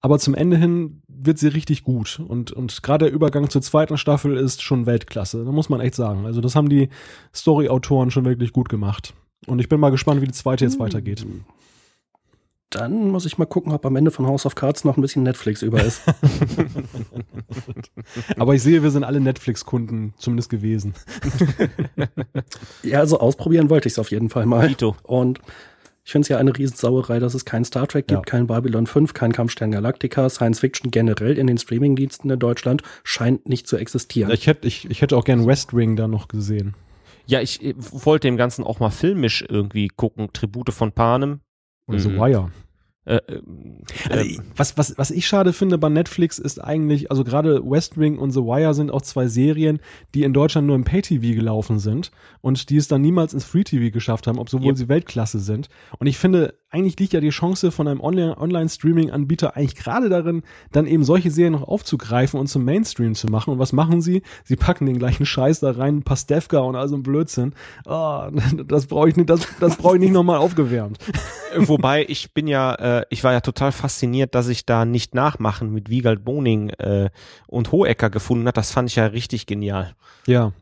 Aber zum Ende hin wird sie richtig gut. Und, und gerade der Übergang zur zweiten Staffel ist schon Weltklasse. Da muss man echt sagen. Also das haben die Story-Autoren schon wirklich gut gemacht. Und ich bin mal gespannt, wie die zweite jetzt weitergeht. Dann muss ich mal gucken, ob am Ende von House of Cards noch ein bisschen Netflix über ist. Aber ich sehe, wir sind alle Netflix-Kunden zumindest gewesen. ja, also ausprobieren wollte ich es auf jeden Fall mal. Tito. Und ich finde es ja eine Riesensauerei, dass es kein Star Trek gibt, Ja. kein Babylon 5, kein Kampfstern Galactica, Science Fiction generell in den Streamingdiensten in Deutschland scheint nicht zu existieren. Ich hätte, ich, ich hätte auch gern West Wing da noch gesehen. Ja, ich wollte dem Ganzen auch mal filmisch irgendwie gucken. Tribute von Panem. Oder The Mhm. Wire. Äh, äh, Also, äh, was, was, was ich schade finde bei Netflix ist eigentlich, also gerade West Wing und The Wire sind auch zwei Serien, die in Deutschland nur im Pay-TV gelaufen sind und die es dann niemals ins Free-TV geschafft haben, obwohl Yep. sie Weltklasse sind. Und ich finde, eigentlich liegt ja die Chance von einem Online- Online-Streaming-Anbieter eigentlich gerade darin, dann eben solche Serien noch aufzugreifen und zum Mainstream zu machen. Und was machen sie? Sie packen den gleichen Scheiß da rein, Pastewka und all so ein Blödsinn. Oh, das brauche ich nicht, das, das brauche ich nicht nochmal aufgewärmt. Wobei ich bin ja, äh, ich war ja total fasziniert, dass ich da nicht nachmachen mit Wiegald Boning äh, und Hohecker gefunden hat. Das fand ich ja richtig genial. Ja.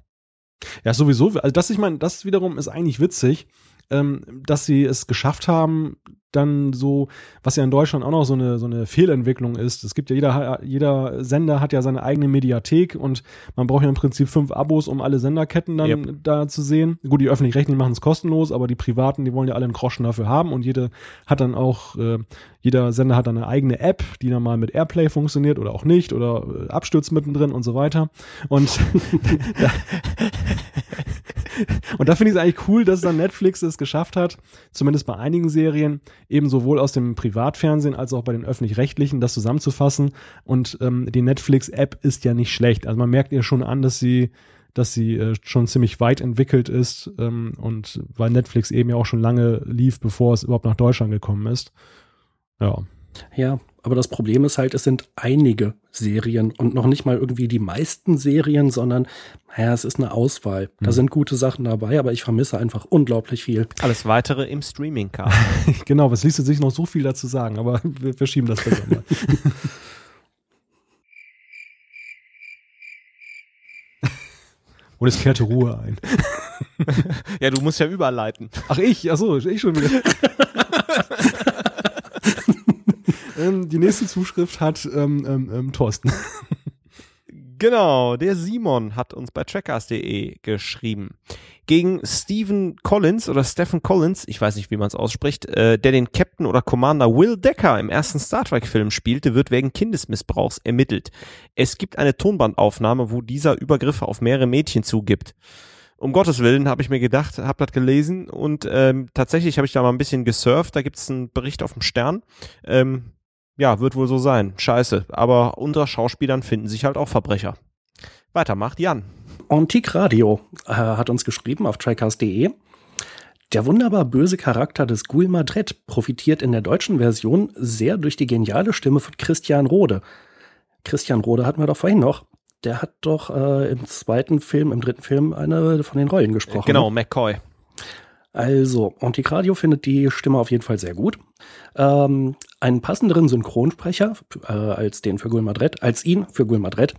Ja, sowieso. Also das, ich meine, das wiederum ist eigentlich witzig, ähm, dass sie es geschafft haben, dann so, was ja in Deutschland auch noch so eine, so eine Fehlentwicklung ist. Es gibt ja jeder, jeder Sender hat ja seine eigene Mediathek und man braucht ja im Prinzip fünf Abos, um alle Senderketten dann Yep. da zu sehen. Gut, die öffentlich-rechtlichen machen es kostenlos, aber die privaten, die wollen ja alle einen Groschen dafür haben und jede hat dann auch, äh, jeder Sender hat eine eigene App, die dann mal mit Airplay funktioniert oder auch nicht oder äh, Abstürzt mittendrin und so weiter. Und da, und da finde ich es eigentlich cool, dass dann Netflix es geschafft hat, zumindest bei einigen Serien, eben sowohl aus dem Privatfernsehen als auch bei den öffentlich-rechtlichen, das zusammenzufassen. Und ähm, die Netflix-App ist ja nicht schlecht. Also man merkt ihr schon an, dass sie dass sie äh, schon ziemlich weit entwickelt ist ähm, und weil Netflix eben ja auch schon lange lief, bevor es überhaupt nach Deutschland gekommen ist. Ja. Ja, aber das Problem ist halt, es sind einige Serien und noch nicht mal irgendwie die meisten Serien, sondern, naja, es ist eine Auswahl. Da Hm. sind gute Sachen dabei, aber ich vermisse einfach unglaublich viel. Alles weitere im Streaming-Cast. genau, was ließe sich noch so viel dazu sagen, aber wir verschieben das besser mal. Und es kehrte Ruhe ein. ja, du musst ja überleiten. Ach, ich? Achso, ich schon wieder. Ähm, die nächste Zuschrift hat ähm, ähm, ähm, Thorsten. Genau, der Simon hat uns bei trackers.de geschrieben. Gegen Stephen Collins oder Stephen Collins, ich weiß nicht, wie man es ausspricht, äh, der den Captain oder Commander Will Decker im ersten Star Trek-Film spielte, wird wegen Kindesmissbrauchs ermittelt. Es gibt eine Tonbandaufnahme, wo dieser Übergriffe auf mehrere Mädchen zugibt. Um Gottes Willen, habe ich mir gedacht, habe das gelesen und ähm, tatsächlich habe ich da mal ein bisschen gesurft. Da gibt es einen Bericht auf dem Stern. Ähm, ja, wird wohl so sein. Scheiße. Aber unter Schauspielern finden sich halt auch Verbrecher. Weiter macht Jan. Antique Radio äh, hat uns geschrieben auf trackers.de. Der wunderbar böse Charakter des Ghoul Madred profitiert in der deutschen Version sehr durch die geniale Stimme von Christian Rode. Christian Rode hatten wir doch vorhin noch. Der hat doch äh, im zweiten Film, im dritten Film eine von den Rollen gesprochen. Genau, ne? McCoy. Also, Antique Radio findet die Stimme auf jeden Fall sehr gut. Ähm, einen passenderen Synchronsprecher äh, als den für Gul Madred, als ihn für Gul Madred,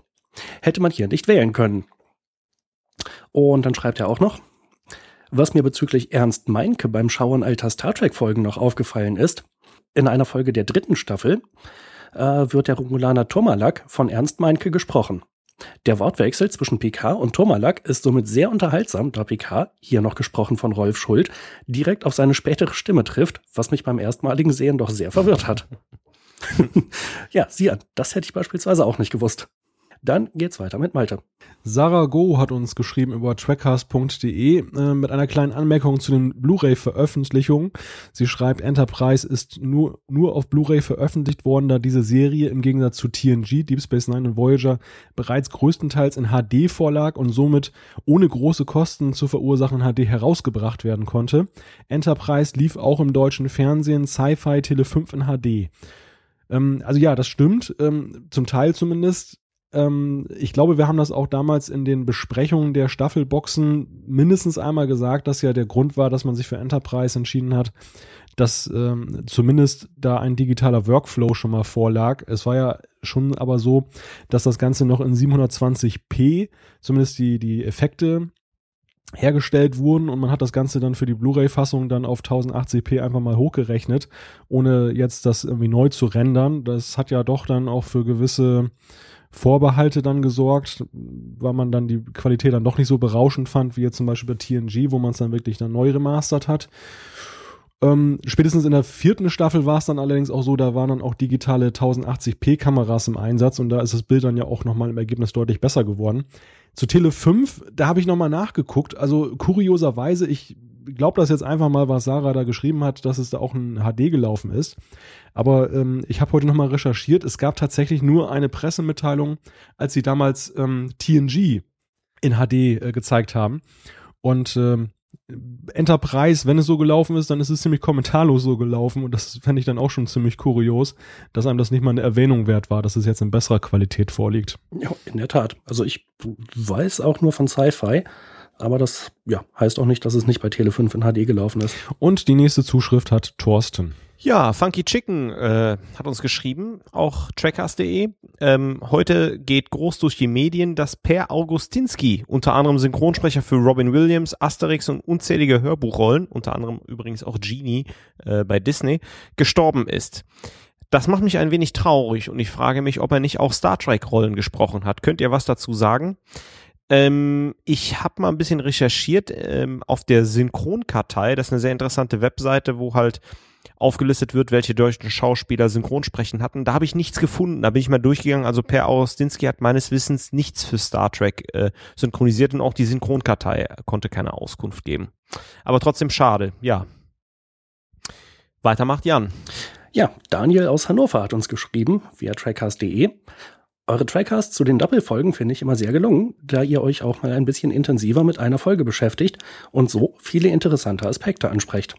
hätte man hier nicht wählen können. Und dann schreibt er auch noch, was mir bezüglich Ernst Meinke beim Schauen alter Star Trek-Folgen noch aufgefallen ist, in einer Folge der dritten Staffel äh, wird der Romulaner Tomalak von Ernst Meinke gesprochen. Der Wortwechsel zwischen Picard und Tomalak ist somit sehr unterhaltsam, da Picard, hier noch gesprochen von Rolf Schuld, direkt auf seine spätere Stimme trifft, was mich beim erstmaligen Sehen doch sehr verwirrt hat. ja, sieh an, das hätte ich beispielsweise auch nicht gewusst. Dann geht's weiter mit Malte. Sarah Go hat uns geschrieben über trackcast.de äh, mit einer kleinen Anmerkung zu den Blu-ray-Veröffentlichungen. Sie schreibt, Enterprise ist nur, nur auf Blu-ray veröffentlicht worden, da diese Serie im Gegensatz zu TNG, Deep Space Nine und Voyager bereits größtenteils in HD vorlag und somit ohne große Kosten zu verursachen HD herausgebracht werden konnte. Enterprise lief auch im deutschen Fernsehen Sci-Fi Tele 5 in HD. Ähm, also ja, das stimmt, ähm, zum Teil zumindest ähm, ich glaube, wir haben das auch damals in den Besprechungen der Staffelboxen mindestens einmal gesagt, dass ja der Grund war, dass man sich für Enterprise entschieden hat, dass ähm, zumindest da ein digitaler Workflow schon mal vorlag. Es war ja schon aber so, dass das Ganze noch in 720p, zumindest die, die Effekte hergestellt wurden und man hat das Ganze dann für die Blu-ray-Fassung dann auf 1080p einfach mal hochgerechnet, ohne jetzt das irgendwie neu zu rendern. Das hat ja doch dann auch für gewisse Vorbehalte dann gesorgt, weil man dann die Qualität dann doch nicht so berauschend fand, wie jetzt zum Beispiel bei TNG, wo man es dann wirklich dann neu remastert hat. Ähm, spätestens in der vierten Staffel war es dann allerdings auch so, da waren dann auch digitale 1080p Kameras im Einsatz und da ist das Bild dann ja auch nochmal im Ergebnis deutlich besser geworden. Zu Tele 5, da habe ich nochmal nachgeguckt. Also kurioserweise, ich glaube das jetzt einfach mal, was Sarah da geschrieben hat, dass es da auch ein HD gelaufen ist. Aber ähm, ich habe heute nochmal recherchiert. Es gab tatsächlich nur eine Pressemitteilung, als sie damals ähm, TNG in HD äh, gezeigt haben. Und ähm, Enterprise, wenn es so gelaufen ist, dann ist es ziemlich kommentarlos so gelaufen und das fände ich dann auch schon ziemlich kurios, dass einem das nicht mal eine Erwähnung wert war, dass es jetzt in besserer Qualität vorliegt. Ja, in der Tat. Also ich weiß auch nur von Sci-Fi, aber das ja, heißt auch nicht, dass es nicht bei Tele 5 in HD gelaufen ist. Und die nächste Zuschrift hat Thorsten. Ja, Funky Chicken äh, hat uns geschrieben, auch trackers.de. Ähm, heute geht groß durch die Medien, dass Per Augustinski, unter anderem Synchronsprecher für Robin Williams, Asterix und unzählige Hörbuchrollen, unter anderem übrigens auch Genie äh, bei Disney, gestorben ist. Das macht mich ein wenig traurig und ich frage mich, ob er nicht auch Star Trek-Rollen gesprochen hat. Könnt ihr was dazu sagen? Ähm, ich habe mal ein bisschen recherchiert ähm, auf der Synchronkartei. Das ist eine sehr interessante Webseite, wo halt aufgelistet wird, welche deutschen Schauspieler Synchronsprechen hatten. Da habe ich nichts gefunden. Da bin ich mal durchgegangen. Also Per Augustinski hat meines Wissens nichts für Star Trek äh, synchronisiert und auch die Synchronkartei konnte keine Auskunft geben. Aber trotzdem schade, ja. Weiter macht Jan. Ja, Daniel aus Hannover hat uns geschrieben via trackcast.de. Eure Trackcasts zu den Doppelfolgen finde ich immer sehr gelungen, da ihr euch auch mal ein bisschen intensiver mit einer Folge beschäftigt und so viele interessante Aspekte ansprecht.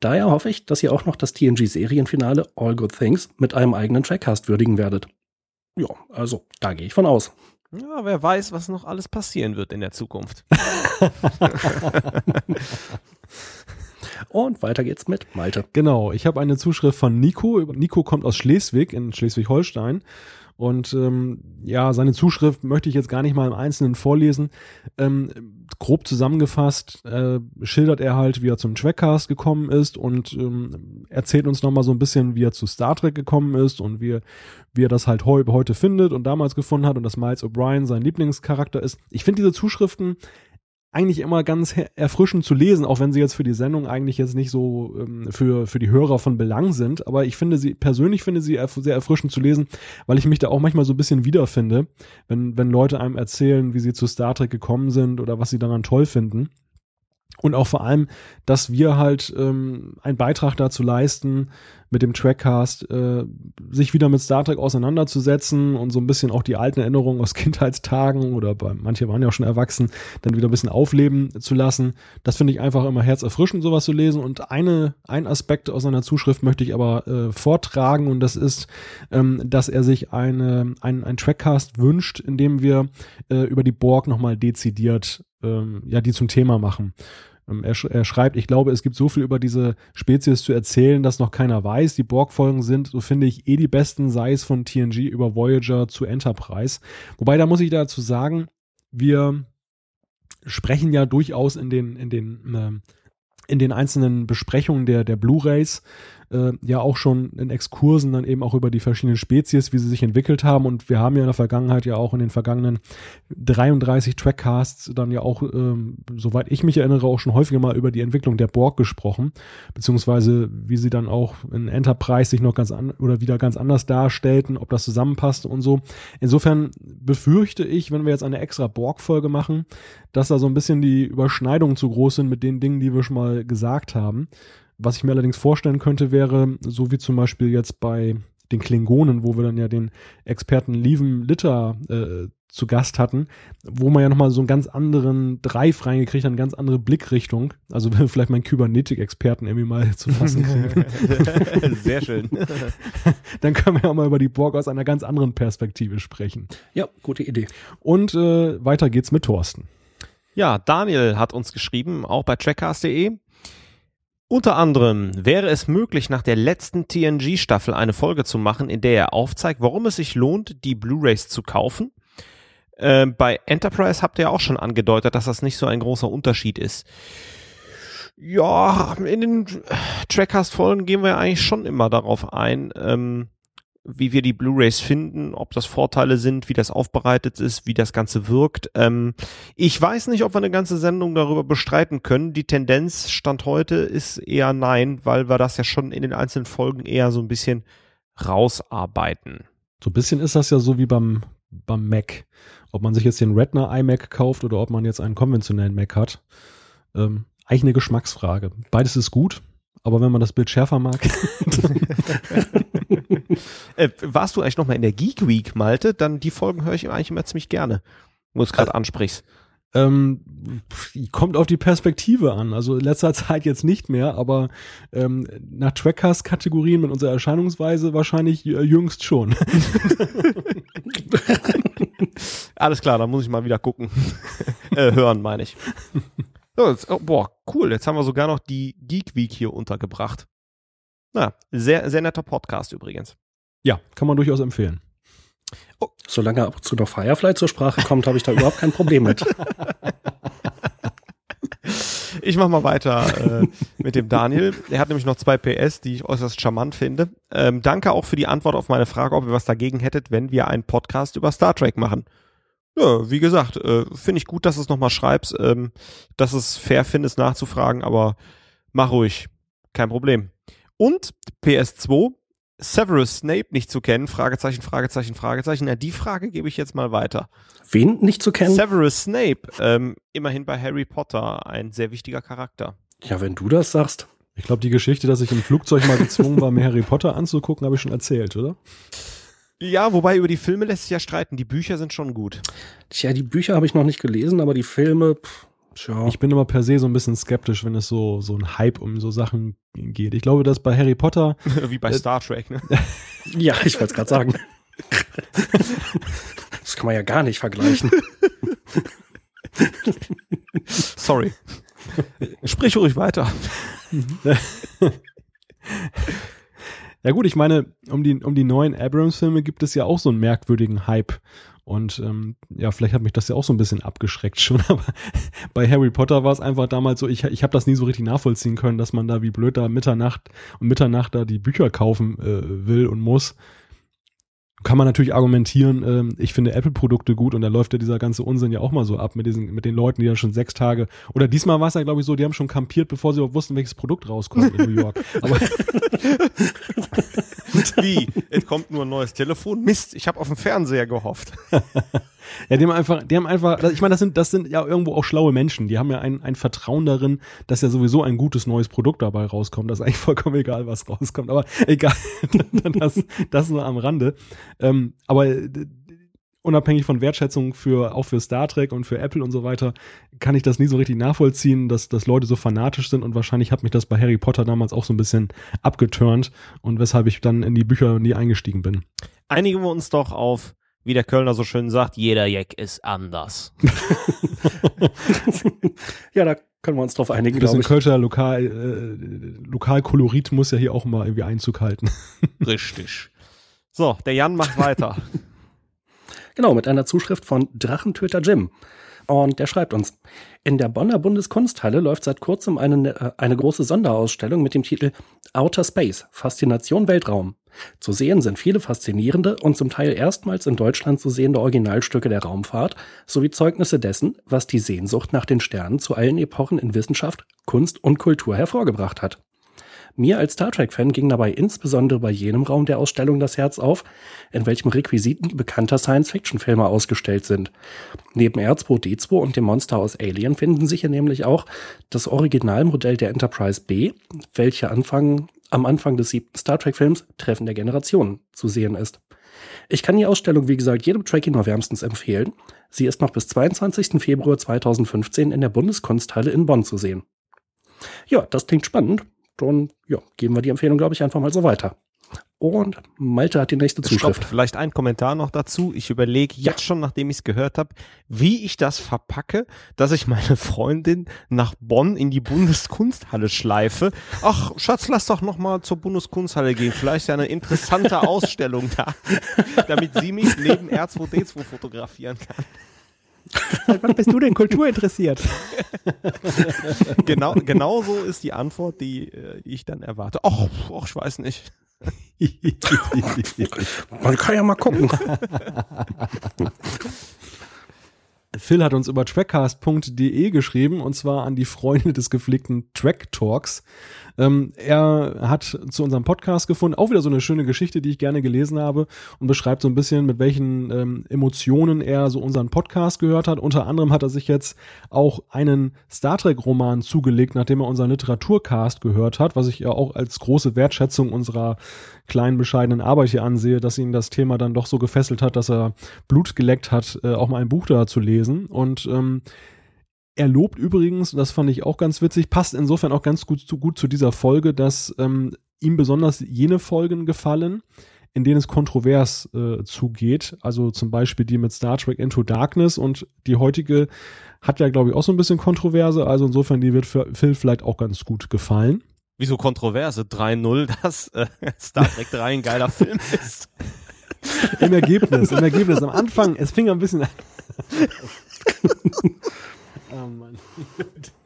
Daher hoffe ich, dass ihr auch noch das TNG-Serienfinale All Good Things mit einem eigenen Trackcast würdigen werdet. Ja, also da gehe ich von aus. Ja, wer weiß, was noch alles passieren wird in der Zukunft. Und weiter geht's mit Malte. Genau, ich habe eine Zuschrift von Nico. Nico kommt aus Schleswig in Schleswig-Holstein Und ähm, ja, seine Zuschrift möchte ich jetzt gar nicht mal im Einzelnen vorlesen. Ähm, grob zusammengefasst äh, schildert er halt, wie er zum Trackcast gekommen ist und ähm, erzählt uns nochmal so ein bisschen, wie er zu Star Trek gekommen ist und wie, wie er das halt heu heute findet und damals gefunden hat und dass Miles O'Brien sein Lieblingscharakter ist. Ich finde diese Zuschriften eigentlich immer ganz erfrischend zu lesen, auch wenn sie jetzt für die Sendung eigentlich jetzt nicht so ähm, für, für die Hörer von Belang sind. Aber ich finde sie, persönlich finde sie erf sehr erfrischend zu lesen, weil ich mich da auch manchmal so ein bisschen wiederfinde, wenn, wenn Leute einem erzählen, wie sie zu Star Trek gekommen sind oder was sie daran toll finden. Und auch vor allem, dass wir halt ähm, einen Beitrag dazu leisten, mit dem Trackcast äh, sich wieder mit Star Trek auseinanderzusetzen und so ein bisschen auch die alten Erinnerungen aus Kindheitstagen oder bei manche waren ja auch schon erwachsen, dann wieder ein bisschen aufleben zu lassen. Das finde ich einfach immer herzerfrischend, sowas zu lesen. Und eine, ein Aspekt aus seiner Zuschrift möchte ich aber äh, vortragen und das ist, ähm, dass er sich eine, ein, ein Trackcast wünscht, in dem wir äh, über die Borg nochmal dezidiert ähm, ja, die zum Thema machen. Ähm, er, er, schreibt, ich glaube, es gibt so viel über diese Spezies zu erzählen, dass noch keiner weiß. Die Borg-Folgen sind, so finde ich, eh die besten, sei es von TNG über Voyager zu Enterprise. Wobei, da muss ich dazu sagen, wir sprechen ja durchaus in den, in den, äh, in den einzelnen Besprechungen der, der Blu-Rays äh, ja auch schon in Exkursen dann eben auch über die verschiedenen Spezies, wie sie sich entwickelt haben. Und wir haben ja in der Vergangenheit ja auch in den vergangenen 33 Trackcasts dann ja auch, ähm, soweit ich mich erinnere, auch schon häufiger mal über die Entwicklung der Borg gesprochen, beziehungsweise wie sie dann auch in Enterprise sich noch ganz an oder wieder ganz anders darstellten, ob das zusammenpasst und so. Insofern befürchte ich, wenn wir jetzt eine extra Borg-Folge machen, dass da so ein bisschen die Überschneidungen zu groß sind mit den Dingen, die wir schon mal gesagt haben. Was ich mir allerdings vorstellen könnte, wäre, so wie zum Beispiel jetzt bei den Klingonen, wo wir dann ja den Experten Lieven Litter äh, zu Gast hatten, wo man ja nochmal so einen ganz anderen Dreif reingekriegt hat, eine ganz andere Blickrichtung. Also wenn wir vielleicht meinen Kybernetik-Experten irgendwie mal zu fassen kriegen. Sehr schön. Dann können wir ja mal über die Borg aus einer ganz anderen Perspektive sprechen. Ja, gute Idee. Und äh, weiter geht's mit Thorsten. Ja, Daniel hat uns geschrieben, auch bei trackcast.de. Unter anderem wäre es möglich, nach der letzten TNG-Staffel eine Folge zu machen, in der er aufzeigt, warum es sich lohnt, die Blu-rays zu kaufen. Äh, bei Enterprise habt ihr auch schon angedeutet, dass das nicht so ein großer Unterschied ist. Ja, in den Trackcast-Folgen gehen wir eigentlich schon immer darauf ein, ähm, wie wir die Blu-rays finden, ob das Vorteile sind, wie das aufbereitet ist, wie das Ganze wirkt. Ähm, ich weiß nicht, ob wir eine ganze Sendung darüber bestreiten können. Die Tendenz Stand heute ist eher nein, weil wir das ja schon in den einzelnen Folgen eher so ein bisschen rausarbeiten. So ein bisschen ist das ja so wie beim, beim Mac. Ob man sich jetzt den Retina iMac kauft oder ob man jetzt einen konventionellen Mac hat. Ähm, eigentlich eine Geschmacksfrage. Beides ist gut, aber wenn man das Bild schärfer mag. äh, warst du eigentlich noch mal in der Geek Week, Malte? Dann die Folgen höre ich eigentlich immer ziemlich gerne, wo du es gerade ansprichst. Ähm, kommt auf die Perspektive an. Also in letzter Zeit jetzt nicht mehr, aber ähm, nach Trackcast-Kategorien mit unserer Erscheinungsweise wahrscheinlich äh, jüngst schon. Alles klar, dann muss ich mal wieder gucken. äh, hören, meine ich. So, jetzt, oh, boah, cool. Jetzt haben wir sogar noch die Geek Week hier untergebracht. Na, sehr, sehr netter Podcast übrigens. Ja, kann man durchaus empfehlen. Oh. Solange ab und zu noch Firefly zur Sprache kommt, habe ich da überhaupt kein Problem mit. Ich mache mal weiter äh, mit dem Daniel. Er hat nämlich noch zwei PS, die ich äußerst charmant finde. Ähm, danke auch für die Antwort auf meine Frage, ob ihr was dagegen hättet, wenn wir einen Podcast über Star Trek machen. Ja, wie gesagt, äh, finde ich gut, dass du es nochmal schreibst, ähm, dass es fair findest nachzufragen, aber mach ruhig. Kein Problem. Und PS2, Severus Snape nicht zu kennen, Fragezeichen, Fragezeichen, Fragezeichen. Ja, die Frage gebe ich jetzt mal weiter. Wen nicht zu kennen? Severus Snape, ähm, immerhin bei Harry Potter ein sehr wichtiger Charakter. Ja, wenn du das sagst. Ich glaube, die Geschichte, dass ich im Flugzeug mal gezwungen war, mir Harry Potter anzugucken, habe ich schon erzählt, oder? Ja, wobei über die Filme lässt sich ja streiten. Die Bücher sind schon gut. Tja, die Bücher habe ich noch nicht gelesen, aber die Filme, pff, tja. Ich bin immer per se so ein bisschen skeptisch, wenn es so, so ein Hype um so Sachen geht. Ich glaube, dass bei Harry Potter. Wie bei äh, Star Trek, ne? ja, ich wollte es gerade sagen. das kann man ja gar nicht vergleichen. Sorry. Sprich ruhig weiter. Ja gut, ich meine, um die, um die neuen Abrams-Filme gibt es ja auch so einen merkwürdigen Hype. Und ähm, ja, vielleicht hat mich das ja auch so ein bisschen abgeschreckt schon, aber bei Harry Potter war es einfach damals so, ich, ich habe das nie so richtig nachvollziehen können, dass man da wie blöd da Mitternacht und Mitternacht da die Bücher kaufen äh, will und muss kann man natürlich argumentieren, ähm, ich finde Apple-Produkte gut und da läuft ja dieser ganze Unsinn ja auch mal so ab mit diesen, mit den Leuten, die ja schon sechs Tage, oder diesmal war es ja, glaube ich, so, die haben schon kampiert, bevor sie überhaupt wussten, welches Produkt rauskommt in New York. Aber Wie? Es kommt nur ein neues Telefon? Mist, ich habe auf den Fernseher gehofft. ja, die haben einfach, die haben einfach, ich meine, das sind, das sind ja irgendwo auch schlaue Menschen. Die haben ja ein, ein Vertrauen darin, dass ja sowieso ein gutes neues Produkt dabei rauskommt. Das ist eigentlich vollkommen egal, was rauskommt. Aber egal, das, das nur am Rande. Ähm, aber unabhängig von Wertschätzung für auch für Star Trek und für Apple und so weiter, kann ich das nie so richtig nachvollziehen, dass, dass Leute so fanatisch sind und wahrscheinlich hat mich das bei Harry Potter damals auch so ein bisschen abgeturnt und weshalb ich dann in die Bücher nie eingestiegen bin. Einigen wir uns doch auf, wie der Kölner so schön sagt, jeder Jack ist anders. ja, da können wir uns drauf einigen. Ein bisschen Kölscher Lokal, äh, Lokalkolorit muss ja hier auch mal irgendwie Einzug halten. Richtig. So, der Jan macht weiter. Genau, mit einer Zuschrift von Drachentöter Jim. Und der schreibt uns, in der Bonner Bundeskunsthalle läuft seit kurzem eine, äh, eine große Sonderausstellung mit dem Titel Outer Space, Faszination Weltraum. Zu sehen sind viele faszinierende und zum Teil erstmals in Deutschland zu sehende Originalstücke der Raumfahrt sowie Zeugnisse dessen, was die Sehnsucht nach den Sternen zu allen Epochen in Wissenschaft, Kunst und Kultur hervorgebracht hat. Mir als Star Trek-Fan ging dabei insbesondere bei jenem Raum der Ausstellung das Herz auf, in welchem Requisiten bekannter Science-Fiction-Filme ausgestellt sind. Neben R2D2 und dem Monster aus Alien finden sich hier nämlich auch das Originalmodell der Enterprise B, welche Anfang, am Anfang des siebten Star Trek-Films Treffen der Generationen zu sehen ist. Ich kann die Ausstellung, wie gesagt, jedem Trekkie nur wärmstens empfehlen. Sie ist noch bis 22. Februar 2015 in der Bundeskunsthalle in Bonn zu sehen. Ja, das klingt spannend dann ja, geben wir die Empfehlung, glaube ich, einfach mal so weiter. Und Malte hat die nächste Zuschrift. Stopp, vielleicht ein Kommentar noch dazu. Ich überlege ja. jetzt schon, nachdem ich es gehört habe, wie ich das verpacke, dass ich meine Freundin nach Bonn in die Bundeskunsthalle schleife. Ach, Schatz, lass doch noch mal zur Bundeskunsthalle gehen. Vielleicht ist ja eine interessante Ausstellung da, damit sie mich neben R2D2 fotografieren kann. Seit wann bist du denn kulturinteressiert? genau, genau so ist die Antwort, die, äh, die ich dann erwarte. Ach, ich weiß nicht. Man kann ja mal gucken. Phil hat uns über trackcast.de geschrieben und zwar an die Freunde des gepflegten Track Talks. Ähm, er hat zu unserem Podcast gefunden, auch wieder so eine schöne Geschichte, die ich gerne gelesen habe und beschreibt so ein bisschen, mit welchen ähm, Emotionen er so unseren Podcast gehört hat. Unter anderem hat er sich jetzt auch einen Star Trek-Roman zugelegt, nachdem er unseren Literaturcast gehört hat, was ich ja auch als große Wertschätzung unserer kleinen, bescheidenen Arbeit hier ansehe, dass ihn das Thema dann doch so gefesselt hat, dass er Blut geleckt hat, äh, auch mal ein Buch da zu lesen. Und ähm, er lobt übrigens, das fand ich auch ganz witzig, passt insofern auch ganz gut zu, gut zu dieser Folge, dass ähm, ihm besonders jene Folgen gefallen, in denen es kontrovers äh, zugeht. Also zum Beispiel die mit Star Trek Into Darkness und die heutige hat ja, glaube ich, auch so ein bisschen Kontroverse. Also insofern, die wird für Phil vielleicht auch ganz gut gefallen. Wieso Kontroverse? 3-0, dass äh, Star Trek 3 ein geiler Film ist. Im Ergebnis, im Ergebnis. Am Anfang, es fing ein bisschen an. Oh Mann.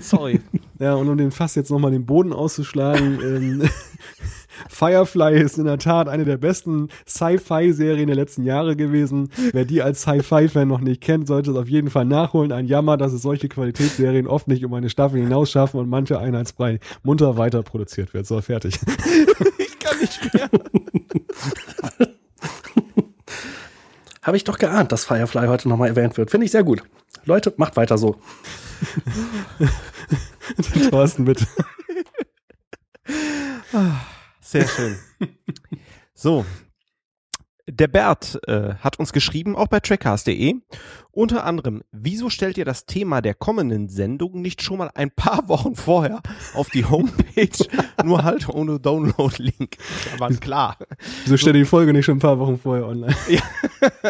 Sorry. Ja, und um den Fass jetzt nochmal den Boden auszuschlagen, ähm, Firefly ist in der Tat eine der besten Sci-Fi-Serien der letzten Jahre gewesen. Wer die als Sci-Fi-Fan noch nicht kennt, sollte es auf jeden Fall nachholen. Ein Jammer, dass es solche Qualitätsserien oft nicht um eine Staffel hinausschaffen und manche einheitsbrei munter weiter produziert wird. So, fertig. ich kann nicht mehr. Habe ich doch geahnt, dass Firefly heute nochmal erwähnt wird. Finde ich sehr gut. Leute, macht weiter so. Thorsten, bitte. Sehr schön. So. Der Bert äh, hat uns geschrieben, auch bei trackcast.de, unter anderem, wieso stellt ihr das Thema der kommenden Sendung nicht schon mal ein paar Wochen vorher auf die Homepage, nur halt ohne Download-Link? Aber klar. Wieso stellt ihr die Folge nicht schon ein paar Wochen vorher online? Ja,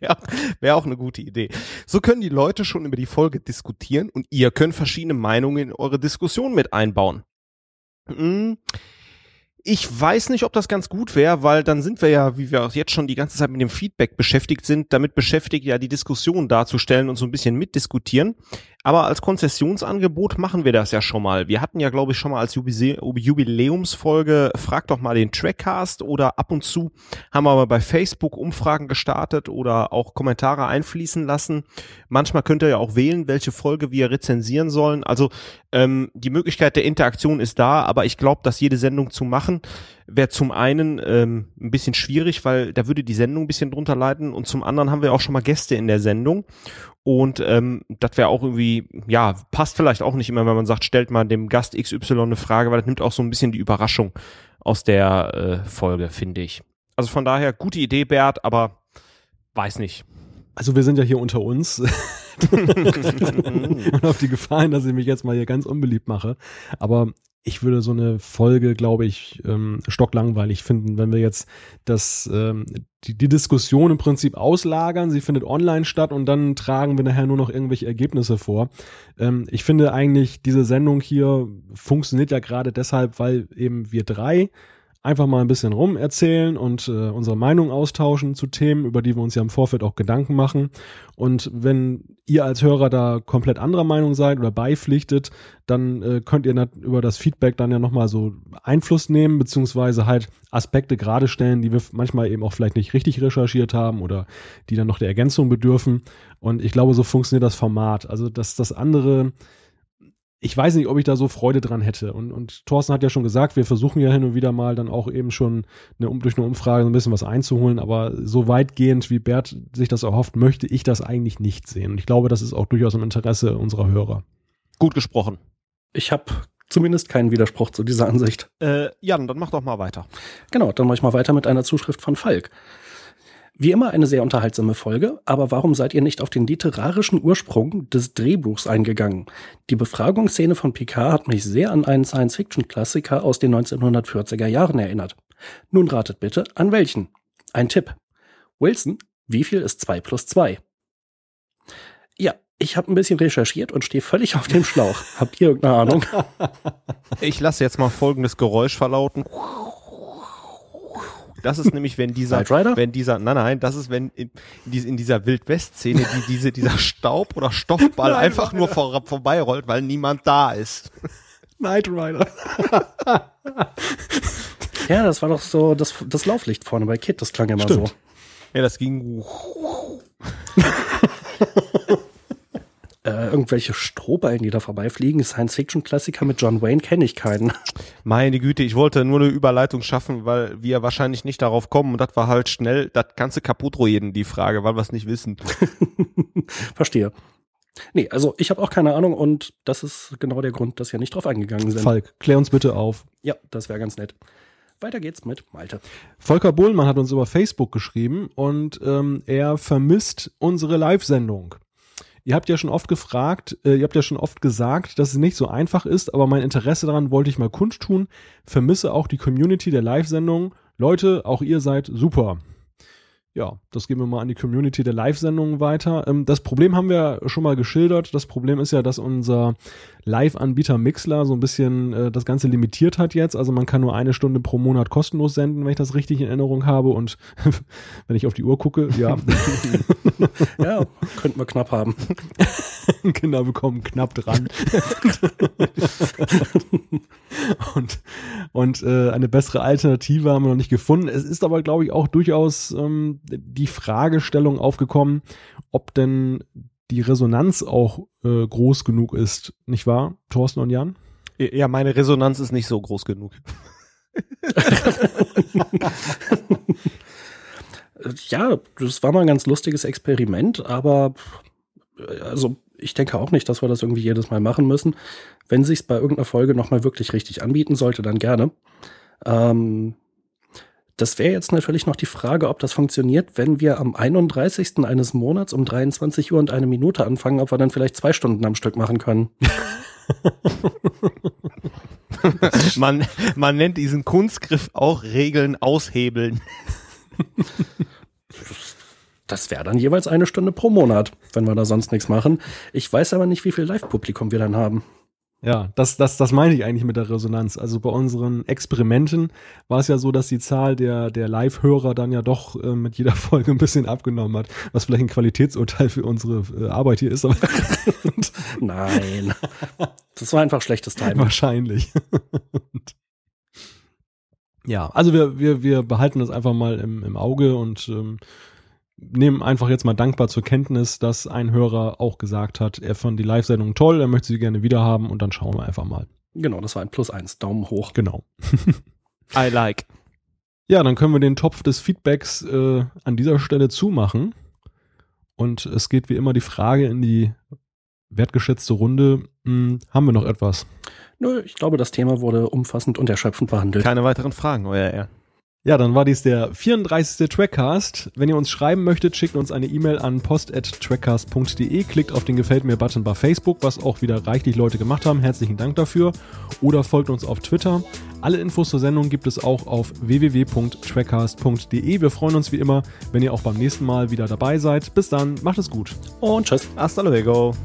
wäre wär auch eine gute Idee. So können die Leute schon über die Folge diskutieren und ihr könnt verschiedene Meinungen in eure Diskussion mit einbauen. Hm. Ich weiß nicht, ob das ganz gut wäre, weil dann sind wir ja, wie wir auch jetzt schon die ganze Zeit mit dem Feedback beschäftigt sind, damit beschäftigt, ja die Diskussion darzustellen und so ein bisschen mitdiskutieren. Aber als Konzessionsangebot machen wir das ja schon mal. Wir hatten ja, glaube ich, schon mal als Jubilä Jubiläumsfolge Frag doch mal den Trackcast oder ab und zu haben wir aber bei Facebook Umfragen gestartet oder auch Kommentare einfließen lassen. Manchmal könnt ihr ja auch wählen, welche Folge wir rezensieren sollen. Also ähm, die Möglichkeit der Interaktion ist da, aber ich glaube, dass jede Sendung zu machen wäre zum einen ähm, ein bisschen schwierig, weil da würde die Sendung ein bisschen drunter leiden und zum anderen haben wir auch schon mal Gäste in der Sendung und ähm, das wäre auch irgendwie, ja, passt vielleicht auch nicht immer, wenn man sagt, stellt mal dem Gast XY eine Frage, weil das nimmt auch so ein bisschen die Überraschung aus der äh, Folge, finde ich. Also von daher, gute Idee, Bert, aber weiß nicht. Also wir sind ja hier unter uns. und auf die Gefahren, dass ich mich jetzt mal hier ganz unbeliebt mache. Aber ich würde so eine Folge, glaube ich, ähm, stocklangweilig finden, wenn wir jetzt das, ähm, die, die Diskussion im Prinzip auslagern. Sie findet online statt und dann tragen wir nachher nur noch irgendwelche Ergebnisse vor. Ähm, ich finde eigentlich, diese Sendung hier funktioniert ja gerade deshalb, weil eben wir drei einfach mal ein bisschen rum erzählen und äh, unsere Meinung austauschen zu Themen, über die wir uns ja im Vorfeld auch Gedanken machen. Und wenn ihr als Hörer da komplett anderer Meinung seid oder beipflichtet, dann äh, könnt ihr über das Feedback dann ja nochmal so Einfluss nehmen, beziehungsweise halt Aspekte gerade stellen, die wir manchmal eben auch vielleicht nicht richtig recherchiert haben oder die dann noch der Ergänzung bedürfen. Und ich glaube, so funktioniert das Format. Also, dass das andere ich weiß nicht, ob ich da so Freude dran hätte. Und, und Thorsten hat ja schon gesagt, wir versuchen ja hin und wieder mal dann auch eben schon eine, durch eine Umfrage so ein bisschen was einzuholen, aber so weitgehend, wie Bert sich das erhofft, möchte ich das eigentlich nicht sehen. Und ich glaube, das ist auch durchaus im Interesse unserer Hörer. Gut gesprochen. Ich habe zumindest keinen Widerspruch zu dieser Ansicht. Äh, Jan, dann mach doch mal weiter. Genau, dann mache ich mal weiter mit einer Zuschrift von Falk. Wie immer eine sehr unterhaltsame Folge, aber warum seid ihr nicht auf den literarischen Ursprung des Drehbuchs eingegangen? Die Befragungsszene von Picard hat mich sehr an einen Science-Fiction-Klassiker aus den 1940er Jahren erinnert. Nun ratet bitte, an welchen? Ein Tipp. Wilson, wie viel ist 2 plus 2? Ja, ich habe ein bisschen recherchiert und stehe völlig auf dem Schlauch. Habt ihr irgendeine Ahnung? Ich lasse jetzt mal folgendes Geräusch verlauten. Das ist nämlich, wenn dieser, wenn dieser, nein, nein, das ist, wenn in, in dieser Wildwest-Szene die, diese, dieser Staub oder Stoffball nein, einfach nur vor, vorbeirollt, weil niemand da ist. Knight Rider. ja, das war doch so das, das Lauflicht vorne bei Kit, das klang immer Stimmt. so. Ja, das ging. Äh, irgendwelche Strohballen, die da vorbeifliegen. Science-Fiction-Klassiker mit John Wayne kenne ich keinen. Meine Güte, ich wollte nur eine Überleitung schaffen, weil wir wahrscheinlich nicht darauf kommen und das war halt schnell das ganze Kaputt-Rojeden, die Frage, weil wir es nicht wissen. Verstehe. Nee, also ich habe auch keine Ahnung und das ist genau der Grund, dass wir nicht drauf eingegangen sind. Falk, klär uns bitte auf. Ja, das wäre ganz nett. Weiter geht's mit Malte. Volker Bullmann hat uns über Facebook geschrieben und ähm, er vermisst unsere Live-Sendung. Ihr habt ja schon oft gefragt, äh, ihr habt ja schon oft gesagt, dass es nicht so einfach ist, aber mein Interesse daran wollte ich mal kundtun. Vermisse auch die Community der Live-Sendung. Leute, auch ihr seid super ja, das geben wir mal an die Community der Live-Sendungen weiter. Ähm, das Problem haben wir schon mal geschildert. Das Problem ist ja, dass unser Live-Anbieter Mixler so ein bisschen äh, das Ganze limitiert hat jetzt. Also man kann nur eine Stunde pro Monat kostenlos senden, wenn ich das richtig in Erinnerung habe. Und wenn ich auf die Uhr gucke, ja. ja, könnten wir knapp haben. genau, wir kommen knapp dran. und und äh, eine bessere Alternative haben wir noch nicht gefunden. Es ist aber, glaube ich, auch durchaus ähm, die Fragestellung aufgekommen, ob denn die Resonanz auch äh, groß genug ist, nicht wahr, Thorsten und Jan? Ja, meine Resonanz ist nicht so groß genug. ja, das war mal ein ganz lustiges Experiment, aber also ich denke auch nicht, dass wir das irgendwie jedes Mal machen müssen. Wenn sich bei irgendeiner Folge nochmal wirklich richtig anbieten sollte, dann gerne. Ähm, Das wäre jetzt natürlich noch die Frage, ob das funktioniert, wenn wir am 31. eines Monats um 23 Uhr und eine Minute anfangen, ob wir dann vielleicht zwei Stunden am Stück machen können. man, man nennt diesen Kunstgriff auch Regeln aushebeln. Das wäre dann jeweils eine Stunde pro Monat, wenn wir da sonst nichts machen. Ich weiß aber nicht, wie viel Live-Publikum wir dann haben. Ja, das, das, das meine ich eigentlich mit der Resonanz. Also bei unseren Experimenten war es ja so, dass die Zahl der, der Live-Hörer dann ja doch äh, mit jeder Folge ein bisschen abgenommen hat, was vielleicht ein Qualitätsurteil für unsere äh, Arbeit hier ist. Aber Nein, das war einfach schlechtes Timing. Wahrscheinlich. ja, also wir, wir, wir behalten das einfach mal im, im Auge und ähm, nehmen einfach jetzt mal dankbar zur Kenntnis, dass ein Hörer auch gesagt hat, er fand die Live-Sendung toll, er möchte sie gerne wieder haben und dann schauen wir einfach mal. Genau, das war ein Plus eins, Daumen hoch. Genau. I like. Ja, dann können wir den Topf des Feedbacks äh, an dieser Stelle zumachen. Und es geht wie immer die Frage in die wertgeschätzte Runde. Hm, haben wir noch etwas? Nö, ich glaube, das Thema wurde umfassend und erschöpfend behandelt. Keine weiteren Fragen, euer Ehr. Ja, dann war dies der 34. Trackcast. Wenn ihr uns schreiben möchtet, schickt uns eine E-Mail an post.trackcast.de, klickt auf den Gefällt mir Button bei Facebook, was auch wieder reichlich Leute gemacht haben. Herzlichen Dank dafür. Oder folgt uns auf Twitter. Alle Infos zur Sendung gibt es auch auf www.trackcast.de. Wir freuen uns wie immer, wenn ihr auch beim nächsten Mal wieder dabei seid. Bis dann, macht es gut. Und tschüss. Hasta luego.